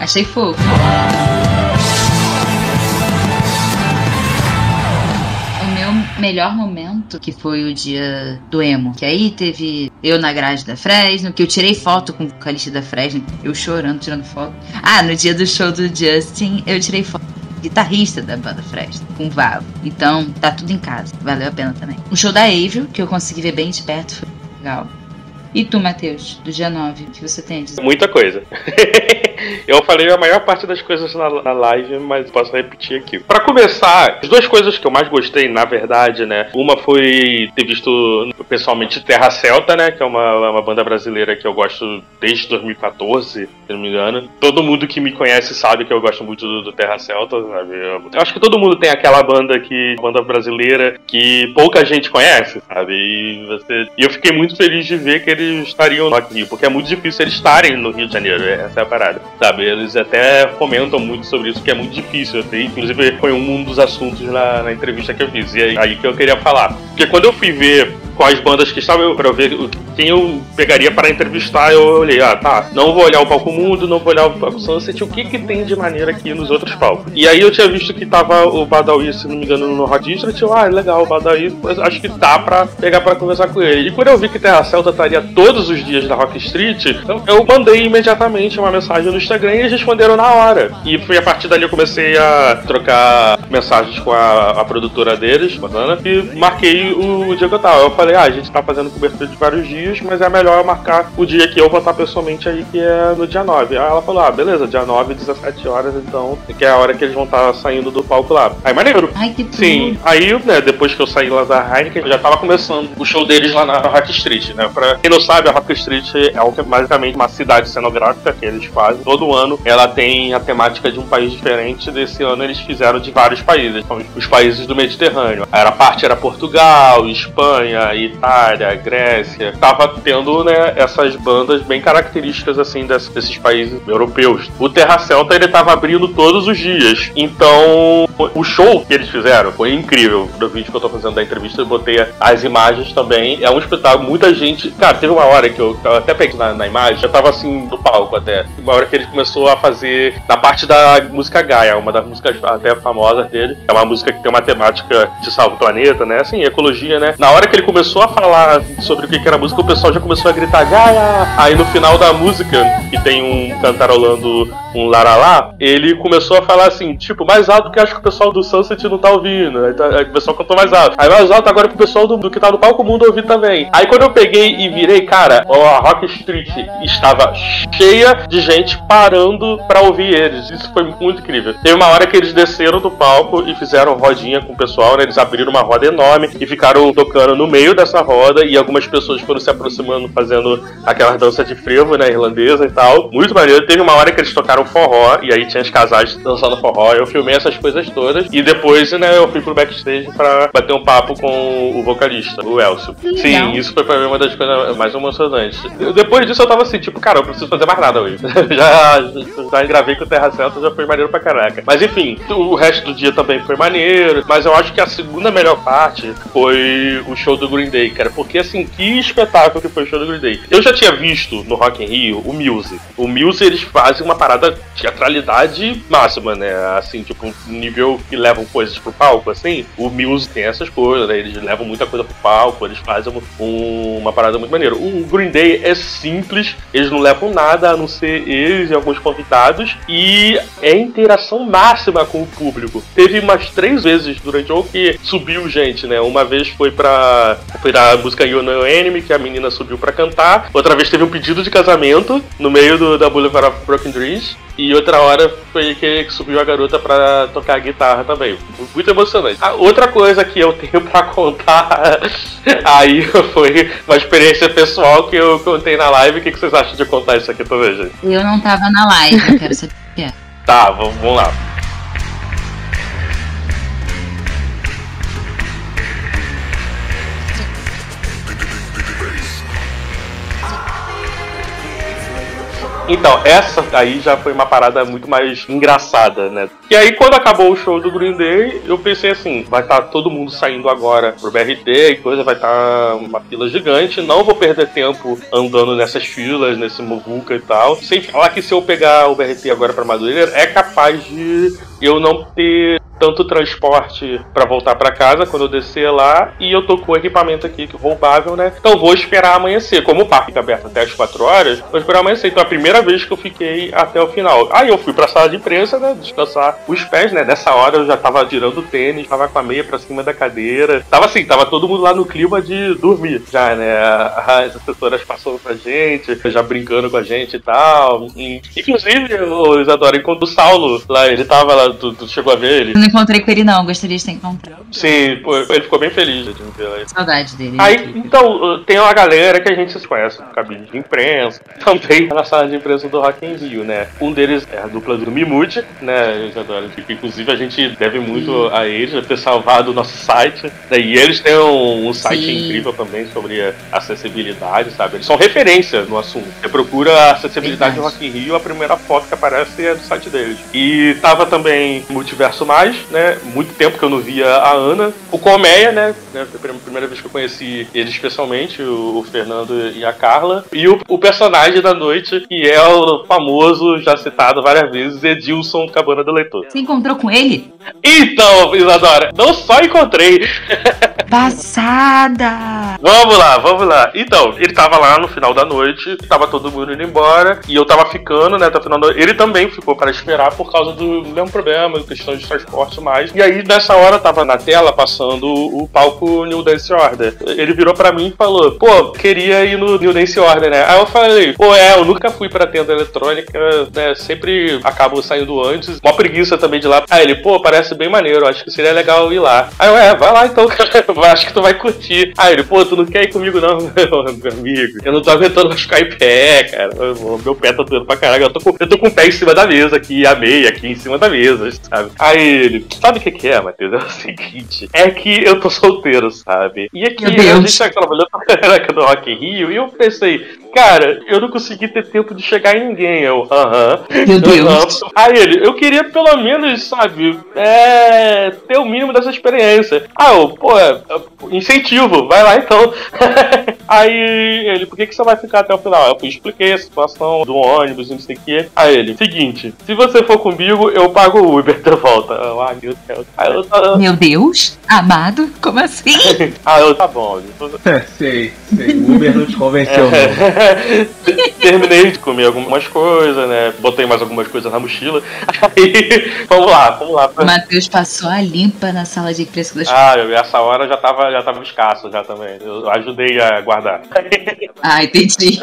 Achei fofo. Melhor momento, que foi o dia do emo. Que aí teve eu na grade da Fresno, que eu tirei foto com o vocalista da Fresno, eu chorando, tirando foto. Ah, no dia do show do Justin, eu tirei foto guitarrista da banda Fresno, com o Vavo. Então, tá tudo em casa. Valeu a pena também. O show da Avril, que eu consegui ver bem de perto, foi legal. E tu, Matheus, do dia 9, o que você tem? Muita coisa. <laughs> eu falei a maior parte das coisas na, na live, mas posso repetir aqui. Pra começar, as duas coisas que eu mais gostei, na verdade, né? Uma foi ter visto pessoalmente Terra Celta, né? Que é uma, uma banda brasileira que eu gosto desde 2014, se não me engano. Todo mundo que me conhece sabe que eu gosto muito do, do Terra Celta, sabe? Eu, acho que todo mundo tem aquela banda que. banda brasileira que pouca gente conhece, sabe? E, você, e eu fiquei muito feliz de ver que eles estariam Rio, porque é muito difícil eles estarem no Rio de Janeiro, essa é a parada, sabe? Eles até comentam muito sobre isso, que é muito difícil, até, inclusive foi um dos assuntos na, na entrevista que eu fiz, e aí, aí que eu queria falar. Porque quando eu fui ver quais bandas que estavam para ver quem eu pegaria para entrevistar, eu olhei, ah, tá, não vou olhar o palco mundo, não vou olhar o palco Sunset, o que que tem de maneira aqui nos outros palcos. E aí eu tinha visto que tava o Badawi, se não me engano, no Hot District, eu, ah, legal, o Badawi, acho que dá pra pegar para conversar com ele. E quando eu vi que Terra Celta estaria todos os dias na Rock Street, eu, eu mandei imediatamente uma mensagem no Instagram e eles responderam na hora. E foi a partir dali eu comecei a trocar mensagens com a, a produtora deles, Banana, e marquei o eu tava. Eu falei, ah, a gente tá fazendo cobertura de vários dias, mas é melhor marcar o dia que eu vou estar pessoalmente aí, que é no dia 9. Aí ela falou, ah, beleza, dia 9, 17 horas, então, que é a hora que eles vão estar saindo do palco lá. Aí, maneiro. Ai, que tudo. Sim, aí, né, depois que eu saí lá da Heineken, já tava começando o show deles lá na Rock Street, né? Pra quem não sabe, a Rock Street é basicamente uma cidade cenográfica que eles fazem. Todo ano ela tem a temática de um país diferente. Desse ano eles fizeram de vários países, são os- países do Mediterrâneo. Era, parte era Portugal, Espanha, Itália, Grécia. Tava tendo, né, essas bandas bem características, assim, des- desses países europeus. O Terra Celta, ele tava abrindo todos os dias. Então, o show que eles fizeram foi incrível. No vídeo que eu tô fazendo da entrevista, eu botei as imagens também. É um espetáculo, muita gente. Cara, teve uma hora que eu, até peguei na, na imagem, eu tava assim no palco até. Uma hora que ele começou a fazer na parte da música Gaia, uma das músicas até famosas dele. É uma música que tem uma temática de salvo o planeta, né? Assim, ecologia, né? Na hora que ele começou a falar sobre o que era música, o pessoal já começou a gritar Gaia! Aí no final da música, que tem um cantarolando um laralá, ele começou a falar assim, tipo, mais alto que acho que o pessoal do Sunset não tá ouvindo. Aí, tá- aí o pessoal cantou mais alto. Aí mais alto agora pro pessoal do, do que tá no palco mundo ouvir também. Aí quando eu peguei e virei, cara, a Rock Street estava cheia de gente parando pra ouvir eles. Isso foi muito incrível. Teve uma hora que eles desceram do palco e fizeram rodinha com o pessoal, né? Eles abriram uma roda enorme e ficaram tocando no meio dessa roda e algumas pessoas foram se aproximando fazendo aquela dança de frevo, né, irlandesa e tal. Muito maneiro. Teve uma hora que eles tocaram forró e aí tinha os casais dançando forró. Eu filmei essas coisas todas e depois, né, eu fui pro backstage pra bater um papo com o vocalista, o Elcio. Legal. Sim, isso foi pra mim uma das coisas mais emocionantes. Eu- depois disso eu tava assim, tipo, cara, eu preciso fazer mais nada hoje. <laughs> já, já gravei com o Terra Celta, já foi maneiro pra caraca. Mas enfim, o resto do dia também foi maneiro. Mas eu acho que a segunda melhor parte foi o show do Green Day, cara. Porque assim, que espetáculo que foi o show do Green Day. Eu já tinha visto no Rock in Rio o Muse. O Muse eles fazem uma parada de teatralidade máxima, né? Assim, tipo, um nível que levam coisas pro palco, assim. O Muse tem essas coisas, né? Eles levam muita coisa pro palco, eles fazem um- uma parada muito maneira. O Green Day é simples, eles não levam nada a não ser eles e alguns convidados. E é interação máxima com o público. Teve umas três vezes durante o que subiu gente, né? Uma vez foi pra, foi da música You Know Enemy, que a menina subiu pra cantar. Outra vez teve um pedido de casamento no meio do, da Boulevard of Broken Dreams. E outra hora foi que, subiu a garota pra tocar guitarra também. Muito emocionante. A outra coisa que eu <laughs> tenho pra contar <laughs> aí foi uma experiência pessoal que eu contei na live. O que, vocês acham de contar isso aqui também, gente? Eu não tava na live, eu quero saber o que é. Tá, vamos lá. Então, essa aí já foi uma parada muito mais engraçada, né? E aí, quando acabou o show do Green Day, eu pensei assim: vai estar todo mundo saindo agora pro BRT e coisa, vai estar uma fila gigante. Não vou perder tempo andando nessas filas, nesse Muvuca e tal. Sem falar que se eu pegar o BRT agora pra Madureira, é capaz de eu não ter tanto transporte pra voltar pra casa quando eu descer lá, e eu tô com o equipamento aqui que roubável, né? Então vou esperar amanhecer. Como o parque fica aberto até as 4 horas, vou esperar amanhecer. Então é a primeira vez que eu fiquei até o final. Aí eu fui pra sala de imprensa, né? Descansar os pés, né? Nessa hora eu já tava tirando o tênis, tava com a meia pra cima da cadeira. Tava assim, tava todo mundo lá no clima de dormir já, né? As assessoras passando pra gente, já brincando com a gente e tal. Inclusive, o Isadora, enquanto o Saulo lá, ele tava lá, tu, tu chegou a ver ele? Não encontrei com ele, não. Gostaria de ter encontrado. Sim, pô, ele ficou bem feliz de me ver lá. Saudade dele. Aí, então, tem uma galera que a gente se conhece, cabine de imprensa, <laughs> também na sala de imprensa do Rock in Rio, né? Um deles é a dupla do Mimude, né, Isadora? Que, inclusive a gente deve muito a eles, a ter salvado o nosso site. Né? E eles têm um, um site Sim. incrível também sobre acessibilidade, sabe? Eles são referência no assunto. Você procura acessibilidade do Rock in Rio, a primeira foto que aparece é do site deles. E tava também Multiverso Mais, né? Muito tempo que eu não via a Ana. O Colmeia, né? né? Foi a primeira vez que eu conheci eles especialmente, o, Fernando e a Carla. E o, o personagem da noite, que é o famoso, já citado várias vezes, Edilson Cabana do Leitor. Você encontrou com ele? Então, Isadora, não só encontrei. <laughs> Passada! Vamos lá, vamos lá. Então, ele tava lá no final da noite, tava todo mundo indo embora, e eu tava ficando, né, o final da Ele também ficou para esperar por causa do mesmo problema, questão de transporte mais. E aí, nessa hora, tava na tela passando o palco New Dance Order. Ele virou pra mim e falou, pô, queria ir no New Dance Order, né? Aí eu falei, pô, é, eu nunca fui pra tenda eletrônica, né, sempre acabo saindo antes. Uma preguiça também de lá. Aí ele, pô, parece bem maneiro, acho que seria legal ir lá. Aí eu, é, vai lá então, <laughs> cara, acho que tu vai curtir. Aí ele, pô, tu não quer ir comigo não, <laughs> meu amigo? Eu não tô aguentando mais ficar em pé, cara. Eu- Meu pé tá doendo pra caralho. Eu tô, com, eu tô com o pé em cima da mesa aqui, a meia aqui em cima da mesa, sabe? Aí ele, sabe o que que é, Matheus? <laughs> É o seguinte, é que eu tô solteiro, sabe? E aqui a gente tá trabalhando pra caraca do Rock in Rio e eu pensei, cara, eu não consegui ter tempo de chegar em ninguém. Eu, aham. Meu Deus. aham. Aí ele, eu queria pelo menos, sabe, é, ter o mínimo dessa experiência. Ah, eu, pô, é, é, incentivo, vai lá então. <laughs> Aí ele, por que, que você vai ficar até o final? Eu expliquei a situação do ônibus e não sei o que. Aí ele, seguinte, se você for comigo, eu pago o Uber de volta. Eu, ah, meu Deus. Aí eu, ah, Meu Deus, amado, como assim? <laughs> ah, eu, tá bom. sei, sei. O Uber não te convenceu, não. É. <laughs> Terminei de comer algumas coisas, né? Botei mais algumas coisas na mochila. Aí, <laughs> vamos lá, vamos lá. O Matheus passou a limpa na sala de imprensa das Ah, eu- essa hora já tava, já tava escasso já também. Eu ajudei a guardar. Ah, entendi.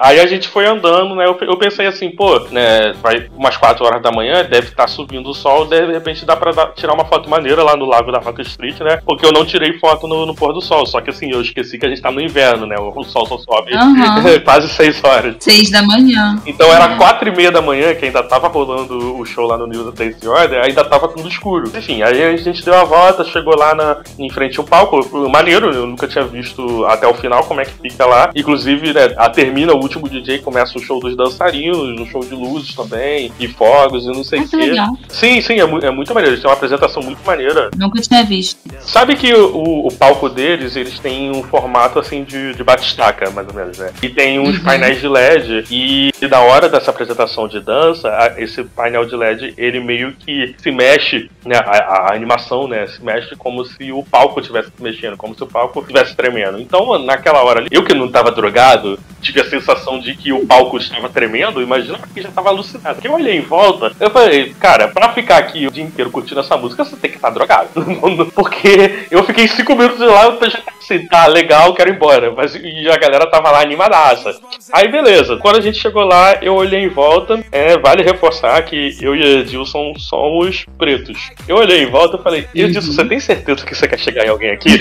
Aí a gente foi andando, né? Eu, eu pensei assim, pô, né? Vai umas 4 horas da manhã, deve estar subindo o sol, de repente dá pra dar- tirar uma foto maneira lá no lago da Rock Street, né? Porque eu não tirei foto no, no pôr do sol. Só que assim, eu esqueci que a gente tá no inverno, né? O, o sol só sobe Aham. <laughs> quase 6 horas. Seis da manhã. Então era quatro e meia da manhã, que ainda tava rolando o show lá no New Dance Order, ainda tava tudo escuro. Enfim, aí a gente deu a volta, chegou lá na, em frente ao palco, maneiro, eu nunca tinha visto até o final como é que fica lá. Inclusive, né, a, termina o último DJ, começa o show dos dançarinos, um show de luzes também, e fogos e não sei Ah, o que quê. legal. Sim, sim, é, mu- é muito maneiro, eles têm uma apresentação muito maneira. Nunca tinha visto. Sabe que o, o- palco deles, eles têm um formato assim de, de batistaca, mais ou menos, né? E tem uns Uhum. painéis de LED. E, e na hora dessa apresentação de dança, a- esse painel de LED, ele meio que se mexe, né? A, a animação, né? Se mexe como se o palco estivesse se mexendo, como se o palco estivesse tremendo. Então, naquela hora ali, eu que não tava drogado, tive a sensação de que o palco estava tremendo, imagina que já tava alucinado. Porque eu olhei em volta, eu falei, cara, pra ficar aqui o dia inteiro curtindo essa música, você tem que estar drogado. <laughs> Porque eu fiquei cinco minutos lá, eu já assim, tá legal, quero ir embora. Mas e a galera tava lá animadaça. Aí beleza, quando a gente chegou lá, eu olhei em volta. É, vale reforçar que eu e Edilson somos pretos. Eu olhei em volta e falei, Edilson, você tem certeza que você quer chegar em alguém aqui? <laughs>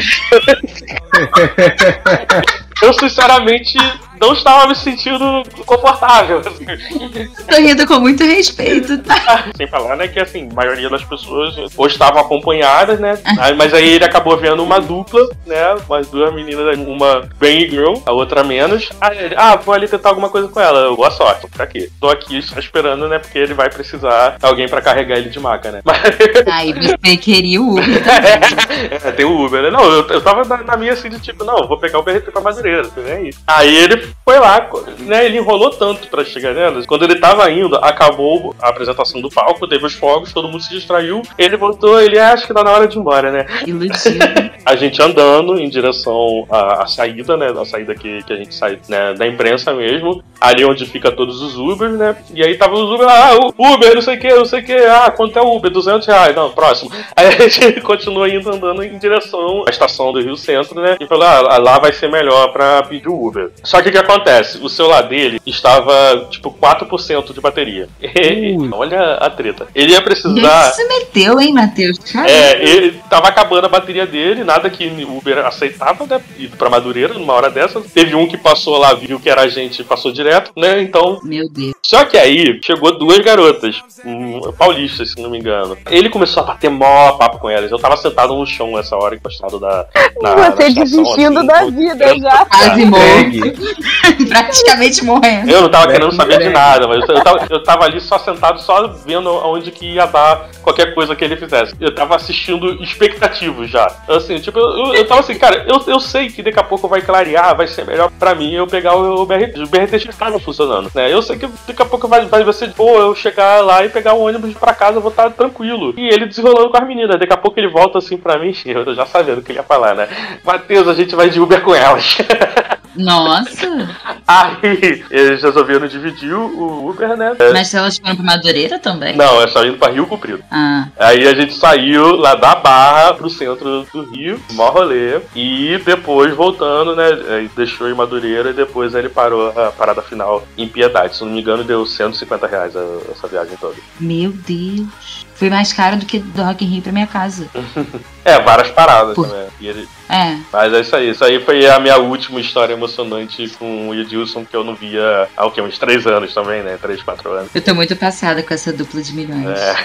<laughs> eu sinceramente não estava me sentindo confortável. Tô rindo com muito respeito, tá? Sem falar, né, que assim, a maioria das pessoas ou estavam acompanhadas, né? Aí- Mas aí ele acabou vendo uma dupla, né? Umas duas meninas, uma bem girl, a outra menos. Aí ele, ah, vou ali tentar alguma coisa com ela. Boa sorte, tá aqui. Tô aqui esperando, né? Porque ele vai precisar de alguém pra carregar ele de maca, né? Mas <laughs> Aí você queria o Uber. <laughs> é, tem o Uber, né? Não, eu, eu tava na, na minha assim de tipo, não, vou pegar o BRT pra Madureira, né? Aí ele foi lá, né? Ele enrolou tanto pra chegar nela. Quando ele tava indo, acabou a apresentação do palco, teve os fogos, todo mundo se distraiu. Ele voltou, ele "Ah, acha que tá na hora de ir embora, né? Iludido. <laughs> a gente andando em direção à, à saída, né? A saída que, que a gente sai né, da imprensa mesmo. Ali onde fica todos os Ubers, né? E aí tava os Uber, ah, o- Uber, não sei o que, não sei o que. Ah, quanto é o Uber? 200 reais. Não, próximo. <laughs> Aí a gente continua indo andando em direção à estação do Rio Centro, né? E falou, ah, lá vai ser melhor pra pedir o Uber. Só que que acontece? O celular dele estava, tipo, 4% de bateria. <laughs> Olha a treta. Ele ia precisar... você se meteu, hein, Matheus? Caramba. É, ele tava acabando a bateria dele, nada que o Uber aceitava, né? Ir pra Madureira numa hora dessa. Teve um que passou lá, viu que era a gente, passou direto, né? Então. Meu Deus. Só que aí chegou duas garotas, um, paulistas, se não me engano. Ele começou a bater mó papo com elas. Eu tava sentado no chão nessa hora, encostado da. Na, na Você estação, desistindo assim, da vida já. Quase ficar. <laughs> Praticamente morrendo. Eu não tava querendo saber de nada, mas eu tava, eu tava ali só sentado, só vendo aonde que ia dar qualquer coisa que ele fizesse. Eu tava assistindo expectativo já. Assim, tipo, eu, eu, tava assim, cara, eu, eu sei que daqui a pouco vai clarear, vai ser melhor pra mim eu pegar o, o BRT. O BRT já estava funcionando, né? Eu sei que daqui a pouco vai, vai ser boa eu chegar lá e pegar o ônibus pra casa, eu vou estar tranquilo. E ele desenrolando com as meninas. Daqui a pouco ele volta assim pra mim, <laughs> eu já sabendo o que ele ia falar, né? Matheus, a gente vai de Uber com elas. <laughs> Nossa. Aí eles resolveram dividir o Uber, né? Mas se elas foram pra Madureira também? Não, é só indo pra Rio Comprido. Ah, Aí a gente saiu lá da Barra pro centro do Rio, mó rolê, e depois voltando, né? aí Deixou em Madureira e depois ele parou a parada final em Piedade. Se não me engano, deu 150 reais essa viagem toda. meu Deus. Foi mais caro do que do Rock in Rio pra minha casa. <laughs> É, várias paradas Por- também. Ele- É. Mas é isso aí. Isso aí foi a minha última história emocionante com o Edilson, que eu não via há o quê? Uns 3 anos também, né? 3, 4 anos. Eu tô muito passada com essa dupla de milhões. É.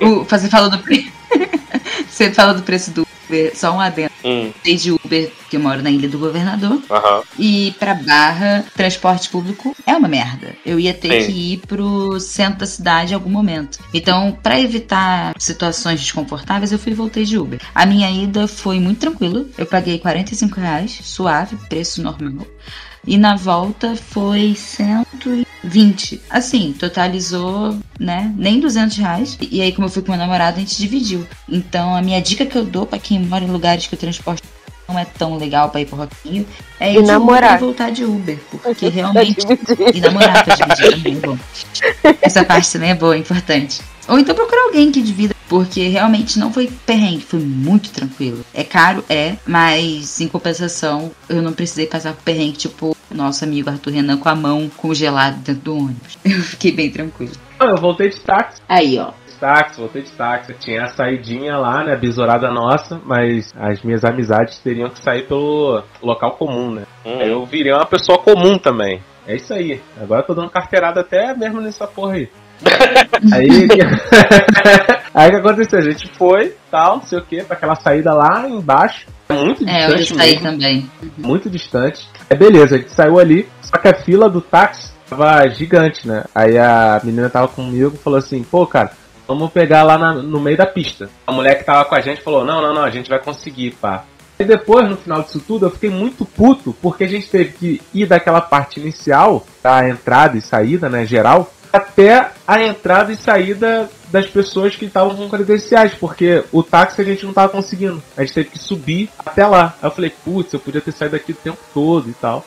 <laughs> O- você falou do <laughs> Você falou do preço do Uber, só um adendo. hum, Desde Uber, que eu moro na Ilha do Governador, aham. e pra Barra, transporte público é uma merda. Eu ia ter Sim. que ir pro centro da cidade em algum momento. Então, pra evitar situações desconfortáveis, eu fui e voltei de Uber. A minha ida foi muito tranquila. Eu paguei 45 reais, suave, preço normal. E na volta foi 120. Assim, totalizou, né? Nem 200 reais. E aí, como eu fui com meu namorado, a gente dividiu. Então, a minha dica que eu dou pra quem mora em lugares que o transporte não é tão legal pra ir pro Roquinho é ir E de namorar. Uber e voltar de Uber. Porque realmente. E namorar pra dividir também é bom. Essa parte também é boa, é importante. Ou então procurar alguém que divida, porque realmente não foi perrengue, foi muito tranquilo. É caro, é, mas em compensação eu não precisei passar por perrengue, tipo nosso amigo Arthur Renan com a mão congelada dentro do ônibus. <laughs> Eu fiquei bem tranquilo. Ah, Eu voltei de táxi. Aí, ó. De táxi, voltei de táxi. Tinha a saidinha lá, né? Besourada nossa, mas as minhas amizades teriam que sair pelo local comum, né? Hum. Aí eu virei uma pessoa comum também. É isso aí. Agora eu tô dando carteirada até mesmo nessa porra aí. <laughs> aí, <laughs> aí o que aconteceu? A gente foi, tal, não sei o que, pra aquela saída lá embaixo. Muito É, eu ia distante sair mesmo também. muito distante. É beleza, a gente saiu ali, só que a fila do táxi tava gigante, né? Aí a menina tava comigo e falou assim, pô, cara, vamos pegar lá na- no meio da pista. A mulher que tava com a gente falou, não, não, não, a gente vai conseguir, pá. E depois, no final disso tudo, eu fiquei muito puto, porque a gente teve que ir daquela parte inicial, da entrada e saída, né, geral, até a entrada e saída das pessoas que estavam com credenciais, porque o táxi a gente não tava conseguindo. A gente teve que subir até lá. Aí eu falei, putz, eu podia ter saído daqui o tempo todo e tal.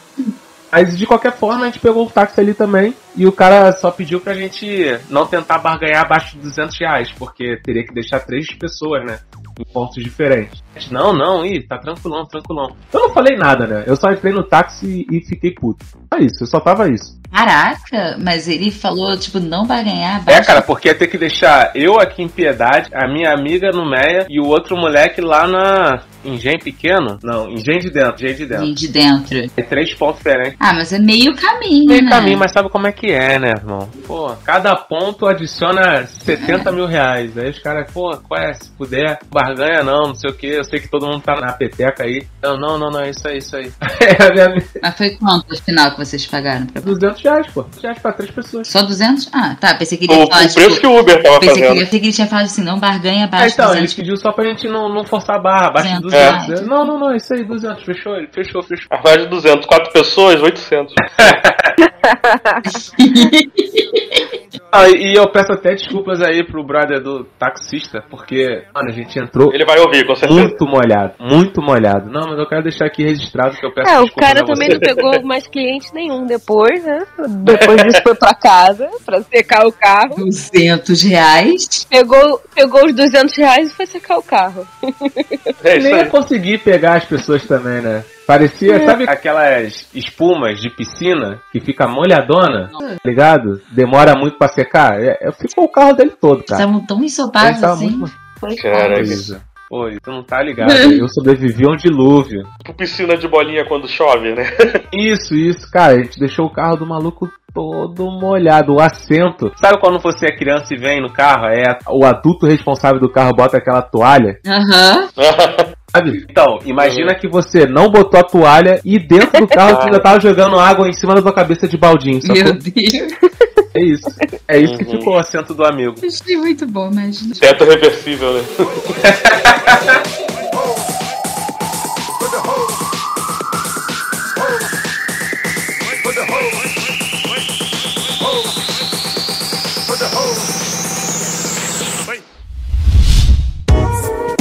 Mas de qualquer forma, a gente pegou o táxi ali também. E o cara só pediu pra gente não tentar barganhar abaixo de 200 reais, porque teria que deixar três pessoas, né? Em pontos diferentes. Não, não, ih, tá tranquilão, tranquilão. Eu não falei nada, né? Eu só entrei no táxi e fiquei puto. Só isso, eu só tava isso. Caraca, mas ele falou, tipo, não vai ganhar É, abaixo. cara, porque ia ter que deixar eu aqui em Piedade, a minha amiga no Meia e o outro moleque lá na. Engenho Pequeno? Não, Engenho de Dentro, Engenho de Dentro. de dentro. Tem três pontos diferentes. Ah, mas é meio caminho, Meio né? caminho, mas sabe como é que é, né, irmão? Pô, cada ponto adiciona 70 <laughs> mil reais. Aí os caras, pô, qual é? Se puder, barganha não, não sei o que. Eu sei que todo mundo tá na peteca aí. Não, não, não, não, é isso aí, isso aí. <laughs> É minha. Mas foi quanto, afinal, que vocês pagaram? Pra... 200 200 reais, pô. 200 reais pra três pessoas. Só 200? Ah, tá. Pensei que ele O, ia o falar, preço tipo, que o Uber tava pensei que, fazendo. ele- pensei que ele tinha falado assim, não barganha É, abaixo então, de ele 200. pediu só pra gente não, não forçar a barra, abaixo de 200 200. reais. Não, não, não, isso aí, 200. Fechou, ele fechou, fechou. A mais de 200. Quatro pessoas, 800. <laughs> Ah, e eu peço até desculpas aí pro brother do taxista, porque, mano, a gente entrou Ele vai ouvir, com certeza. muito molhado, muito molhado. Não, mas eu quero deixar aqui registrado que eu peço É, o desculpas cara também você. não pegou <laughs> mais cliente nenhum depois, né? Depois disso foi pra casa pra secar o carro. 200 reais. Pegou, pegou os 200 reais e foi secar o carro. É isso Nem ia conseguir pegar as pessoas também, né? Parecia, sabe aquelas espumas de piscina que fica molhadona, tá ligado? Demora muito pra secar? É, é, ficou o carro dele todo, cara. Estavam tão ensopados assim. muito- Caraca. Oi, tu não tá ligado. Eu sobrevivi a um dilúvio. Tipo piscina de bolinha quando chove, né? <laughs> Isso, isso, cara. A gente deixou o carro do maluco todo molhado. O assento. Sabe quando você é criança e vem no carro? É o adulto responsável do carro bota aquela toalha. Aham. <laughs> Sabe? Então, imagina que você não botou a toalha e dentro do carro você ainda tava jogando água em cima da tua cabeça de baldinho, Meu sacou? Deus. É isso. É isso que Uhum. ficou o assento do amigo. Achei muito bom, imagina. Teto reversível, né? <laughs>